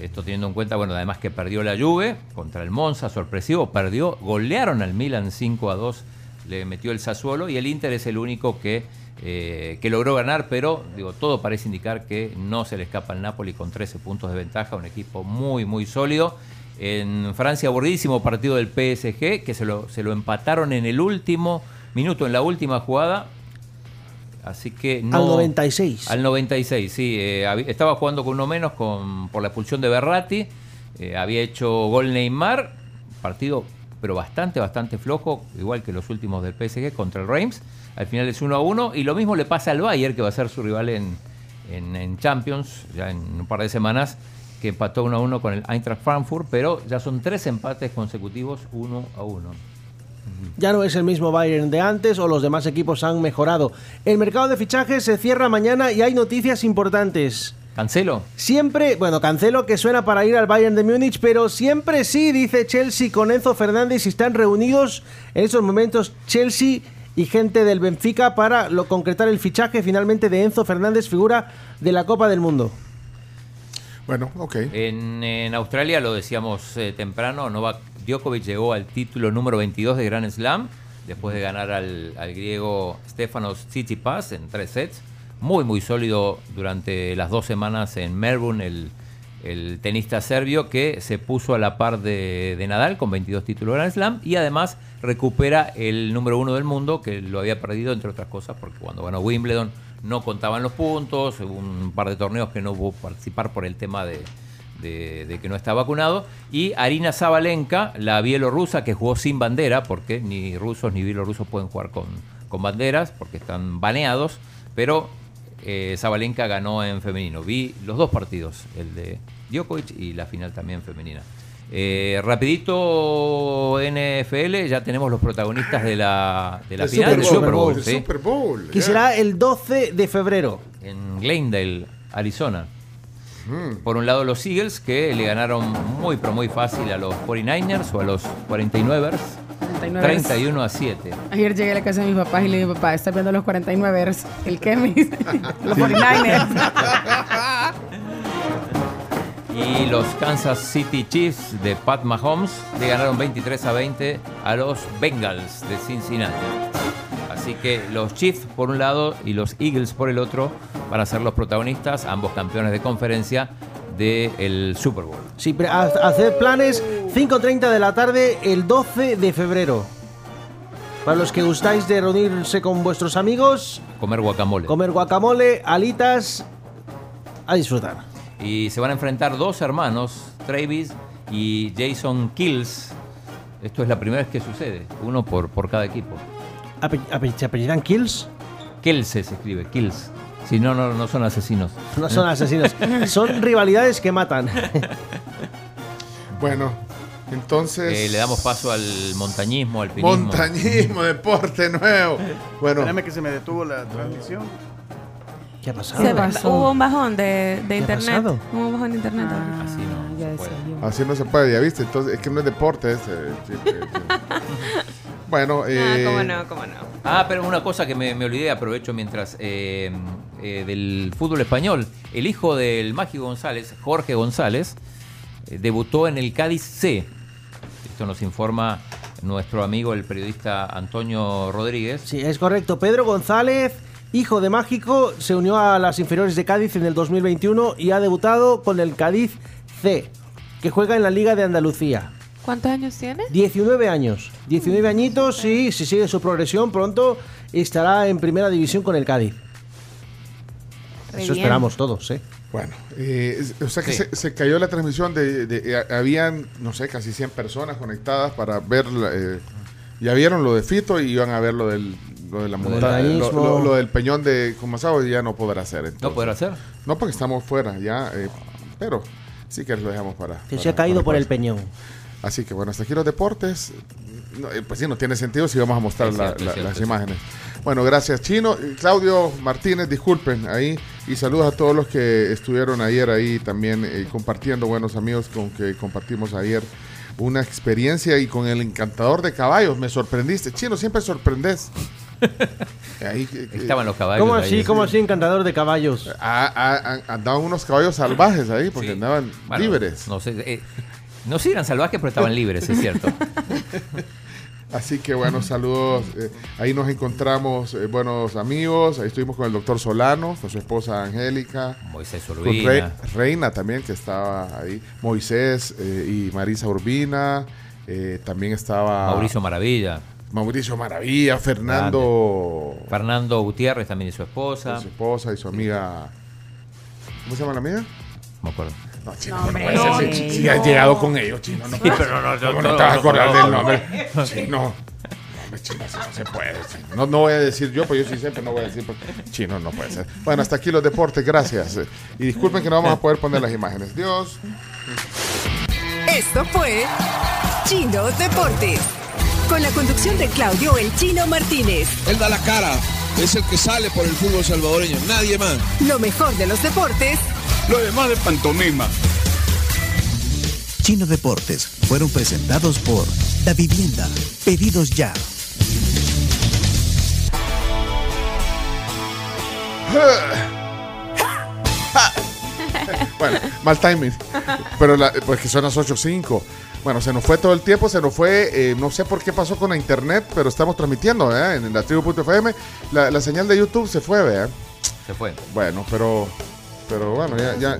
Esto teniendo en cuenta, bueno, además que perdió la Juve contra el Monza, sorpresivo, perdió, golearon al Milan 5 a 2, le metió el Sassuolo y el Inter es el único que, eh, que logró ganar, pero digo, todo parece indicar que no se le escapa al Napoli con 13 puntos de ventaja, un equipo muy, muy sólido. En Francia, aburridísimo partido del PSG, que se lo, se lo empataron en el último minuto, en la última jugada. Así que no. Al 96. Al 96, sí. eh, estaba jugando con uno menos con, por la expulsión de Berratti. eh, había hecho gol Neymar. Partido, pero bastante, bastante flojo, igual que los últimos del PSG contra el Reims. Al final es 1 a 1. Y lo mismo le pasa al Bayern, que va a ser su rival en, en- Champions, ya en un par de semanas, que empató 1 a 1 con el Eintracht Frankfurt. Pero ya son tres empates consecutivos, 1 a 1. Ya no es el mismo Bayern de antes o los demás equipos han mejorado. El mercado de fichajes se cierra mañana y hay noticias importantes. ¿Cancelo? Siempre, bueno, Cancelo que suena para ir al Bayern de Múnich, pero siempre sí, dice Chelsea con Enzo Fernández y están reunidos en estos momentos Chelsea y gente del Benfica para lo, concretar el fichaje finalmente de Enzo Fernández, figura de la Copa del Mundo. Bueno, ok. En, en Australia, lo decíamos eh, temprano, Novak Djokovic llegó al título número 22 de Grand Slam, después de ganar al, al griego Stefanos Tsitsipas en tres sets. Muy, muy sólido durante las dos semanas en Melbourne, el, el tenista serbio que se puso a la par de, Nadal con 22 títulos Grand Slam y además recupera el número uno del mundo que lo había perdido, entre otras cosas, porque cuando ganó Wimbledon no contaban los puntos, un par de torneos que no hubo participar por el tema de, de- de que no está vacunado. Y Arina Zabalenka, la bielorrusa que jugó sin bandera, porque ni rusos ni bielorrusos pueden jugar con, con banderas, porque están baneados, pero eh, Zabalenka ganó en femenino. Vi los dos partidos, el de Djokovic y la final también femenina. Eh, rapidito NFL, ya tenemos los protagonistas de la, de la final del Super Super Bowl. Bowl. sí. Super Bowl. Que será el 12 de febrero. En Glendale, Arizona. Mm. Por un lado los Eagles, que le ganaron muy, pero muy fácil a los 49ers o a los 49ers. 49ers. 31 a 7. Ayer llegué a la casa de mis papás y le dije, papá, ¿estás viendo los 49ers? ¿El dice, los 49ers. Y los Kansas City Chiefs de Pat Mahomes le ganaron 23 a 20 a los Bengals de Cincinnati. Así que los Chiefs por un lado y los Eagles por el otro van a ser los protagonistas, ambos campeones de conferencia del Super Bowl. Sí, pero hacer planes 5.30 de la tarde el 12 de febrero. Para los que gustáis de reunirse con vuestros amigos, Comer guacamole. comer guacamole, alitas, a disfrutar. Y se van a enfrentar dos hermanos, Travis y Jason Kills. Esto es la primera vez que sucede, uno por, por cada equipo. ¿Se apellidan Kills? Kills se escribe, Kills. Si no, no, no son asesinos. No son asesinos, son rivalidades que matan. Bueno, entonces. Eh, le damos paso al montañismo, al pinismo. Montañismo, deporte nuevo. Bueno, Espérame que se me detuvo la transmisión. ¿Qué ha pasado? Se- Hubo un bajón de, de ha internet. pasado? Hubo un bajón de internet. Así no. Ya decía yo. así no se puede, ya viste. Entonces, es que no es deporte. es, sí, sí. bueno, eh, Ah, cómo no, cómo no. Ah, pero una cosa que me, me olvidé, aprovecho mientras, eh, eh, del fútbol español. El hijo del Mágico González, Jorge González, eh, debutó en el Cádiz C. Esto nos informa nuestro amigo, el periodista Antonio Rodríguez. Sí, es correcto. Pedro González, hijo de Mágico, se unió a las inferiores de Cádiz en el 2021 y ha debutado con el Cádiz C, que juega en la Liga de Andalucía. ¿Cuántos años tiene? 19 años. 19 añitos y si sigue su progresión pronto estará en primera división con el Cádiz. Re Eso bien. esperamos todos, ¿eh? Bueno, eh, o sea que Sí. se, se cayó la transmisión de, de- eh, habían, no sé, casi 100 personas conectadas para ver, la, eh, ya vieron lo de Fito y iban a ver lo del, lo de la Lo del montaña, lo, organismo. lo- lo del peñón de Comasado y ya no podrá hacer. ¿No entonces. podrá hacer? No, porque estamos fuera ya, eh, pero sí que lo dejamos para. Que para- se ha caído por el peñón. Así que bueno, hasta aquí los deportes. No, eh, pues sí, no tiene sentido si vamos a mostrar la- cierto, es la- cierto, las es imágenes. Bueno, gracias Chino. Eh, Claudio Martínez, disculpen ahí. Y saludos a todos los que estuvieron ayer ahí también eh, compartiendo, buenos amigos con que compartimos ayer una experiencia y con el encantador de caballos. Me sorprendiste. Chino, siempre sorprendes. Ahí, eh, eh, Estaban los caballos. ¿Cómo ahí, así? sí. ¿Cómo así, encantador de caballos? ah, ah, ah, andaban unos caballos salvajes ahí porque Sí. andaban Bueno, libres. No sé, eh, no sí eran salvajes, pero estaban libres, es cierto. Así que bueno, saludos. eh, ahí nos encontramos eh, buenos amigos. Ahí estuvimos con el doctor Solano, con su esposa Angélica. Moisés Con Urbina. Re- Reina también, que estaba ahí. Moisés eh, y Marisa Urbina. también estaba Mauricio Maravilla. Mauricio Maravilla, Fernando, Fernando Gutiérrez también y su esposa. su esposa y su amiga. ¿Cómo se llama la amiga? No me acuerdo. No, chino, No, puede ser, si- chino. si has llegado con ellos, chino. No, Sí, puede pero no, yo ¿Cómo no- no te vas a acordar del nombre? Chino. No, hombre, chino, así no se puede. chino. No, no voy a decir yo, pues yo sí sé, pero no voy a decir. porque- Chino, no puede ser. Bueno, hasta aquí los deportes, gracias. Y disculpen que no vamos a poder poner las imágenes. Dios. Esto fue Chino Deportes. Con la conducción de Claudio El Chino Martínez. Él da la cara, es el que sale por el fútbol salvadoreño, nadie más. Lo mejor de los deportes. Lo demás de pantomima. Chino Deportes fueron presentados por Da Vivienda. Pedidos ya. bueno, mal timing. Pero la, pues que son las 8.05. Bueno, se nos fue todo el tiempo, se nos fue, eh, no sé por qué pasó con la internet, pero estamos transmitiendo ¿verdad? en la tribu.fm. La, la señal de YouTube se fue, ¿verdad? Se fue. Bueno, pero, pero bueno, ya, ya,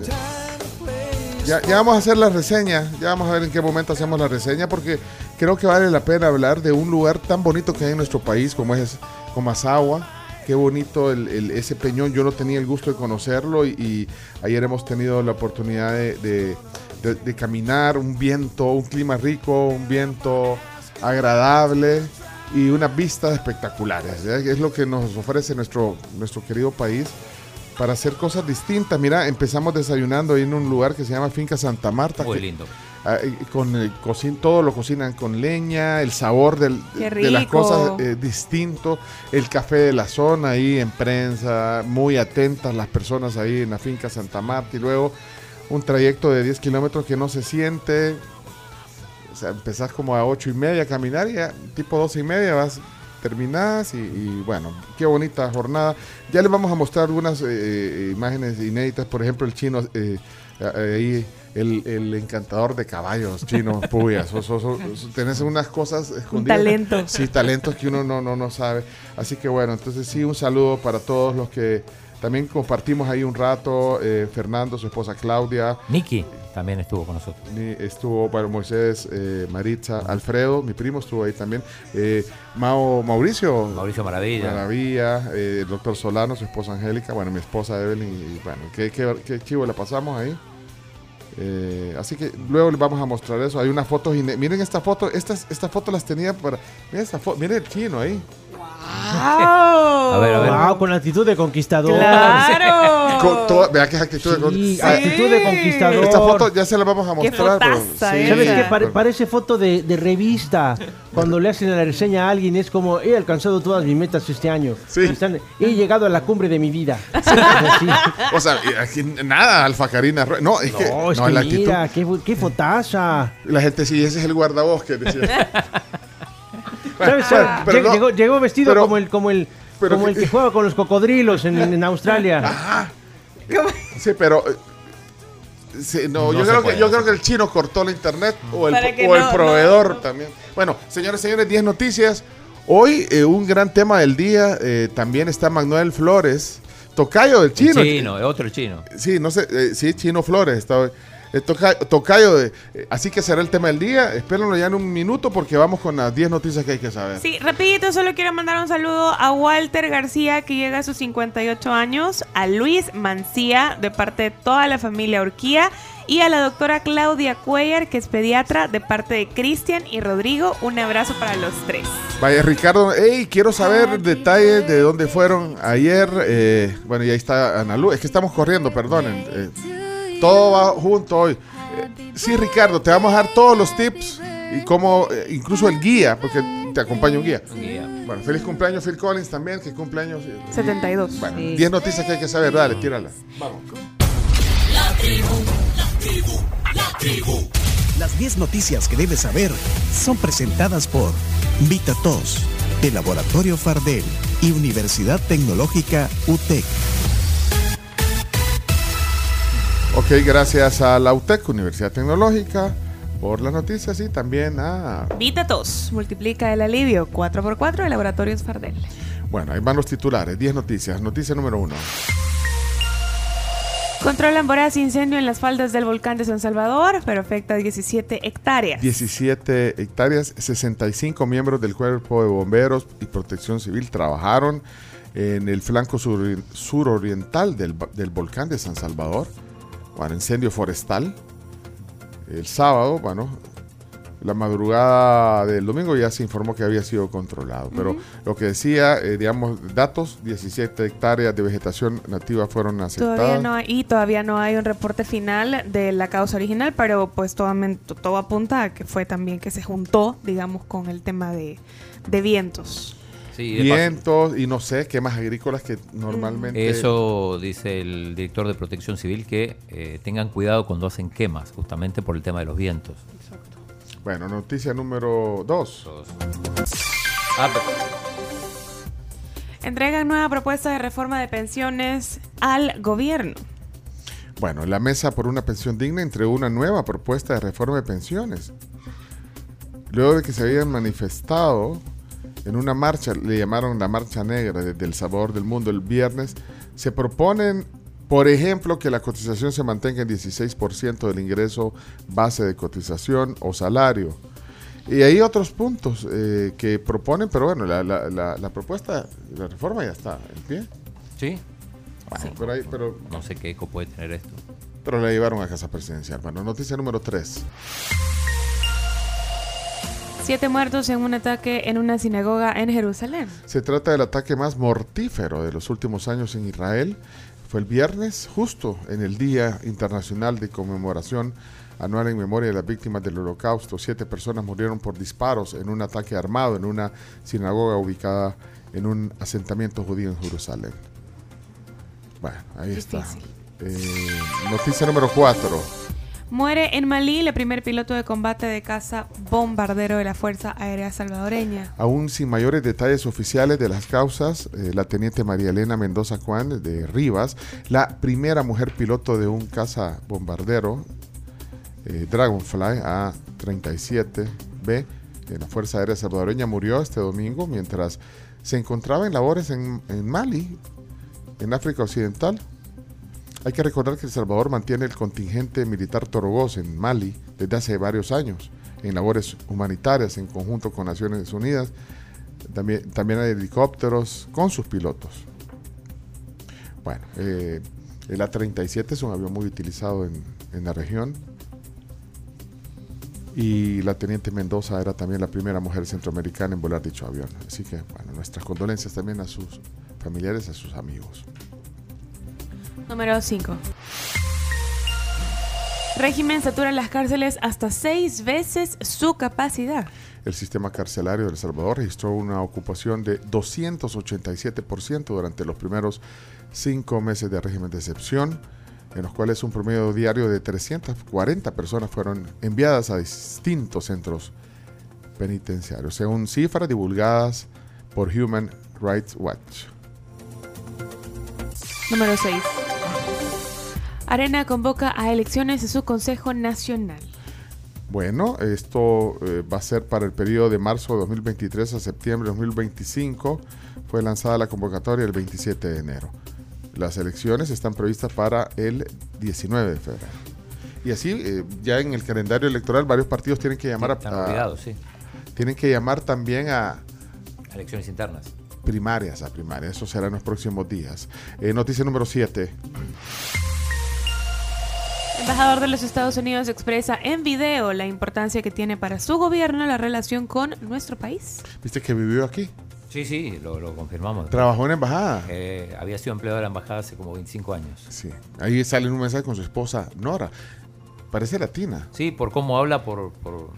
ya, ya vamos a hacer la reseña, ya vamos a ver en qué momento hacemos la reseña, porque creo que vale la pena hablar de un lugar tan bonito que hay en nuestro país como es Comasagua. Qué bonito el, el- ese peñón, yo no tenía el gusto de conocerlo y, y ayer hemos tenido la oportunidad de, de- de- de caminar, un viento, un clima rico, un viento agradable y unas vistas espectaculares. Es lo que nos ofrece nuestro, nuestro querido país para hacer cosas distintas. Mira, empezamos desayunando ahí en un lugar que se llama Finca Santa Marta. Muy que- lindo. ah, y con el cocin, todo lo cocinan con leña, el sabor del- de las cosas eh, distinto, el café de la zona ahí en prensa, muy atentas las personas ahí en la finca Santa Marta y luego un trayecto de 10 kilómetros que no se siente, o sea, empezás como a 8 y media a caminar y ya tipo 12 y media vas, terminás y, y bueno, qué bonita jornada. Ya les vamos a mostrar algunas eh, imágenes inéditas, por ejemplo el chino, eh, ahí el, el encantador de caballos chino, puya, sos- sos- sos- tenés unas cosas escondidas. talento. Sí, talentos que uno no, no, no sabe. Así que bueno, entonces sí, un saludo para todos los que también compartimos ahí un rato, eh, Fernando, su esposa Claudia, Nicky también estuvo con nosotros. estuvo bueno, Moisés, eh, Maritza, Alfredo, mi primo estuvo ahí también. Eh, Mao, Mauricio. Mauricio Maravilla. Maravilla, eh, el doctor Solano, su esposa Angélica, bueno, mi esposa Evelyn, y bueno, qué, qué, qué chivo la pasamos ahí. Eh, así que luego les vamos a mostrar eso. Hay unas fotos, miren esta foto, estas, estas fotos las tenía para, miren esta foto, miren el chino ahí. A ver, a ver. Wow, con actitud de conquistador. ¡Claro! Con toda- vea que es actitud de Sí, Ah, actitud de conquistador. Esta foto ya se la vamos a Qué mostrar. pero- fotaza sí. ¿Sabes qué? Pare- parece foto de, de revista. Cuando le hacen la reseña a alguien es como, he alcanzado todas mis metas este año. Sí. Están- he llegado a la cumbre de mi vida. O sea, aquí nada, Alfa Karina. No, es que, No, es no, que la actitud. mira, qué, qué fotaza. La gente sí, ese es el guardabosques, decía. Llegó, llegó vestido pero- como el, como el, pero como que- el que juega con los cocodrilos en, en Australia. Sí, pero. eh, sí, no, No yo, creo puede, que, yo creo que el chino cortó la internet o el, o el no- proveedor también. Bueno, señores, señores, 10 noticias. Hoy eh, un gran tema del día. eh, también está Manuel Flores, tocayo del chino. Chino, otro chino. Sí, no sé, eh, sí, Chino Flores está hoy. Eh, toca- tocayo, de- eh, así que será el tema del día. Espérenlo ya en un minuto porque vamos con las 10 noticias que hay que saber. Sí, rapidito, solo quiero mandar un saludo a Walter García, que llega a sus 58 años, a Luis Mancía, de parte de toda la familia Urquía, y a la doctora Claudia Cuellar, que es pediatra, de parte de Cristian y Rodrigo. Un abrazo para los tres. Vaya, Ricardo, hey, quiero saber detalles de dónde fueron ayer. eh, bueno, y ahí está Ana Lu. Es que estamos corriendo, perdonen. eh, todo va junto hoy. Eh, sí, Ricardo, te vamos a dar todos los tips y cómo, eh, incluso el guía, porque te acompaña un guía. Bueno, feliz cumpleaños Phil Collins también, que cumpleaños. eh, 72. Bueno, Sí. 10 noticias que hay que saber, dale, tírala. Vamos. Las 10 noticias que debes saber son presentadas por VitaTos, de Laboratorio Fardel y Universidad Tecnológica UTEC. Ok, gracias a la UTEC, Universidad Tecnológica, por las noticias y también a... Vitatos, multiplica el alivio. 4x4 de Laboratorios Fardel. Bueno, ahí van los titulares, 10 noticias. Noticia número 1. Controlan voraz incendio en las faldas del volcán de San Salvador, pero afecta a 17 hectáreas. 17 hectáreas, 65 miembros del Cuerpo de Bomberos y Protección Civil trabajaron en el flanco sur- suroriental del, del volcán de San Salvador. Bueno, incendio forestal. El sábado, bueno, La madrugada del domingo ya se informó que había sido controlado, pero lo que decía, eh, digamos, datos, 17 hectáreas de vegetación nativa fueron aceptadas. Todavía no hay, y todavía no hay un reporte final de la causa original, pero pues todo, todo apunta a que fue también que se juntó, digamos, con el tema de, de vientos. Sí, Vientos y no sé, quemas agrícolas que normalmente... Eso dice el director de Protección Civil que eh, tengan cuidado cuando hacen quemas, justamente por el tema de los vientos. Bueno, noticia número 2. Entregan nueva propuesta de reforma de pensiones al gobierno. Bueno, la Mesa por una Pensión Digna entregó una nueva propuesta de reforma de pensiones. Luego de que se habían manifestado en una marcha, le llamaron la Marcha Negra desde El Sabor del Mundo el viernes, se proponen, por ejemplo, que la cotización se mantenga en 16% del ingreso base de cotización o salario. Y hay otros puntos eh, que proponen, pero bueno, la, la- la- la propuesta, la reforma ya está en pie. ¿Sí? Bueno, pero No sé qué eco puede tener esto. pero la llevaron a casa presidencial. Bueno, noticia número 3. Siete muertos en un ataque en una sinagoga en Jerusalén. Se trata del ataque más mortífero de los últimos años en Israel. Fue el viernes, justo en el Día Internacional de Conmemoración Anual en Memoria de las Víctimas del Holocausto. Siete personas murieron por disparos en un ataque armado en una sinagoga ubicada en un asentamiento judío en Jerusalén. Bueno, ahí está. Eh, noticia número 4. Muere en Malí el primer piloto de combate de caza bombardero de la Fuerza Aérea Salvadoreña. Aún sin mayores detalles oficiales de las causas, eh, la teniente María Elena Mendoza Juan de Rivas, la primera mujer piloto de un caza bombardero eh, Dragonfly A-37B de la Fuerza Aérea Salvadoreña, murió este domingo mientras se encontraba en labores en, en Mali, en África Occidental. Hay que recordar que El Salvador mantiene el contingente militar Torogos en Mali desde hace varios años en labores humanitarias en conjunto con Naciones Unidas. También, también hay helicópteros con sus pilotos. Bueno, eh, el A-37 es un avión muy utilizado en, en la región. Y la teniente Mendoza era también la primera mujer centroamericana en volar dicho avión. Así que, nuestras condolencias también a sus familiares, a sus amigos. Número 5. Régimen satura las cárceles hasta seis veces su capacidad. El sistema carcelario de El Salvador registró una ocupación de 287% durante los primeros cinco meses de régimen de excepción, en los cuales un promedio diario de 340 personas fueron enviadas a distintos centros penitenciarios, según cifras divulgadas por Human Rights Watch. Número 6. Arena convoca a elecciones de su Consejo Nacional. Bueno, esto eh, va a ser para el periodo de marzo de 2023 a septiembre de 2025. Fue lanzada la convocatoria el 27 de enero. Las elecciones están previstas para el 19 de febrero. Y así, eh, ya en el calendario electoral, varios partidos tienen que llamar Están a, a- obligados, sí. Tienen que llamar también a Elecciones internas. primarias, a primarias. Eso será en los próximos días. Eh, noticia número 7. Embajador de los Estados Unidos expresa en video la importancia que tiene para su gobierno la relación con nuestro país. ¿Viste que vivió aquí? Sí, sí, lo, lo confirmamos. Trabajó en la embajada. Eh, había sido empleado de la embajada hace como 25 años. Sí. Ahí sale un mensaje con su esposa Nora. Parece latina. Sí, por cómo habla, por, por,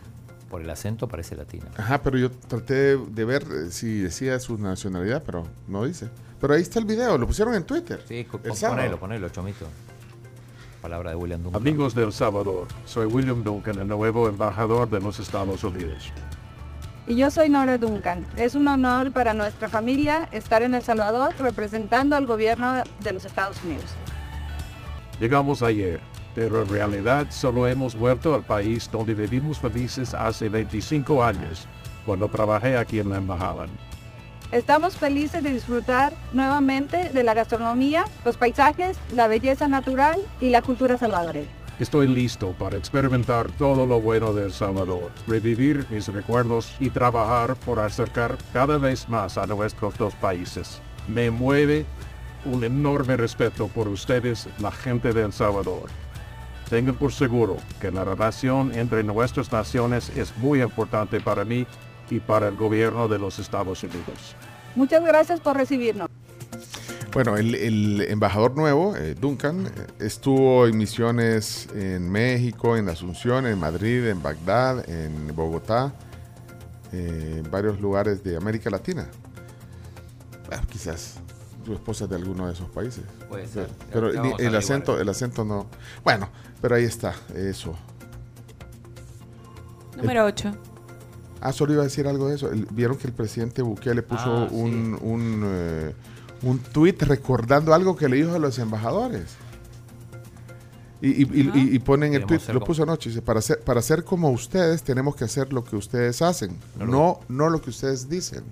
por el acento, parece latina. Ajá, pero yo traté de, de ver eh, si decía su nacionalidad, pero no dice. Pero ahí está el video, lo pusieron en Twitter. Sí, ponelo, ponelo, chomito. Palabra de William Duncan. Amigos de El Salvador, soy William Duncan, el nuevo embajador de los Estados Unidos. Y yo soy Nora Duncan. Es un honor para nuestra familia estar en El Salvador representando al gobierno de los Estados Unidos. Llegamos ayer, pero en realidad solo hemos vuelto al país donde vivimos felices hace 25 años, cuando trabajé aquí en la embajada. Estamos felices de disfrutar nuevamente de la gastronomía, los paisajes, la belleza natural y la cultura salvadoreña. Estoy listo para experimentar todo lo bueno de El Salvador, revivir mis recuerdos y trabajar por acercar cada vez más a nuestros dos países. Me mueve un enorme respeto por ustedes, la gente de El Salvador. Tengan por seguro que la relación entre nuestras naciones es muy importante para mí y para el gobierno de los Estados Unidos. Muchas gracias por recibirnos. Bueno, el, el embajador nuevo, eh, Duncan, eh, estuvo en misiones en México, en Asunción, en Madrid, en Bagdad, en Bogotá, eh, en varios lugares de América Latina. Bueno, quizás su esposa es de alguno de esos países. Puede ser. Pero Ya el, acento, el acento no. Bueno, pero ahí está, eso. Número 8. Ah, solo iba a decir algo de eso. Vieron que el presidente Bukele puso Ah, sí. un, un, eh, un tuit recordando algo que le dijo a los embajadores. Y, y, y- y- y pone en el ser lo como- puso anoche, dice, para ser, para ser como ustedes tenemos que hacer lo que ustedes hacen, No no, lo- no, lo que ustedes dicen.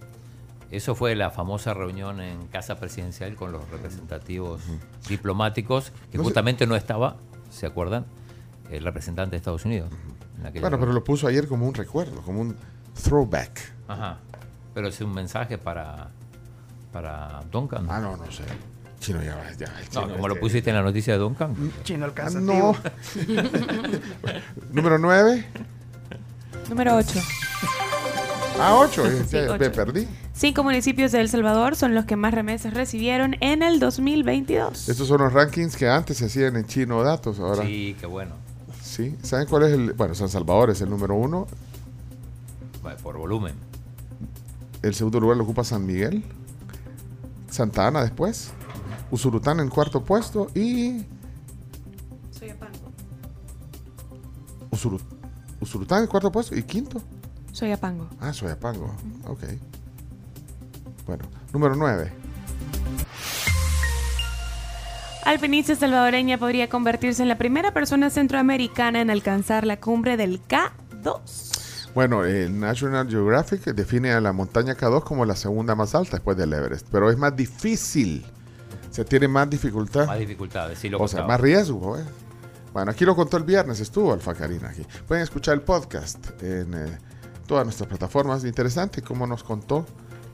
Eso fue la famosa reunión en Casa Presidencial con los representativos diplomáticos, que No sé- justamente no estaba, ¿se acuerdan? El representante de Estados Unidos. en Bueno, pero lo puso ayer como un recuerdo, como un throwback. Ajá. Pero es un mensaje para, para Duncan. Ah, no, no sé. Chino ya va, ya. el No, chino como lo este- pusiste en la noticia de Duncan. Chino Ah, alcanzativo. no. Número 9. Número 8. Ah, 8. Sí, me ocho. perdí. Cinco municipios de El Salvador son los que más remesas recibieron en el 2022. Estos son los rankings que antes se hacían en Chino Datos. Ahora, Sí, qué bueno. sí. ¿Saben cuál es el? Bueno, San Salvador es el número uno. Por volumen. El segundo lugar lo ocupa San Miguel. Santa Ana después. Usurután en cuarto puesto. Y Usuru- Usurután en cuarto puesto. Y quinto. Soyapango. Ah, Soyapango. Ok. Bueno, número 9. Alpinista salvadoreña podría convertirse en la primera persona centroamericana en alcanzar la cumbre del K2. Bueno, el National Geographic define a la montaña K2 como la segunda más alta después del Everest, pero es más difícil. Se tiene más dificultad. Más dificultades, sí lo o sea, más riesgo. ¿eh? Bueno, aquí lo contó el viernes, estuvo Alfa Karina aquí. Pueden escuchar el podcast en eh, todas nuestras plataformas. Interesante cómo nos contó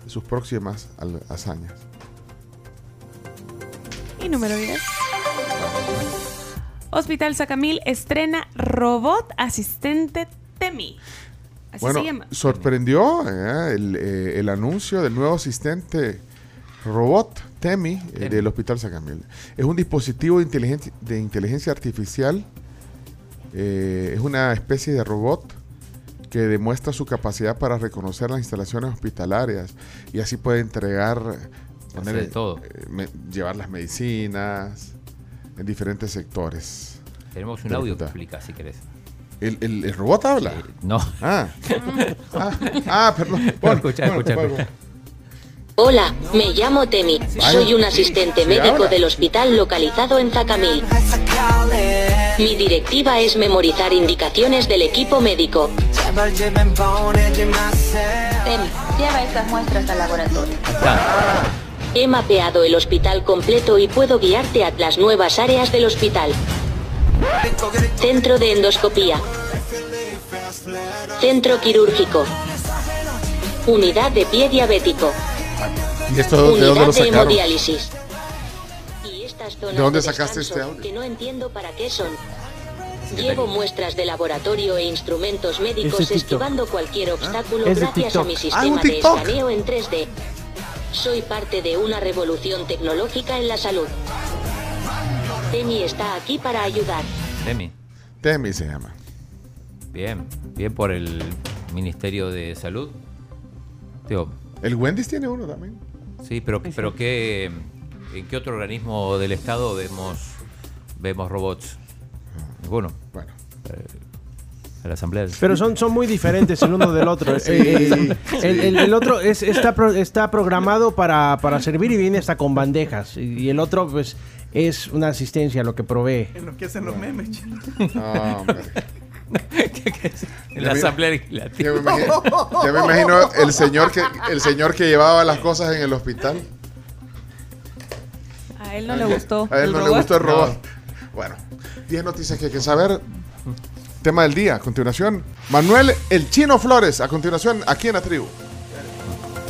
sus próximas al- hazañas. Y número 10. Hospital Sacamil estrena robot asistente Temi. Así bueno, se llama. sorprendió eh, el, eh, el anuncio del nuevo asistente robot Temi eh, del Hospital Sacamil. Es un dispositivo de inteligencia, de inteligencia artificial. eh, es una especie de robot que demuestra su capacidad para reconocer las instalaciones hospitalarias y así puede entregar, Hace de todo. eh, me- llevar las medicinas en diferentes sectores. Tenemos un audio que explica, si querés. ¿El, el- el robot habla? No. Ah, ah, ah, perdón. Escucha, escucha, escucha. Hola, me llamo Temi. Soy un asistente sí, médico ahora. del hospital localizado en Zacamil. Mi directiva es memorizar indicaciones del equipo médico. Temi, lleva estas muestras al laboratorio. He mapeado el hospital completo y puedo guiarte a las nuevas áreas del hospital. Centro de endoscopía. Centro quirúrgico. Unidad de pie diabético. ¿Y esto de dónde Unidad lo de sacaron? hemodiálisis. Y estas zonas ¿De dónde de sacaste este audio? Que no entiendo para qué son. Llevo muestras de laboratorio e instrumentos médicos esquivando cualquier obstáculo Es de gracias a mi Ah, sistema de escaneo en 3D. Soy parte de una revolución tecnológica en la salud. Temi está aquí para ayudar. Temi. Temi se llama. Bien, bien por el Ministerio de Salud. Tío, El Wendy's tiene uno también. sí, pero, pero ¿qué, ¿en qué otro organismo del Estado vemos, vemos robots? Ninguno. Bueno. la Asamblea. Pero son, son muy diferentes el uno del otro. Sí, Eh, sí. el, el- el otro es, está, pro- está programado para, para servir y viene hasta con bandejas. Y, y el otro, pues, es una asistencia lo que provee. En lo que hacen los memes, chino. No, hombre. En la Asamblea Legislativa. Ya me imagino, ya me imagino el señor que el señor que llevaba las cosas en el hospital. A él no le gustó. A él no le gustó el robot. Bueno, 10 noticias que hay que saber. Tema del día, a continuación. Manuel El Chino Flores, a continuación, aquí en la tribu.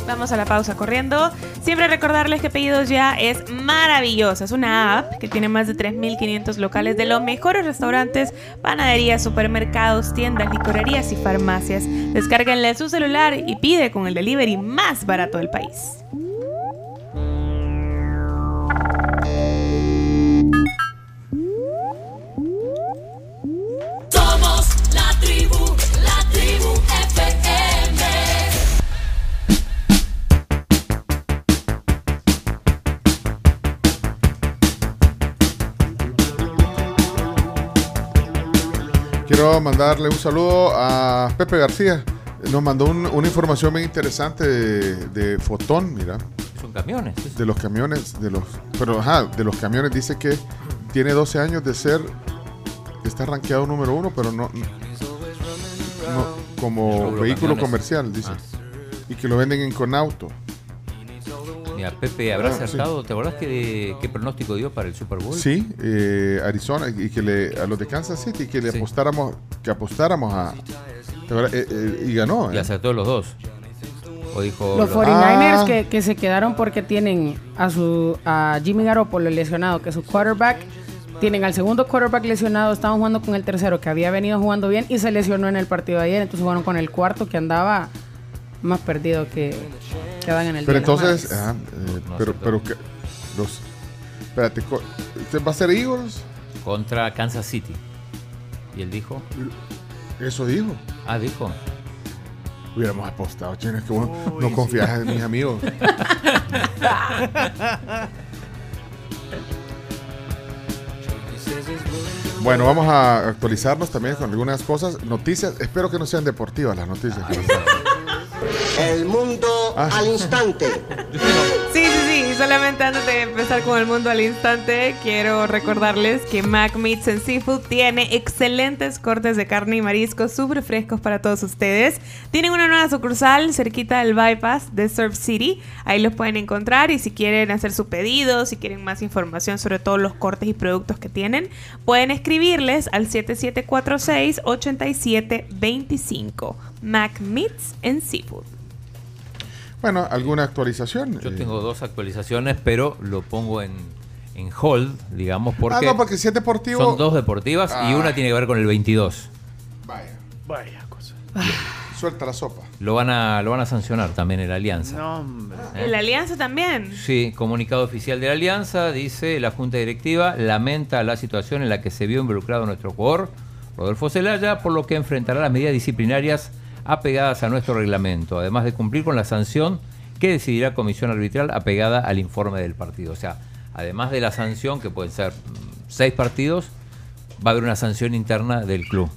Vamos a la pausa corriendo. Siempre recordarles que Pedidos Ya es maravillosa. Es una app que tiene más de 3.500 locales de los mejores restaurantes, panaderías, supermercados, tiendas, licorerías y farmacias. Descárguenle su celular y pide con el delivery más barato del país. Quiero mandarle un saludo a Pepe García. Nos mandó un- una información bien interesante de, de Fotón, mira. Son camiones. De los camiones, de los. Pero ajá, de los camiones dice que tiene 12 años de ser. Está rankeado número uno, pero no. no- como vehículo camiones. comercial, dice. Ah. Y que lo venden en Conauto. Mira, Pepe, ¿habrá Ah, sí. acertado? ¿Te acordás que, qué pronóstico dio para el Super Bowl? Sí, eh, Arizona y que le a los de Kansas City que le Sí. apostáramos que apostáramos a. Eh, eh, y ganó. Y eh. acertó los dos. O dijo. Los lo- 49ers Ah. que, que se quedaron porque tienen a su a Jimmy Garoppolo lesionado, que es su quarterback. Tienen al segundo quarterback lesionado, estaban jugando con el tercero que había venido jugando bien y se lesionó en el partido de ayer. Entonces jugaron con el cuarto que andaba más perdido que, que van en el Pero día de las entonces, madres. ajá, eh, pero pero que los espérate, co- ¿usted va a ser Eagles? Contra Kansas City. Y él dijo. Eso dijo. Ah, dijo. Hubiéramos apostado, chino, es que vos no confías en mis amigos. Bueno, vamos a actualizarnos también con algunas cosas, noticias. Espero que no sean deportivas las noticias. El mundo Ah. al instante. Sí, sí, sí. Y solamente antes de empezar con el mundo al instante, quiero recordarles que Mac Meats and Seafood tiene excelentes cortes de carne y mariscos súper frescos para todos ustedes. Tienen una nueva sucursal cerquita del bypass de Surf City. Ahí los pueden encontrar y si quieren hacer su pedido, si quieren más información sobre todos los cortes y productos que tienen, pueden escribirles al 7746-8725. Mac Meats and Seafood. Bueno, ¿alguna actualización? Yo Eh, tengo dos actualizaciones, pero lo pongo en, en hold, digamos, porque. Ah, no, porque si es deportivo. Son dos deportivas y Ah. una tiene que ver con el 22. Vaya. Vaya cosa. Suelta la sopa. Lo van a, lo van a sancionar también en la Alianza. No, hombre. ¿En la alianza también? Sí, comunicado oficial de la Alianza, dice la Junta Directiva lamenta la situación en la que se vio involucrado nuestro jugador, Rodolfo Zelaya, por lo que enfrentará las medidas disciplinarias apegadas a nuestro reglamento, además de cumplir con la sanción que decidirá comisión arbitral apegada al informe del partido. O sea, además de la sanción, que pueden ser mm, seis partidos, va a haber una sanción interna del club,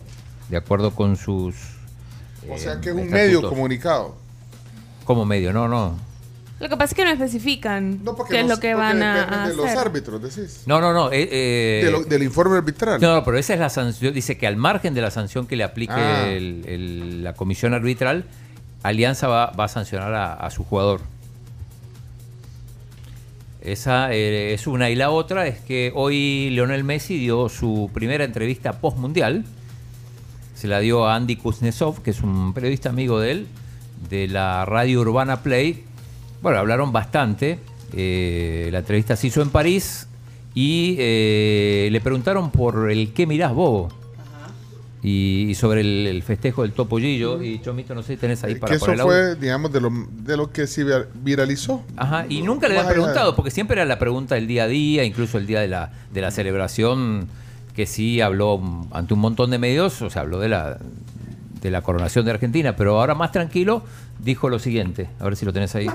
de acuerdo con sus... O eh, sea que es un estatutos. medio comunicado. Como medio, no, no. Lo que pasa es que no especifican qué es los- lo que van a, a de los hacer. árbitros, decís. No, no, no. eh, eh, De lo- del informe arbitral. No, no, pero esa es la sanción. Dice que al margen de la sanción que le aplique Ah. el- el- la comisión arbitral, Alianza va, va a sancionar a, a su jugador. Esa eh, es una. Y la otra es que hoy Leonel Messi dio su primera entrevista post-mundial. Se la dio a Andy Kuznetsov, que es un periodista amigo de él, de la radio Urbana Play. Bueno, hablaron bastante. Eh, la entrevista se hizo en París y eh, le preguntaron por el qué mirás, Bobo. Y, y sobre el, el festejo del Topollillo. Y Chomito, no sé si tenés ahí para que eso poner el audio. fue, digamos, de lo, de lo que se vir- viralizó. Ajá, y nunca le habían preguntado, porque siempre era la pregunta del día a día, incluso el día de la, de la celebración, que sí habló ante un montón de medios, o sea, habló de la, de la coronación de Argentina, pero ahora más tranquilo, dijo lo siguiente, a ver si lo tenés ahí.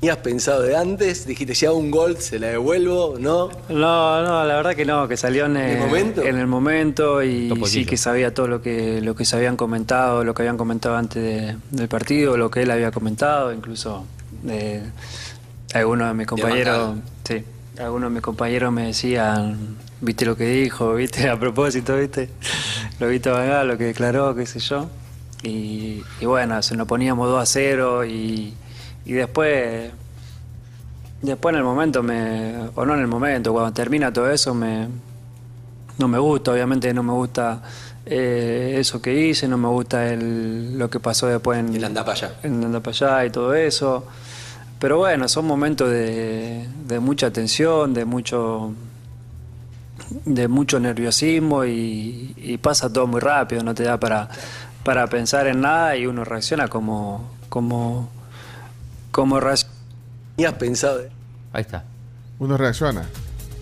¿Tenías pensado de antes? Dijiste, si hago un gol, se la devuelvo, ¿no? No, no, la verdad que no, que salió en, ¿En el momento? en el momento y sí que sabía todo lo que, lo que se habían comentado, lo que habían comentado antes de- del partido, lo que él había comentado, incluso eh, algunos de mis compañeros, sí, algunos de mis compañeros me decían, viste lo que dijo, viste, a propósito, viste, lo viste a lo que declaró, qué sé yo. Y, y bueno, se nos poníamos 2 a 0 y, y después Después en el momento, me, o no en el momento, cuando termina todo eso, me, no me gusta, obviamente no me gusta eh, eso que hice, no me gusta el, lo que pasó después en El anda para allá. en anda para allá y todo eso. Pero bueno, son momentos de, de mucha tensión, de mucho de mucho nerviosismo y, y pasa todo muy rápido, no te da para, para pensar en nada y uno reacciona como como como reacciona. ¿Tenías pensado? Ahí está. Uno reacciona.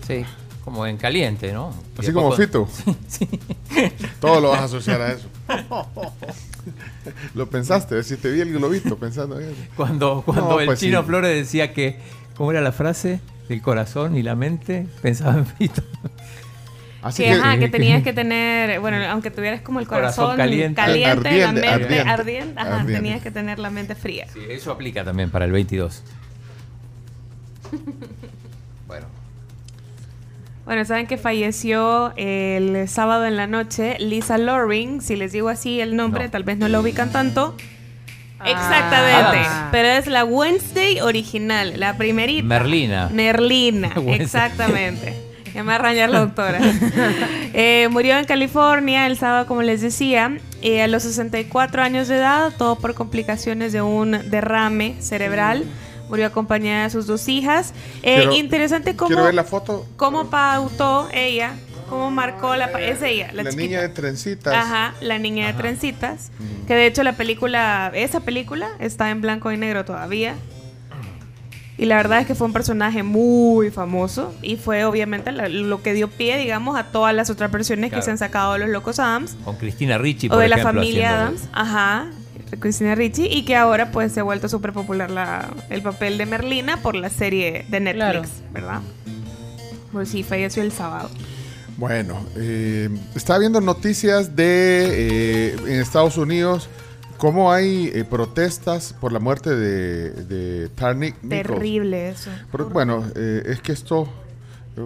Sí, como en caliente, ¿no? Y Así como con- Fito. Todo lo vas a asociar a eso. Lo pensaste, si te vi el globito pensando en eso. Cuando, cuando No, el pues chino sí. Flores decía que, ¿cómo era la frase? El corazón y la mente pensaba en Fito. Así que, ajá, que tenías que tener, bueno, aunque tuvieras como el Corazón corazón, caliente. caliente, la Ardiente, mente ardiente. ardiente, ajá, Ardiente. tenías que tener la mente fría. Sí, eso aplica también para el 22. Bueno. Bueno, saben que falleció el sábado en la noche Lisa Loring, si les digo así el nombre, tal vez no lo ubican tanto. Exactamente, Adams. pero es la Wednesday original, la primerita. Merlina. Merlina, exactamente. Ya me va a la doctora. Eh, murió en California el sábado, como les decía, eh, a los 64 años de edad, todo por complicaciones de un derrame cerebral. Murió acompañada de sus dos hijas. Eh, Quiero- interesante cómo, ver la foto. cómo pautó ella, cómo marcó la... Es ella, la, La, niña de trencitas. Ajá, la niña de trencitas. Que de hecho la película, esa película está en blanco y negro todavía. Y la verdad es que fue un personaje muy famoso y fue obviamente la- lo que dio pie, digamos, a todas las otras versiones Claro. que se han sacado de los Locos Adams Con Cristina Ricci, o por de la familia Adams, ajá, Cristina Ricci y que ahora pues se ha vuelto súper popular la, el papel de Merlina por la serie de Netflix, Claro. ¿verdad? Pues sí, falleció el sábado. Bueno, eh, estaba viendo noticias de eh, en Estados Unidos cómo hay eh, protestas por la muerte de, de Tarnik Nichols. Terrible eso. Pero, bueno, eh, es que esto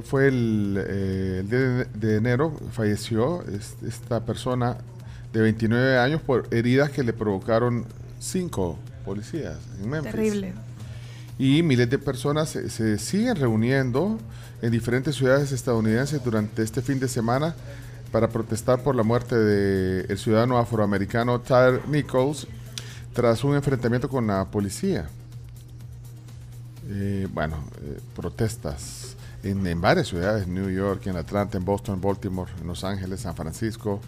fue el, eh, el día de, de enero, falleció es- esta persona de 29 años por heridas que le provocaron cinco policías en Memphis. Terrible. Y miles de personas se, se siguen reuniendo en diferentes ciudades estadounidenses durante este fin de semana para protestar por la muerte del ciudadano afroamericano Tyre Nichols tras un enfrentamiento con la policía. Eh, bueno, eh, protestas en, en varias ciudades, New York, en Atlanta, en Boston, Baltimore, en Los Ángeles, San Francisco,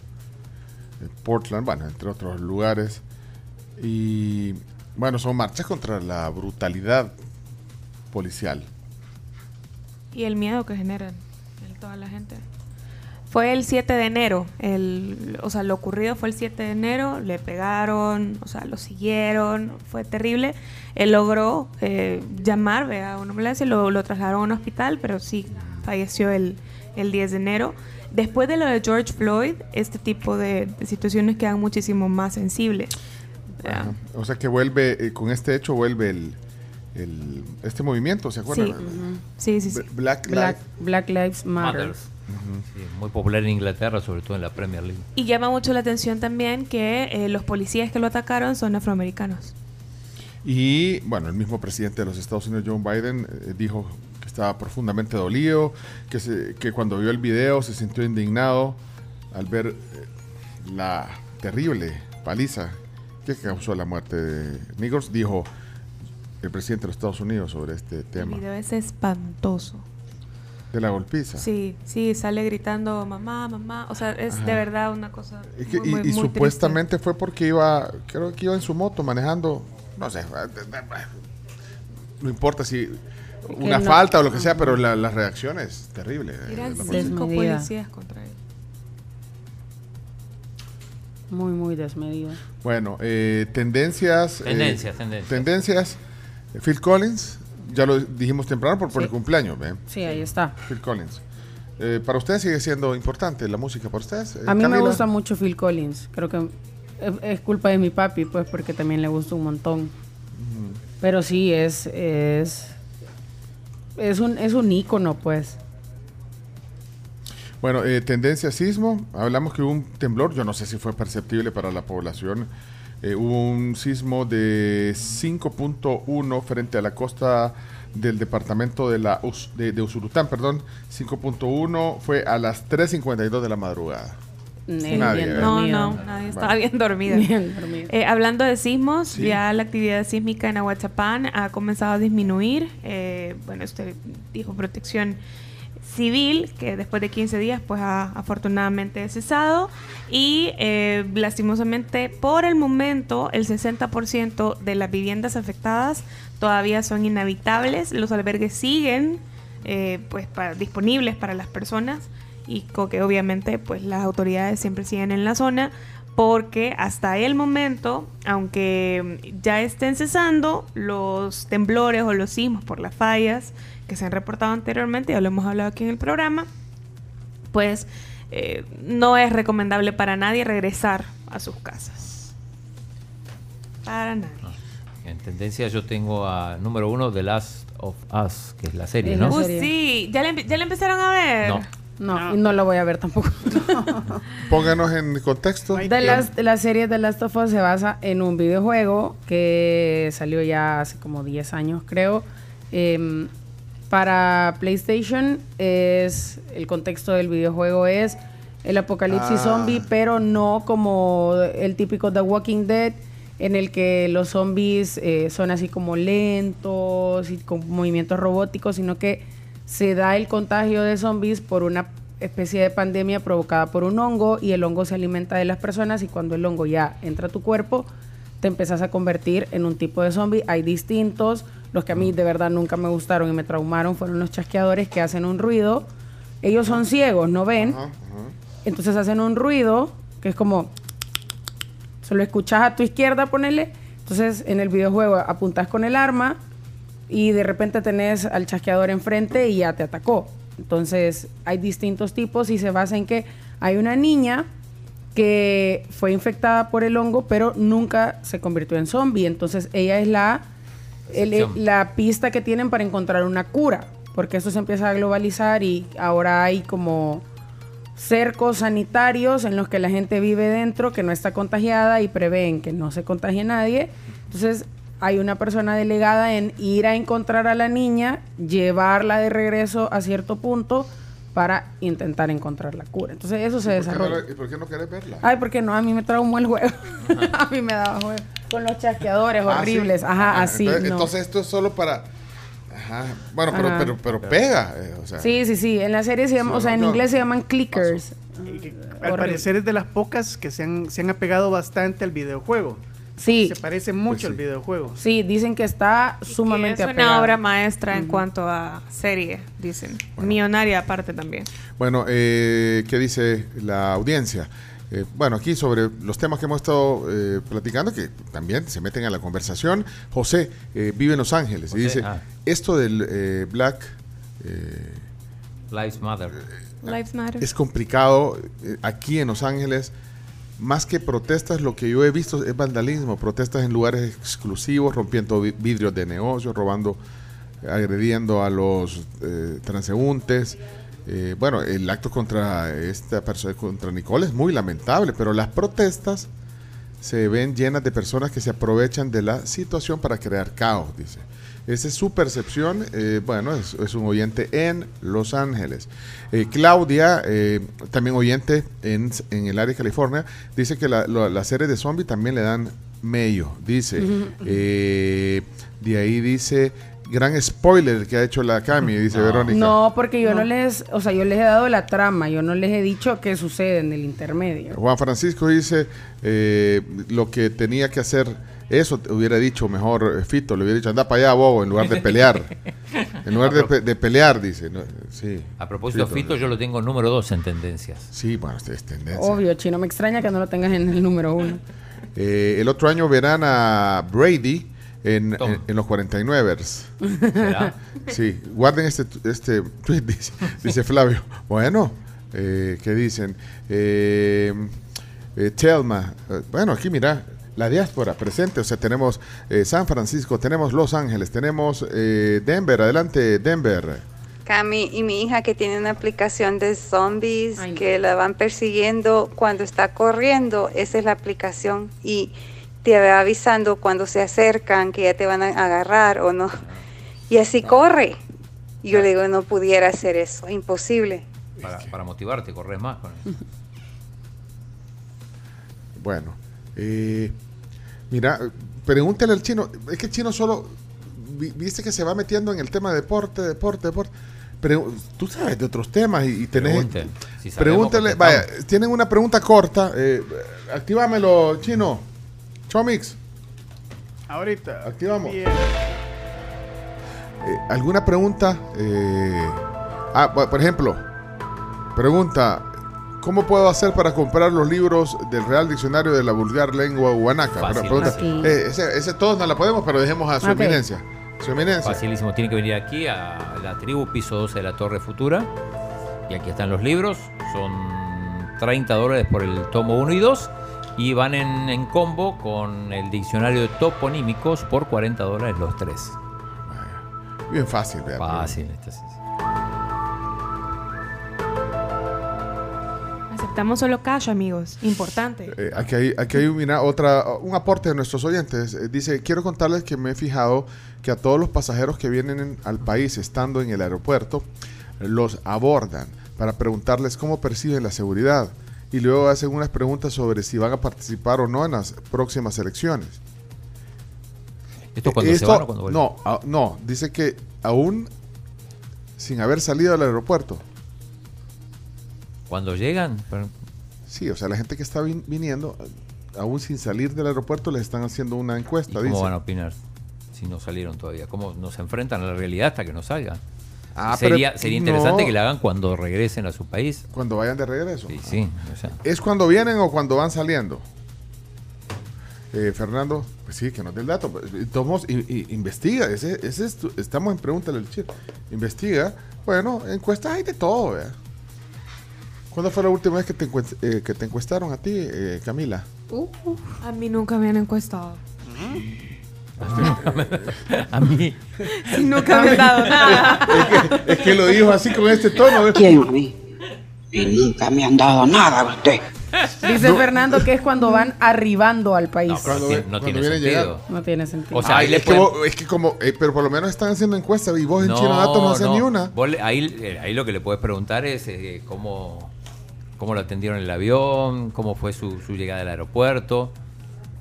eh, Portland, bueno, entre otros lugares. Y bueno, son marchas contra la brutalidad policial. Y el miedo que generan en toda la gente. Fue el 7 de enero, el, o sea, lo ocurrido fue el 7 de enero, le pegaron, o sea, lo siguieron, fue terrible. Él logró eh, llamar a una ambulancia, lo, lo trasladaron a un hospital, pero sí, falleció el, el 10 de enero. Después de lo de George Floyd, este tipo de, situaciones quedan muchísimo más sensibles. O sea que vuelve, eh, con este hecho vuelve el, el- este movimiento, ¿se acuerdan? Sí. Sí, sí, Black, Black, Lives- Black Lives Matter. Sí, muy popular en Inglaterra, sobre todo en la Premier League. Y llama mucho la atención también que eh, los policías que lo atacaron son afroamericanos. Y bueno, el mismo presidente de los Estados Unidos, Joe Biden, eh, dijo que estaba profundamente dolido, que, se- que cuando vio el video se sintió indignado al ver eh, la terrible paliza que causó la muerte de Nichols, dijo el presidente de los Estados Unidos sobre este El tema video es espantoso. de la golpiza. Sí, sí, sale gritando mamá, mamá. O sea, es Ajá. de verdad una cosa. Y, que- muy, y- muy- y muy triste. supuestamente fue porque iba, creo que iba en su moto manejando, no sé, no importa si una no- falta o lo que sea, pero la, la reacción es terrible. eh, Eran cinco Desmedida. policías contra él. Muy, muy desmedido. Bueno, eh, tendencias. eh, Tendencias, tendencias. Phil Collins, ya lo dijimos temprano por, por Sí. el cumpleaños, ¿ve? Sí, ahí está. Phil Collins. Eh, para ustedes sigue siendo importante la música, para ustedes. eh, A mí me gusta mucho Phil Collins. Creo que es, culpa de mi papi, pues, porque también le gusta un montón. Pero sí, es, es, es un, es un ícono, pues. Bueno, eh, tendencia sismo. Hablamos que hubo un temblor, yo no sé si fue perceptible para la población. Eh, hubo un sismo de 5.1 frente a la costa del departamento de, la, Us- de, de Usurután, perdón, 5.1 fue a las 3.52 de la madrugada. Sí, Nadie, bien ¿eh? No, no, nadie estaba Vale. bien dormida. Bien dormido. Eh, hablando de sismos, Sí. ya la actividad sísmica en Aguachapán ha comenzado a disminuir. Eh, bueno, usted dijo protección civil, que después de 15 días, pues ha afortunadamente cesado. Y eh, lastimosamente, por el momento, el 60% de las viviendas afectadas todavía son inhabitables. Los albergues siguen eh, pues para- disponibles para las personas y que obviamente pues las autoridades siempre siguen en la zona porque hasta el momento, aunque ya estén cesando los temblores o los sismos por las fallas que se han reportado anteriormente, ya lo hemos hablado aquí en el programa, pues eh, no es recomendable para nadie regresar a sus casas. Para nadie. En tendencia yo tengo a número uno The Last of Us, que es la serie, ¿no? Uh, sí, ¿Ya le, ¿ya le empezaron a ver? No. No, y no lo voy a ver tampoco. Pónganos en contexto. De las, la serie de Last of Us se basa en un videojuego que salió ya hace como 10 años, creo. Em, para PlayStation es el contexto del videojuego es el apocalipsis Ah. zombie, pero no como el típico The Walking Dead en el que los zombies eh, son así como lentos y con movimientos robóticos, sino que se da el contagio de zombies por una especie de pandemia provocada por un hongo y el hongo se alimenta de las personas y cuando el hongo ya entra a tu cuerpo te empezás a convertir en un tipo de zombie. Hay distintos, los que a mí de verdad nunca me gustaron y me traumaron fueron los chasqueadores que hacen un ruido. Ellos son ciegos, no ven. Entonces hacen un ruido que es como se lo escuchas a tu izquierda, ponele. Entonces en el videojuego apuntas con el arma y de repente tenés al chasqueador enfrente y ya te atacó. Entonces hay distintos tipos y se basa en que hay una niña que fue infectada por el hongo, pero nunca se convirtió en zombie. Entonces ella es la, el- Excepción. la pista que tienen para encontrar una cura, porque esto se empieza a globalizar y ahora hay como cercos sanitarios en los que la gente vive dentro, que no está contagiada y prevén que no se contagie nadie. Entonces hay una persona delegada en ir a encontrar a la niña, llevarla de regreso a cierto punto para intentar encontrar la cura. Entonces eso se ¿Por qué no desarrolla. la- ¿Y por qué no querés verla? Ay, porque no, a mí me traumó el juego. a mí me daba juego. Con los chasqueadores Ah, horribles. sí. Ajá, Ah, así. Entonces, no. entonces esto es solo para. Ajá. Bueno, pero, Ajá. pero, pero pega. eh, o sea, Sí, sí, sí. En la serie se llama, Sí, o sea, en no, inglés se llaman clickers. Al Horrible. parecer es de las pocas que se han, se han apegado bastante al videojuego. Sí. Se parece mucho al videojuego. Sí, dicen que está sumamente es una apegado. obra maestra en cuanto a serie, dicen. Millonaria aparte también. Bueno, eh, ¿qué dice la audiencia? Eh, bueno, aquí sobre los temas que hemos estado eh, platicando, que también se meten a la conversación. José eh, vive en Los Ángeles y dice, ah. esto del eh, Black eh, Lives Matter. Lives Matter. es complicado eh, aquí en Los Ángeles. Más que protestas, lo que yo he visto es vandalismo, protestas en lugares exclusivos, rompiendo vi- vidrios de negocios, robando, agrediendo a los eh, transeúntes. Eh, bueno, el acto contra esta persona, contra Nicole es muy lamentable, pero las protestas se ven llenas de personas que se aprovechan de la situación para crear caos, dice. Esa es su percepción. eh, bueno, es, es un oyente en Los Ángeles. Eh, Claudia, eh, también oyente en, en el área de California, dice que la, la, la serie de zombie también le dan mello, dice. Eh, de ahí dice, gran spoiler que ha hecho la Cami, dice Verónica. No, porque yo no. les, o sea, yo les he dado la trama, yo no les he dicho qué sucede en el intermedio. Juan Francisco dice eh, lo que tenía que hacer, eso te hubiera dicho mejor eh, Fito, le hubiera dicho anda para allá, bobo, en lugar de pelear. en lugar de, pe- de pelear, dice. no, sí. A propósito, Fito, yo lo tengo número dos en tendencias. Sí, bueno, este es tendencia. Obvio, chino, me extraña que no lo tengas en el número uno. Eh, el otro año verán a Brady en, en, en los 49ers. ¿Será? Sí, guarden este, este tweet, dice, dice Flavio. Bueno, eh, ¿qué dicen? Eh, eh, Telma, eh, bueno, aquí mira, la diáspora presente, o sea, tenemos eh, San Francisco, tenemos Los Ángeles, tenemos eh, Denver, adelante Denver. Cami y mi hija que tiene una aplicación de zombies que la van persiguiendo cuando está corriendo, esa es la aplicación y te va avisando cuando se acercan que ya te van a agarrar o no. Y así corre. Y yo le digo, no pudiera hacer eso, imposible. Para, para motivarte, corres más con eso. Bueno, eh, mira, pregúntale al chino. Es que el chino solo, vi- viste que se va metiendo en el tema de deporte, deporte, deporte. Pero tú sabes de otros temas y, y tenés. Pregunten. Si pregúntale, vaya, tienen una pregunta corta. Eh, actíbamelo, chino. Chomix, Ahorita. activamos. Bien. Eh, ¿Alguna pregunta? Eh, ah, por ejemplo, pregunta, ¿cómo puedo hacer para comprar los libros del Real Diccionario de la Vulgar Lengua Guanaca? Fácil. Pregunta. Fácil. Eh, ese, ese todos no la podemos, pero dejemos a su eminencia. Su eminencia. Facilísimo, tiene que venir aquí a la tribu piso 12 de la Torre Futura. Y aquí están los libros. Son 30 dólares por el tomo 1 y 2. Y van en, en combo con el diccionario de toponímicos por 40 dólares los tres. Bien fácil, vea. Fácil, este sí. Aceptamos solo cash, amigos. Importante. Eh, aquí hay, aquí hay mira, otra, un aporte de nuestros oyentes. Eh, dice, quiero contarles que me he fijado que a todos los pasajeros que vienen en- al país estando en el aeropuerto, los abordan para preguntarles cómo perciben la seguridad y luego hacen unas preguntas sobre si van a participar o no en las próximas elecciones. ¿Esto cuando se van o cuando vuelven? No, a- no, dice que aún sin haber salido del aeropuerto. Cuando llegan, Sí, o sea, la gente que está vin- viniendo, aún sin salir del aeropuerto, les están haciendo una encuesta. ¿cómo van a opinar si no salieron todavía? ¿Cómo nos enfrentan a la realidad hasta que no salgan? Ah, sería interesante no. que la hagan cuando regresen a su país. Cuando vayan de regreso. Sí, sí. o sea, ¿Es cuando vienen o cuando van saliendo? Eh, Fernando, pues sí, que nos dé el dato. pues, tomos- y- y- investiga, ese, ese es tu- estamos en Pregúntale al Chino. Investiga. Bueno, encuestas hay de todo, vea. ¿Cuándo fue la última vez que te, encuest- eh, que te encuestaron a ti, eh, Camila? A mí nunca me han encuestado. a mí. Sí, nunca me han dado nada. es, que, es que lo dijo así con este tono. ¿ves? ¿Quién a mí? Y nunca me han dado nada usted. Dice Fernando que es cuando van arribando al país. Cuando, no cuando tiene sentido. llegando. No tiene sentido. O sea, ahí le es, que pueden- vos- es que como, eh, pero por lo menos están haciendo encuestas y vos en Chino Datos no haces ni una. Vos le- ahí, eh, ahí lo que le puedes preguntar es eh, cómo, cómo lo atendieron en el avión, cómo fue su, su llegada al aeropuerto.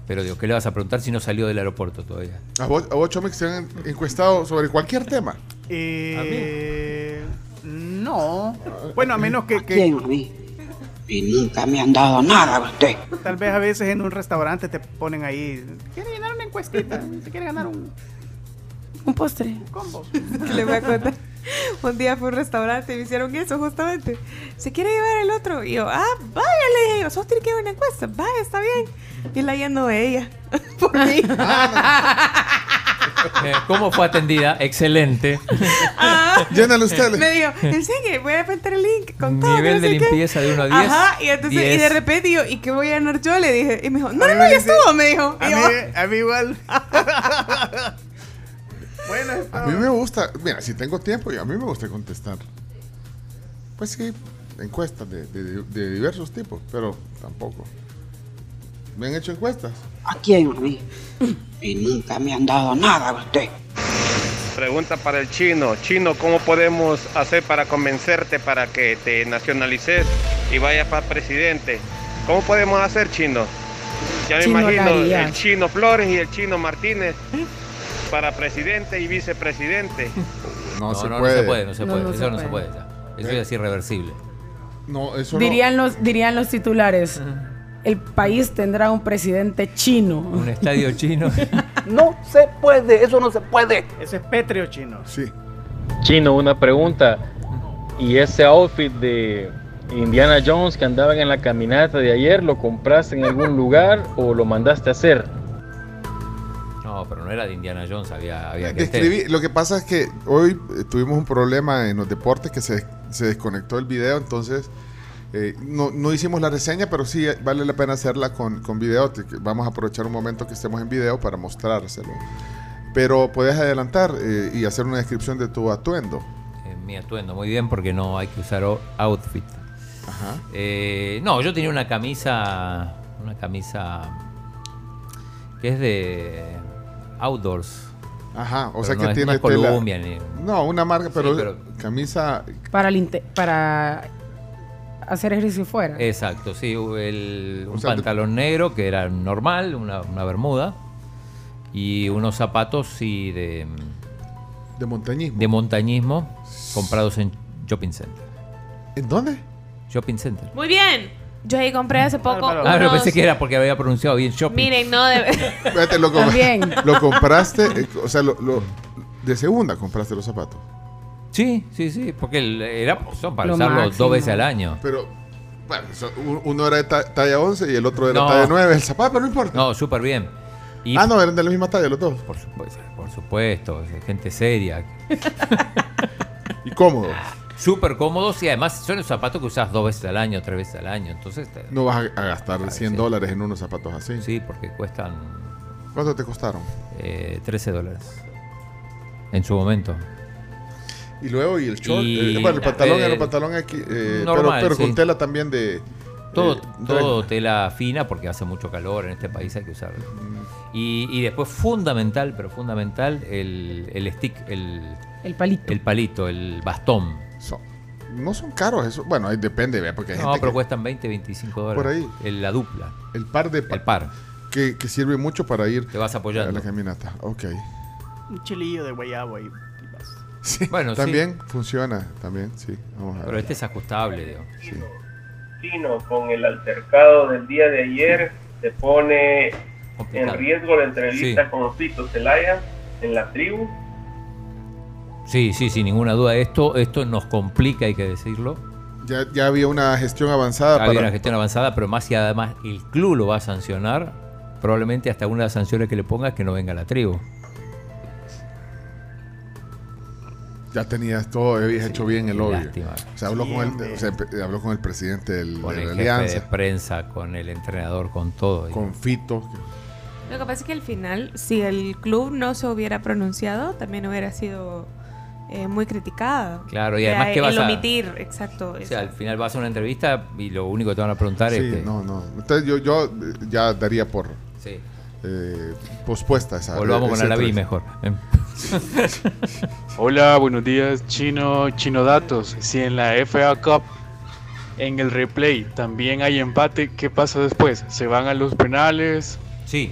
Pero digo, ¿qué le vas a preguntar si no salió del aeropuerto todavía? A vos, a vos Chomix, te han encuestado sobre cualquier tema. Eh, no. Bueno, a menos que, que ¿Quién a mí? Y nunca me han dado nada usted. tal vez a veces en un restaurante te ponen ahí. ¿Quiere llenar una encuestita? ¿Se quiere ganar un Un postre. combo? que le voy a contar. Un día fue a un restaurante y me hicieron eso justamente. ¿Se quiere llevar el otro? Y yo, ah, vaya, le dije, sos tiene que una encuesta. Vaya, está bien. Y la llenó ella. Por mí. Eh, ¿Cómo fue atendida? Excelente. Ah, Llénale usted. Me dijo, enseñe, voy a meter el link con todo. Nivel no sé de qué". limpieza de uno a 10, Ajá, y entonces, y de 10. repente yo, ¿y qué voy a ganar yo? Le dije, y me dijo, no, no, ya estuvo, me dijo. A mí, yo, a mí igual. A mí me gusta, mira, si tengo tiempo, y a mí me gusta contestar. Pues sí, encuestas de, de- de diversos tipos, pero tampoco. ¿Me han hecho encuestas? ¿A quién a mí? Y nunca me han dado nada usted. Pregunta para el chino. Chino, ¿cómo podemos hacer para convencerte para que te nacionalices y vayas para presidente? ¿Cómo podemos hacer, chino? Ya me Chino imagino el chino Flores y el chino Martínez para presidente y vicepresidente. No, No, se no, no puede. se puede, no se No, puede. no Eso se no se puede. ya. Eso ya es irreversible. No, eso dirían, los, dirían los titulares. El país tendrá un presidente chino. Un estadio chino. No se puede, eso no se puede. ese es pétreo chino. no. Sí. Chino, una pregunta. ¿Y ese outfit de Indiana Jones que andaban en la caminata de ayer, lo compraste en algún lugar o lo mandaste a hacer? Pero no era de Indiana Jones, había, había que Describí- lo que pasa es que hoy eh, tuvimos un problema en los deportes que se, se desconectó el video, entonces eh, no, no hicimos la reseña, pero sí eh, vale la pena hacerla con, con video. Vamos a aprovechar un momento que estemos en video para mostrárselo. Pero puedes adelantar eh, y hacer una descripción de tu atuendo. Eh, mi atuendo, muy bien, porque no hay que usar outfit. Ajá. No, yo tenía una camisa, una camisa que es de outdoors, Ajá, o Pero sea no que es- tiene no es tela- Columbia ni- No, una marca, pero, Sí, pero- camisa. Para, el para hacer ejercicio fuera. Exacto, sí, el- un O sea, pantalón negro que era normal, una, una bermuda, y unos zapatos sí de, de montañismo. de montañismo comprados en Shopping Center. ¿En dónde? Shopping Center. Muy bien. Yo ahí compré hace poco. Ah, pero pensé que era porque había pronunciado bien shopping. Miren, no de. Espérate, lo, También. lo compraste, eh, o sea, lo, lo- de segunda compraste los zapatos. Sí, sí, sí, porque el- era, son para Lo usarlo máximo. dos veces al año. Pero, bueno, uno era de ta- talla 11 y el otro era No. talla 9. El zapato, pero no importa. No, súper bien. Y- Ah, no, eran de la misma talla los dos. Por supuesto, por supuesto, gente seria. y cómodo. Súper cómodos y además son los zapatos que usas dos veces al año, tres veces al año. Entonces, te- No vas a, a gastar 100 dólares en unos zapatos así. Sí, porque cuestan ¿Cuánto te costaron? eh, 13 dólares. En su momento. Y luego, y el short. Y- eh, bueno, el pantalón eh, era un pantalón aquí. eh, normal, pero pero sí. con tela también de. Todo, eh, todo tela fina porque hace mucho calor en este país, hay que usar. Mm. Y, y después fundamental, pero fundamental, el, el stick, el, El palito. el palito, el bastón. No son caros eso. Bueno, ahí depende, ¿ve? porque hay No, gente pero que- cuestan 20, 25 dólares. Por ahí. El- la dupla. El par de. El par. Que, que sirve mucho para ir. Te vas apoyando. A la caminata. Ok. Un chilillo de guayabo ahí. Sí, Bueno, sí. también funciona. También, sí. Vamos a ver. Pero este es ajustable, digo. Chino con el altercado del día de ayer se pone Complicado. en riesgo la entrevista Sí. con Fito Celaya en la tribu. Sí, sí, sin ninguna duda. Esto, esto nos complica, hay que decirlo. Ya, ya había una gestión avanzada Había para. una gestión avanzada, pero más y además el club lo va a sancionar. Probablemente hasta una de las sanciones que le ponga es que no venga la tribu. Ya tenías todo, habías hecho bien el lobby. lástima. O sea, habló, con el, o sea, empe- habló con el presidente del, Con de el la jefe de alianza, prensa, con el entrenador, con todo. con Fito. Lo que pasa es que al final, si el club no se hubiera pronunciado, también hubiera sido eh, muy criticada. Claro, y además que vas el a- omitir, exacto. O sea, al final vas a una entrevista y lo único que te van a preguntar es Sí, no, no. Entonces yo, yo eh, ya daría por Sí. eh, pospuesta esa. Volvamos con entrevista. mejor. ¿eh? Hola, buenos días, Chino, Chino Datos. Si en la FA Cup, en el replay, también hay empate, ¿qué pasa después? ¿Se van a los penales? Sí.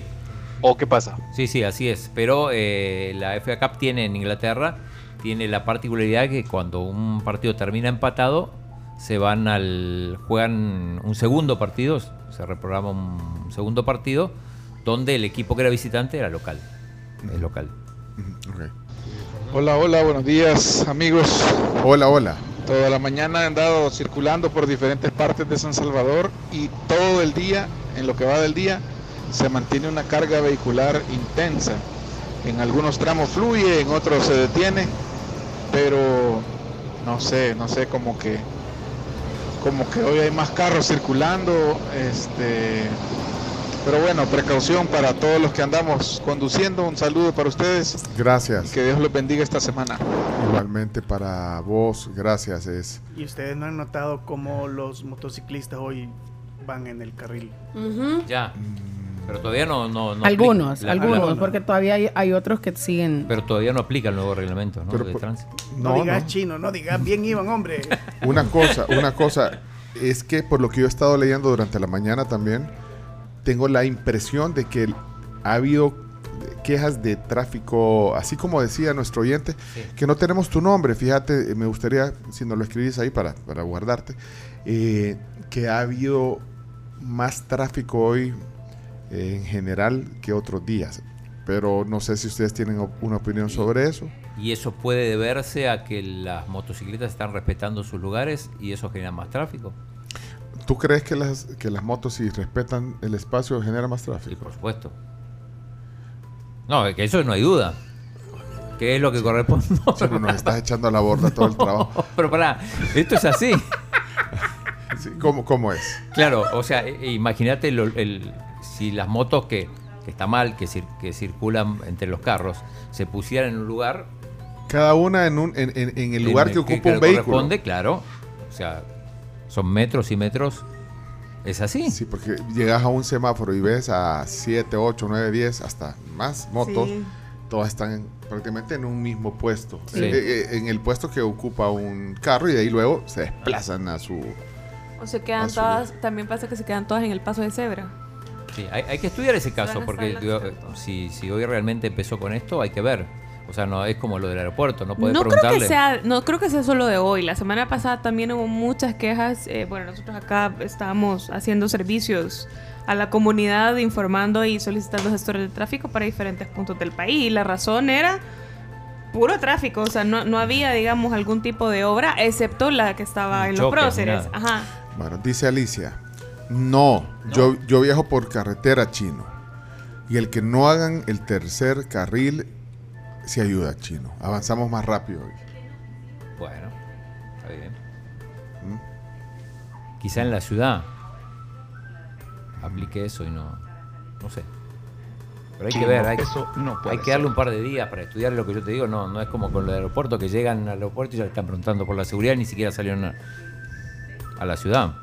¿O qué pasa? Sí, sí, así es. Pero eh, la FA Cup tiene en Inglaterra, tiene la particularidad que cuando un partido termina empatado, se van al. juegan un segundo partido, se reprograma un segundo partido, donde el equipo que era visitante era local. Es local. Hola, hola, buenos días amigos. Hola, hola. Toda la mañana he andado circulando por diferentes partes de San Salvador y todo el día, en lo que va del día, se mantiene una carga vehicular intensa. En algunos tramos fluye, en otros se detiene, pero no sé, no sé, como que como que hoy hay más carros circulando, este pero bueno, precaución para todos los que andamos conduciendo. Un saludo para ustedes. Gracias. Y que Dios los bendiga esta semana. Igualmente para vos, gracias. Es Y ustedes no han notado cómo los motociclistas hoy van en el carril. Ya. Pero todavía no. no, no algunos, aplica- algunos, la- porque todavía hay, hay otros que siguen. Pero todavía no aplica el nuevo reglamento ¿no? de tránsito. No, No, digas no. chino, no digas bien iban, hombre. Una cosa, una cosa es que por lo que yo he estado leyendo durante la mañana también, tengo la impresión de que ha habido quejas de tráfico, así como decía nuestro oyente, que no tenemos tu nombre, fíjate, eh, me gustaría, si nos lo escribís ahí para, para guardarte, eh, que ha habido más tráfico hoy en general que otros días. Pero no sé si ustedes tienen una opinión sobre eso. Y eso puede deberse a que las motocicletas están respetando sus lugares y eso genera más tráfico. ¿Tú crees que las, que las motos, si respetan el espacio, genera más tráfico? Sí, por supuesto. No, es que eso no hay duda. ¿Qué es lo que corresponde? Sí, pero nos estás echando a la borda todo el trabajo. Pero pará, esto es así. Sí, ¿cómo, ¿Cómo es? Claro, o sea, imagínate el- si las motos que, que está mal, que, cir- que circulan entre los carros, se pusieran en un lugar. Cada una en, un, en, en- en el lugar en que el ocupa un le vehículo. corresponde, claro. O sea, son metros y metros. Es así. Sí, porque llegas a un semáforo y ves a 7, 8, 9, 10, hasta más motos. Sí. todas están prácticamente en un mismo puesto. Sí. Eh, eh, en el puesto que ocupa un carro y de ahí luego se desplazan a su... O se quedan todas, también pasa que se quedan todas en el paso de cebra. Sí, hay, hay que estudiar ese caso, porque digo, si, si hoy realmente empezó con esto, hay que ver. O sea, no es como lo del aeropuerto, no puedes No creo preguntarle. que sea, no creo que sea solo de hoy. La semana pasada también hubo muchas quejas. eh, bueno, nosotros acá estábamos haciendo servicios a la comunidad, informando y solicitando gestores de tráfico para diferentes puntos del país. Y la razón era puro tráfico, o sea, no, no había, digamos, algún tipo de obra, excepto la que estaba en los choques, próceres. Ajá. Bueno, dice Alicia, no, Yo, yo viajo por carretera chino. Y el que no hagan el tercer carril, se ayuda chino. Avanzamos más rápido hoy. Bueno, está bien. ¿Mm? Quizá en la ciudad aplique eso y no. No sé. Pero hay que ver, hay, eso no puede hay que darle ser. un par de días para estudiar lo que yo te digo. No, no es como con el aeropuerto que llegan al aeropuerto y ya le están preguntando por la seguridad, ni siquiera salieron a, a la ciudad.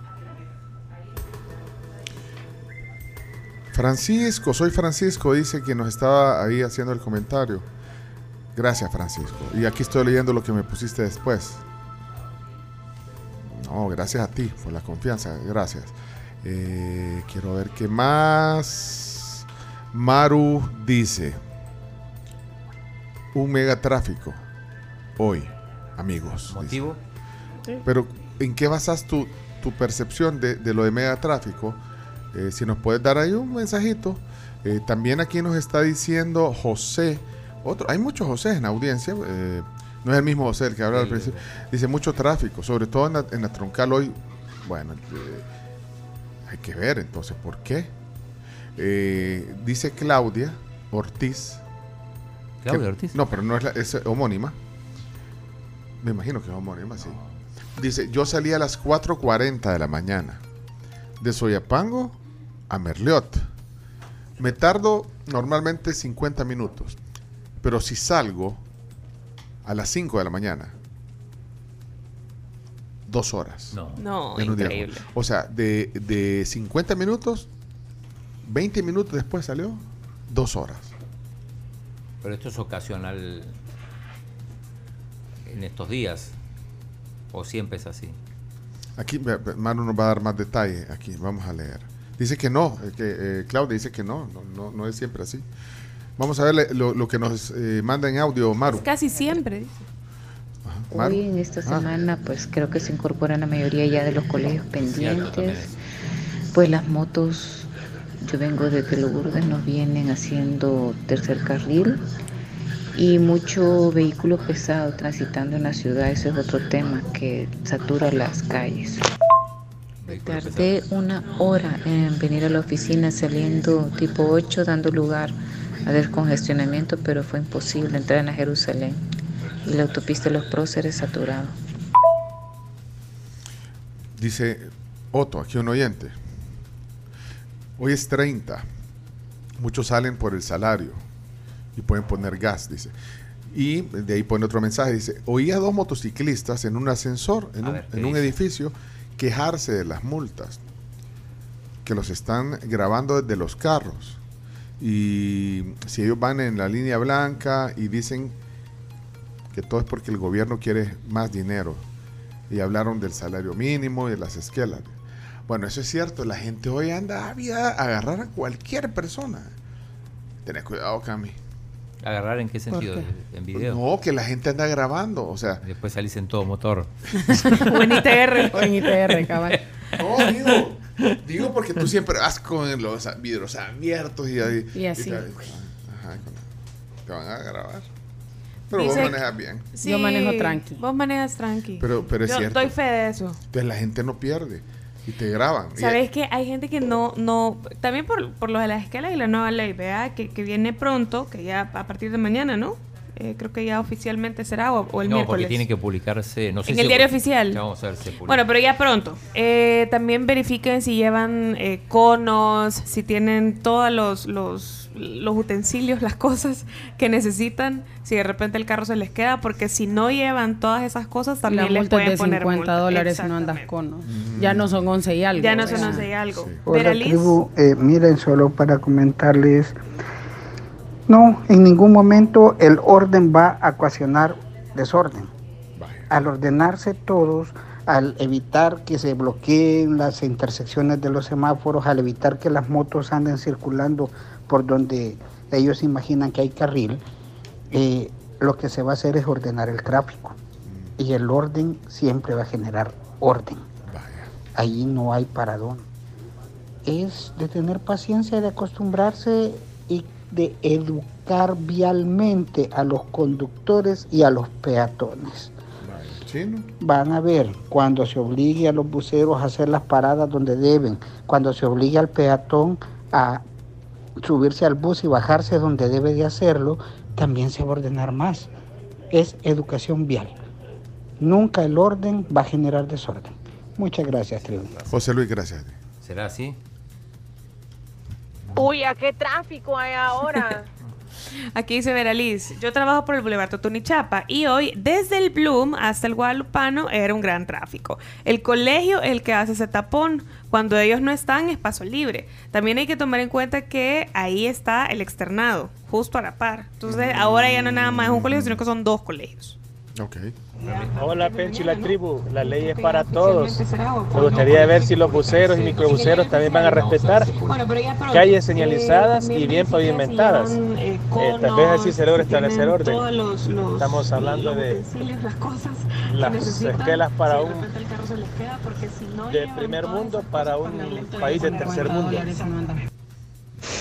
Francisco, soy Francisco, dice que nos estaba ahí haciendo el comentario. Gracias, Francisco. Y aquí estoy leyendo lo que me pusiste después. No, gracias a ti por la confianza, gracias. Eh, quiero ver qué más. Maru dice: Un megatráfico hoy, amigos. dice. ¿Motivo? Pero, ¿en qué basas tu, tu percepción de, de lo de megatráfico? Eh, si nos puedes dar ahí un mensajito. Eh, también aquí nos está diciendo José. Otro, hay muchos José en la audiencia. eh, no es el mismo José el que habla al Sí, principio. Dice mucho tráfico, sobre todo en la, en la troncal hoy. Bueno, hay que ver entonces por qué. Dice Claudia Ortiz. ¿Claudia que- Ortiz? No, pero no es, la- es homónima. Me imagino que es homónima, sí. Dice, yo salí a las 4.40 de la mañana. De Soyapango a Merliot. Me tardo normalmente 50 minutos. Pero si salgo a las 5 de la mañana, dos horas. No. Día. increíble. O sea, de, de 50 minutos, 20 minutos después salió, dos horas. Pero esto es ocasional en estos días. O siempre es así. Aquí Manu nos va a dar más detalle. Aquí, vamos a leer. Dice que no, eh, que eh, Claudia dice que no, no, no, no es siempre así. Vamos a ver lo, lo que nos eh, manda en audio Maru. Casi siempre. Maru. Hoy en esta Ah. semana pues creo que se incorporan la mayoría ya de los colegios pendientes. Pues las motos, yo vengo desde Lourdes, nos vienen haciendo tercer carril y mucho vehículo pesado transitando en la ciudad, ese es otro tema que satura las calles. Tardé una hora en venir a la oficina saliendo tipo 8 dando lugar a descongestionamiento, pero fue imposible entrar en la Jerusalén y la autopista de los próceres saturado. Dice Otto, aquí un oyente. Hoy es 30. Muchos salen por el salario y pueden poner gas, dice. Y de ahí pone otro mensaje, dice, oí a dos motociclistas en un ascensor, en, A un, ver, ¿qué en un edificio, quejarse de las multas, que los están grabando desde los carros. Y si ellos van en la línea blanca y dicen que todo es porque el gobierno quiere más dinero. Y hablaron del salario mínimo y de las esquelas. Bueno, eso es cierto. La gente hoy anda a agarrar a cualquier persona. Tenés cuidado, Cami. ¿Agarrar en qué sentido? qué? ¿En video? No, que la gente anda grabando. O sea, Después salís en todo motor. O en ITR. O en ITR, cabal. no, digo, digo porque tú siempre vas con los vidrios abiertos y, ahí- Y así. te, ajá, con- te van a grabar. Pero Dice- vos manejas bien. Yo manejo tranqui. Vos manejas tranqui. Pero- pero es Yo cierto. doy fe de eso. Entonces la gente no pierde y te graban. Y- ¿Sabes que Hay gente que no, no, también por, por lo de la escala y la nueva ley, ¿verdad? Que, que viene pronto, que ya a partir de mañana, ¿no? Eh, creo que ya oficialmente será o, o el no, miércoles. porque tiene que publicarse. No sé En si- el diario oficial. Ya Vamos a ver si. Bueno, pero ya pronto. Eh, también verifiquen si llevan eh, conos, si tienen todos los, los, los utensilios, las cosas que necesitan, si de repente el carro se les queda, porque si no llevan todas esas cosas, La también les multa es pueden de poner 50 multa. dólares si no andas conos. Ya no son 11 y algo. Ya no son ¿verdad? 11 y algo. Hola Veraliz, tribu, Eh, miren solo para comentarles No, en ningún momento el orden va a ocasionar desorden. Al ordenarse todos, al evitar que se bloqueen las intersecciones de los semáforos, al evitar que las motos anden circulando por donde ellos imaginan que hay carril, eh, lo que se va a hacer es ordenar el tráfico. Y el orden siempre va a generar orden. Allí no hay paradón. Es de tener paciencia, de acostumbrarse de educar vialmente a los conductores y a los peatones. Van a ver cuando se obligue a los buceros a hacer las paradas donde deben, cuando se obligue al peatón a subirse al bus y bajarse donde debe de hacerlo, también se va a ordenar más. Es educación vial. Nunca el orden va a generar desorden. Muchas gracias, tribu. José Luis, gracias. ¿Será así? Uy, ¿a qué tráfico hay ahora? Aquí dice Veraliz, yo trabajo por el Boulevard Totunichapa y hoy desde el Bloom hasta el Guadalupano era un gran tráfico. El colegio el que hace ese tapón. Cuando ellos no están es paso libre. También hay que tomar en cuenta que ahí está el externado, justo a la par. Entonces ahora ya no nada más es un colegio, sino que son dos colegios. Ok. Hola Pencho y la tribu, la ley es para todos. Me gustaría ver si los buceros y microbuceros también van a respetar calles señalizadas y bien pavimentadas. Eh, tal vez así se logra establecer orden. Estamos hablando de las esquelas para un de primer mundo para un país de tercer mundo.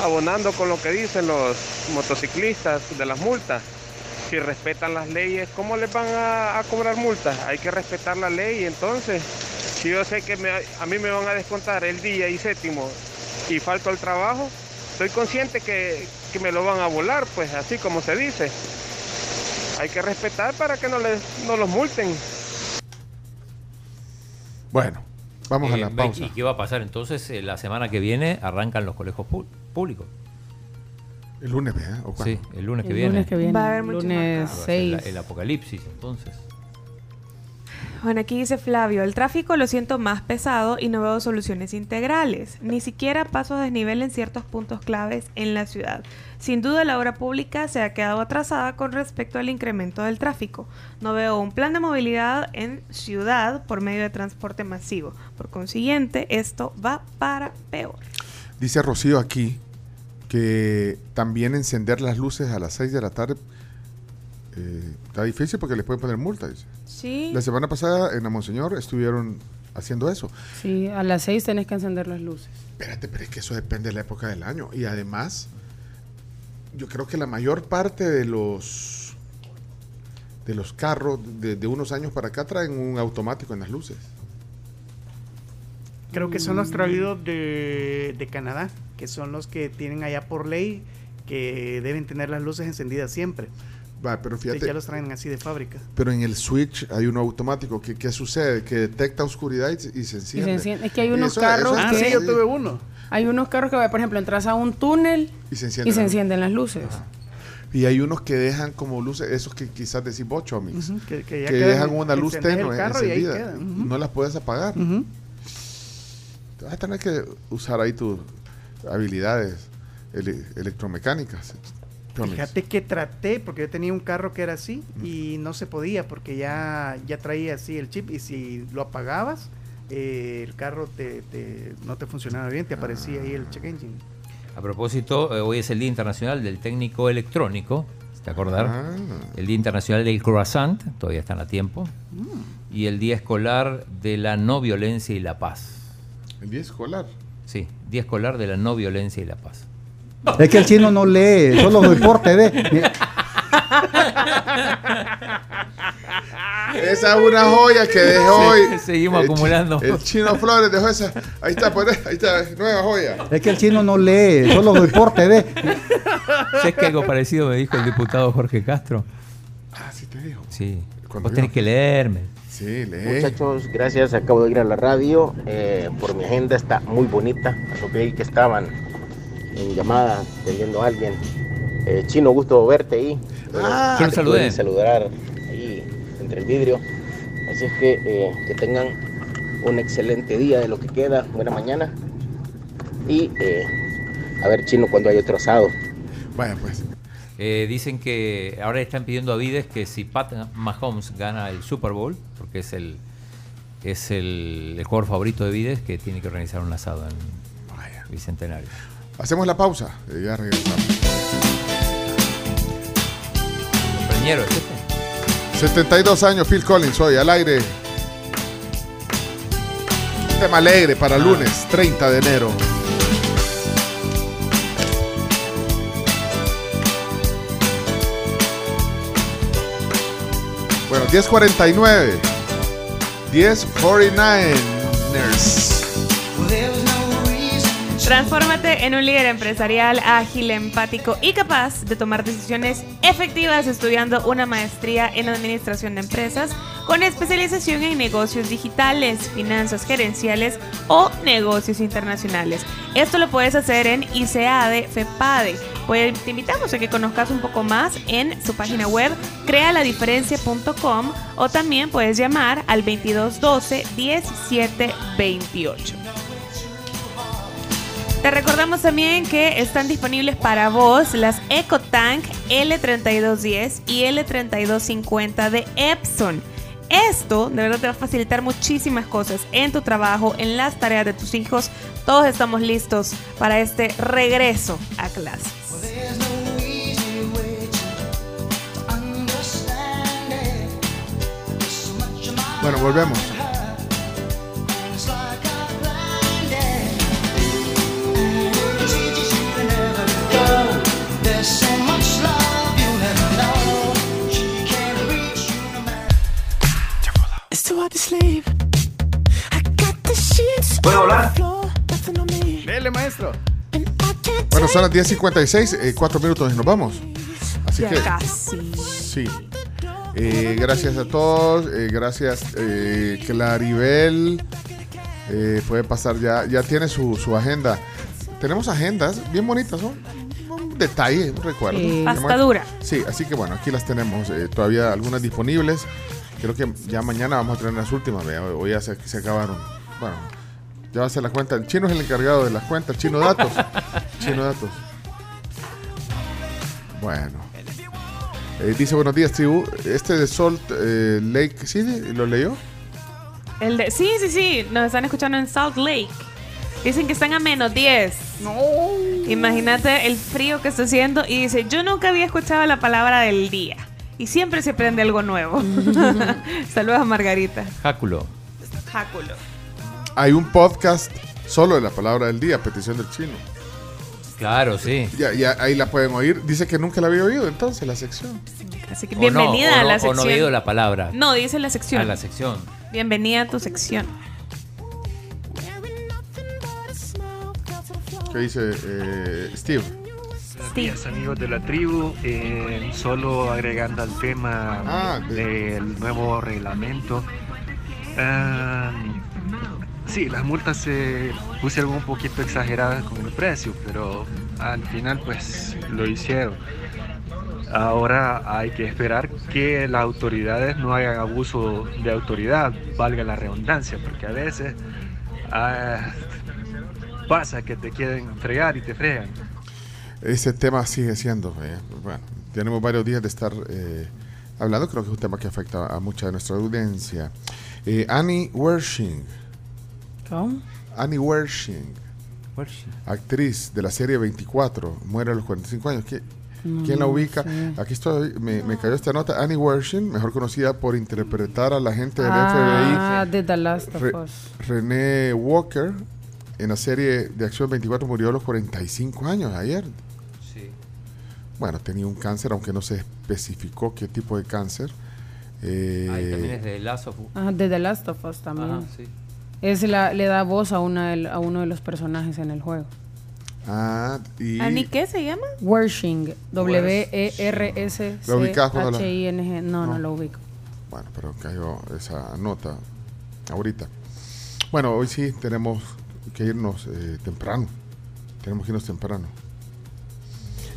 Abonando con lo que dicen los motociclistas de las multas. Si respetan las leyes, ¿cómo les van a, a cobrar multas? Hay que respetar la ley. Entonces, si yo sé que me- a mí me van a descontar el día y séptimo y falto al trabajo, estoy consciente que, que me lo van a volar, pues así como se dice. Hay que respetar para que no, les, no los multen. Bueno, vamos a Eh, la ve- pausa. ¿Y qué va a pasar entonces? Eh, La semana que viene arrancan los colegios públicos. El lunes, ¿verdad? ¿O? Sí, el lunes que El viene. lunes que viene, Va a haber mucho lunes Va a ser la- 6. el apocalipsis, entonces. Bueno, aquí dice Flavio, el tráfico lo siento más pesado y no veo soluciones integrales, ni siquiera pasos a desnivel en ciertos puntos claves en la ciudad. Sin duda la obra pública se ha quedado atrasada con respecto al incremento del tráfico. No veo un plan de movilidad en ciudad por medio de transporte masivo. Por consiguiente, esto va para peor. Dice Rocío aquí que también encender las luces a las 6 de la tarde eh, está difícil porque les pueden poner multa. Dice. Sí. La semana pasada en la Monseñor estuvieron haciendo eso. Sí, a las 6 tenés que encender las luces. Espérate, pero es que eso depende de la época del año. Y además, yo creo que la mayor parte de los de los carros de, de unos años para acá traen un automático en las luces. Creo que son los traídos de, de Canadá, que son los que tienen allá por ley que deben tener las luces encendidas siempre. Va, pero Sí, fíjate, ya los traen así de fábrica. pero en el switch hay uno automático. ¿Qué, qué sucede? Que detecta oscuridad y, y se Y se enciende. enciende. Es que hay unos eso- carros eso es Ah, que... sí, yo tuve uno. Hay unos carros que, por ejemplo, entras a un túnel Y se enciende y se la- encienden las luces. Y hay unos que dejan como luces, esos que quizás decís vos, Chomix, Ujú, que- que ya que quedan- dejan una luz tenue carro y ahí encendida. quedan, ujú. No las puedes apagar. Ujú. Vas a tener que usar ahí tus habilidades ele- electromecánicas. Fíjate que traté, porque yo tenía un carro que era así y no se podía porque ya, ya traía así el chip y si lo apagabas, eh, el carro te, te- no te funcionaba bien, te aparecía ahí el check engine. A propósito, eh, hoy es el Día Internacional del Técnico Electrónico, ¿te acordar? Ah. El Día Internacional del Croissant, todavía están a tiempo. Mm. Y el Día Escolar de la No Violencia y la Paz. El día escolar. Sí, Día Escolar de la No Violencia y la Paz. Es que el chino no lee, solo deporte ve. Esa es una joya que dejó hoy. Seguimos el acumulando. El chino Flores dejó esa. Ahí está, pues, ahí está, nueva joya. Es que el chino no lee, solo deporte ve. ¿Sabes que algo parecido me dijo el diputado Jorge Castro? Ah, sí te dijo. Sí. Cuando Vos tenés que leerme. Sí, lee. Muchachos, gracias. Acabo de ir a la radio. eh, por mi agenda está muy bonita. Lo creí que estaban en llamada atendiendo a alguien. Eh, Chino, gusto verte ahí. Ah, saludé. saludar ahí entre el vidrio. Así es que eh, que tengan un excelente día de lo que queda. Buena mañana. Y eh, a ver, Chino, cuando hay otro asado. Vaya, pues. Eh, dicen que ahora están pidiendo a Vides que si Pat Mahomes gana el Super Bowl, porque es el es el, el jugador favorito de Vides, que tiene que organizar un asado en Bicentenario. Hacemos la pausa y ya regresamos. ¿es este? 72 años, Phil Collins, hoy al aire. Tema alegre para lunes 30 de enero. 10.49. 10.49ers. Transfórmate en un líder empresarial ágil, empático y capaz de tomar decisiones efectivas estudiando una maestría en administración de empresas con especialización en negocios digitales, finanzas gerenciales o negocios internacionales. Esto lo puedes hacer en ICADE FEPADE. Pues te invitamos a que conozcas un poco más en su página web crealadiferencia.com o también puedes llamar al 2212 1728. Te recordamos también que están disponibles para vos las EcoTank L3210 y L3250 de Epson. Esto de verdad te va a facilitar muchísimas cosas en tu trabajo, en las tareas de tus hijos. Todos estamos listos para este regreso a clases. Bueno, volvemos. ¿Puedo hablar? Dele, maestro. Bueno, son las 10.56, eh, cuatro minutos y nos vamos. Así Ya que. casi. Sí. Eh, gracias a todos. eh, gracias, eh, Claribel. Eh, puede pasar ya. Ya tiene su, su agenda. Tenemos agendas bien bonitas, ¿no? Un detalle, un recuerdo. Sí. Bueno. dura. Sí, así que bueno, aquí las tenemos. eh, todavía algunas disponibles. Creo que ya mañana vamos a tener las últimas. vea, Hoy, hoy ya se, se acabaron. Bueno, ya va a ser la cuenta. El chino es el encargado de las cuentas. Chino Datos. chino Datos. Bueno. Eh, dice buenos días, tribu. Este de Salt eh, Lake City, ¿lo leyó? El de, sí, sí, sí, nos están escuchando en Salt Lake. Dicen que están a menos 10. No. Imagínate el frío que está haciendo y dice, yo nunca había escuchado la palabra del día. Y siempre se aprende algo nuevo. Saludos a Margarita. Jáculo. Jáculo. Hay un podcast solo de la palabra del día, petición del chino. Claro, sí. Ya, ya ahí la pueden oír. Dice que nunca la había oído, entonces, la sección. Así que O bienvenida no, o a la no- O sección. no he oído la palabra. No, dice la sección. A la sección. Bienvenida a tu sección. ¿Qué dice eh, Steve? Buenos días amigos de la tribu, Eh, solo agregando al tema Ah, del nuevo reglamento. Sí, las multas se pusieron un poquito exageradas con el precio, pero al final pues lo hicieron. Ahora hay que esperar que las autoridades no hagan abuso de autoridad, valga la redundancia, porque a veces ah, pasa que te quieren fregar y te fregan. Ese tema sigue siendo, eh, bueno, tenemos varios días de estar eh, hablando, creo que es un tema que afecta a mucha de nuestra audiencia. Eh, Annie Wershing, ¿Cómo? Annie Wershing, actriz de la serie 24, muere a los 45 años. ¿Qué- No, ¿Quién la ubica? sé. Aquí estoy, me, me cayó esta nota. Annie Wershing, mejor conocida por interpretar a la gente del Ah, de The Last of Re- Us. René Walker en la serie de Acción 24 murió a los 45 años ayer. Sí. Bueno, tenía un cáncer, aunque no se especificó qué tipo de cáncer. Eh, Ahí también es de Lazo. Ajá, de The Last of Us también. Ajá, sí. Es la, le da voz a, una a uno de los personajes en el juego. ah, y ¿Ani qué se llama? Wershing. E W-E-R-S-C-H-I-N-G. ¿Lo ubicás cuando la- No, no, No. lo ubico. bueno, pero cayó esa nota ahorita. Bueno, hoy sí tenemos que irnos eh, temprano. Tenemos que irnos temprano.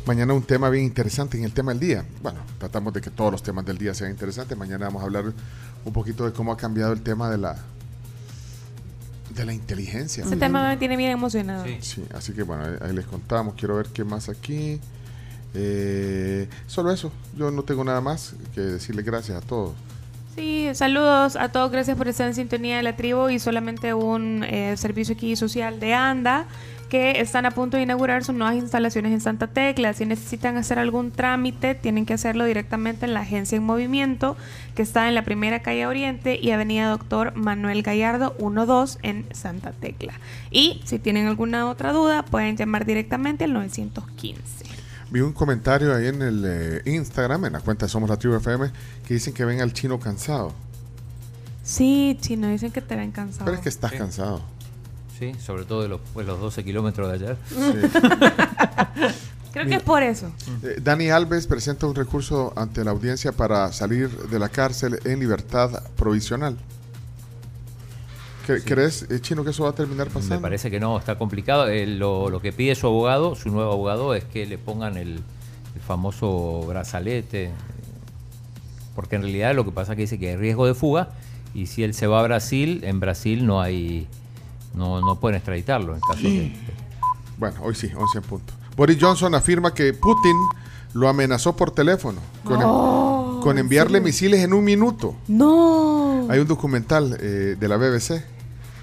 Mañana un tema bien interesante en el tema del día. Bueno, tratamos de que todos los temas del día sean interesantes. Mañana vamos a hablar un poquito de cómo ha cambiado el tema de la de la inteligencia. Ese tema me tiene bien emocionado. Sí, así que bueno, ahí, ahí les contamos. Quiero ver qué más aquí. Eh, solo eso, yo no tengo nada más que decirle gracias a todos. Sí, saludos a todos, gracias por estar en sintonía de la tribu y solamente un eh, servicio aquí social de ANDA que están a punto de inaugurar sus nuevas instalaciones en Santa Tecla. Si necesitan hacer algún trámite, tienen que hacerlo directamente en la agencia en movimiento, que está en la primera calle Oriente y Avenida Doctor Manuel Gallardo 12 en Santa Tecla. Y si tienen alguna otra duda, pueden llamar directamente al 915. Vi un comentario ahí en el eh, Instagram, en la cuenta de Somos la Tribu FM, que dicen que ven al chino cansado. Sí, chino, dicen que te ven cansado. Pero es que estás cansado. Sí, sobre todo de los, pues, los 12 kilómetros de ayer. Creo que es por eso. Eh, Dani Alves presenta un recurso ante la audiencia para salir de la cárcel en libertad provisional. ¿Cre- ¿Crees, eh, Chino, que eso va a terminar pasando? Me parece que no, está complicado. Eh, lo, lo que pide su abogado, su nuevo abogado, es que le pongan el, el famoso brazalete. Porque en realidad lo que pasa es que dice que hay riesgo de fuga y si él se va a Brasil, en Brasil no hay. No, no pueden extraditarlo en caso de. Bueno, hoy sí, 11 en punto. Boris Johnson afirma que Putin lo amenazó por teléfono con, No, con enviarle misiles en un minuto. No. Hay un documental eh, de la BBC.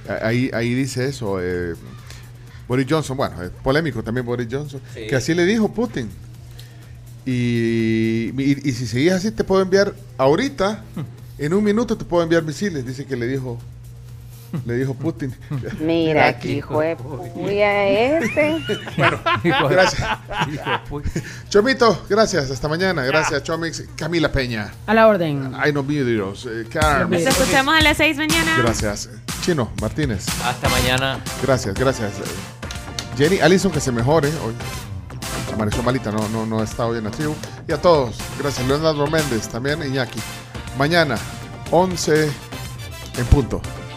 Ahí, ahí dice eso. eh, Boris Johnson, bueno, es polémico también Boris Johnson, Sí. que así le dijo Putin. Y, y- y si seguís así, te puedo enviar ahorita, en un minuto te puedo enviar misiles, dice que le dijo, le dijo Putin. Mira, aquí hijo de puya este. Bueno, gracias. Chomito, gracias. Hasta mañana. Gracias, Chomix. Camila Peña. A la orden. Ay, no vídeos. Eh, Carmen. Nos escuchamos a las 6 mañana. Gracias. Chino, Martínez. Hasta mañana. Gracias, gracias. Jenny, Alison, que se mejore hoy. Amaneció malita, no, no, no está hoy en la tribu. Y a todos, gracias. Leonardo Méndez, también Iñaki. Mañana, 11 en punto.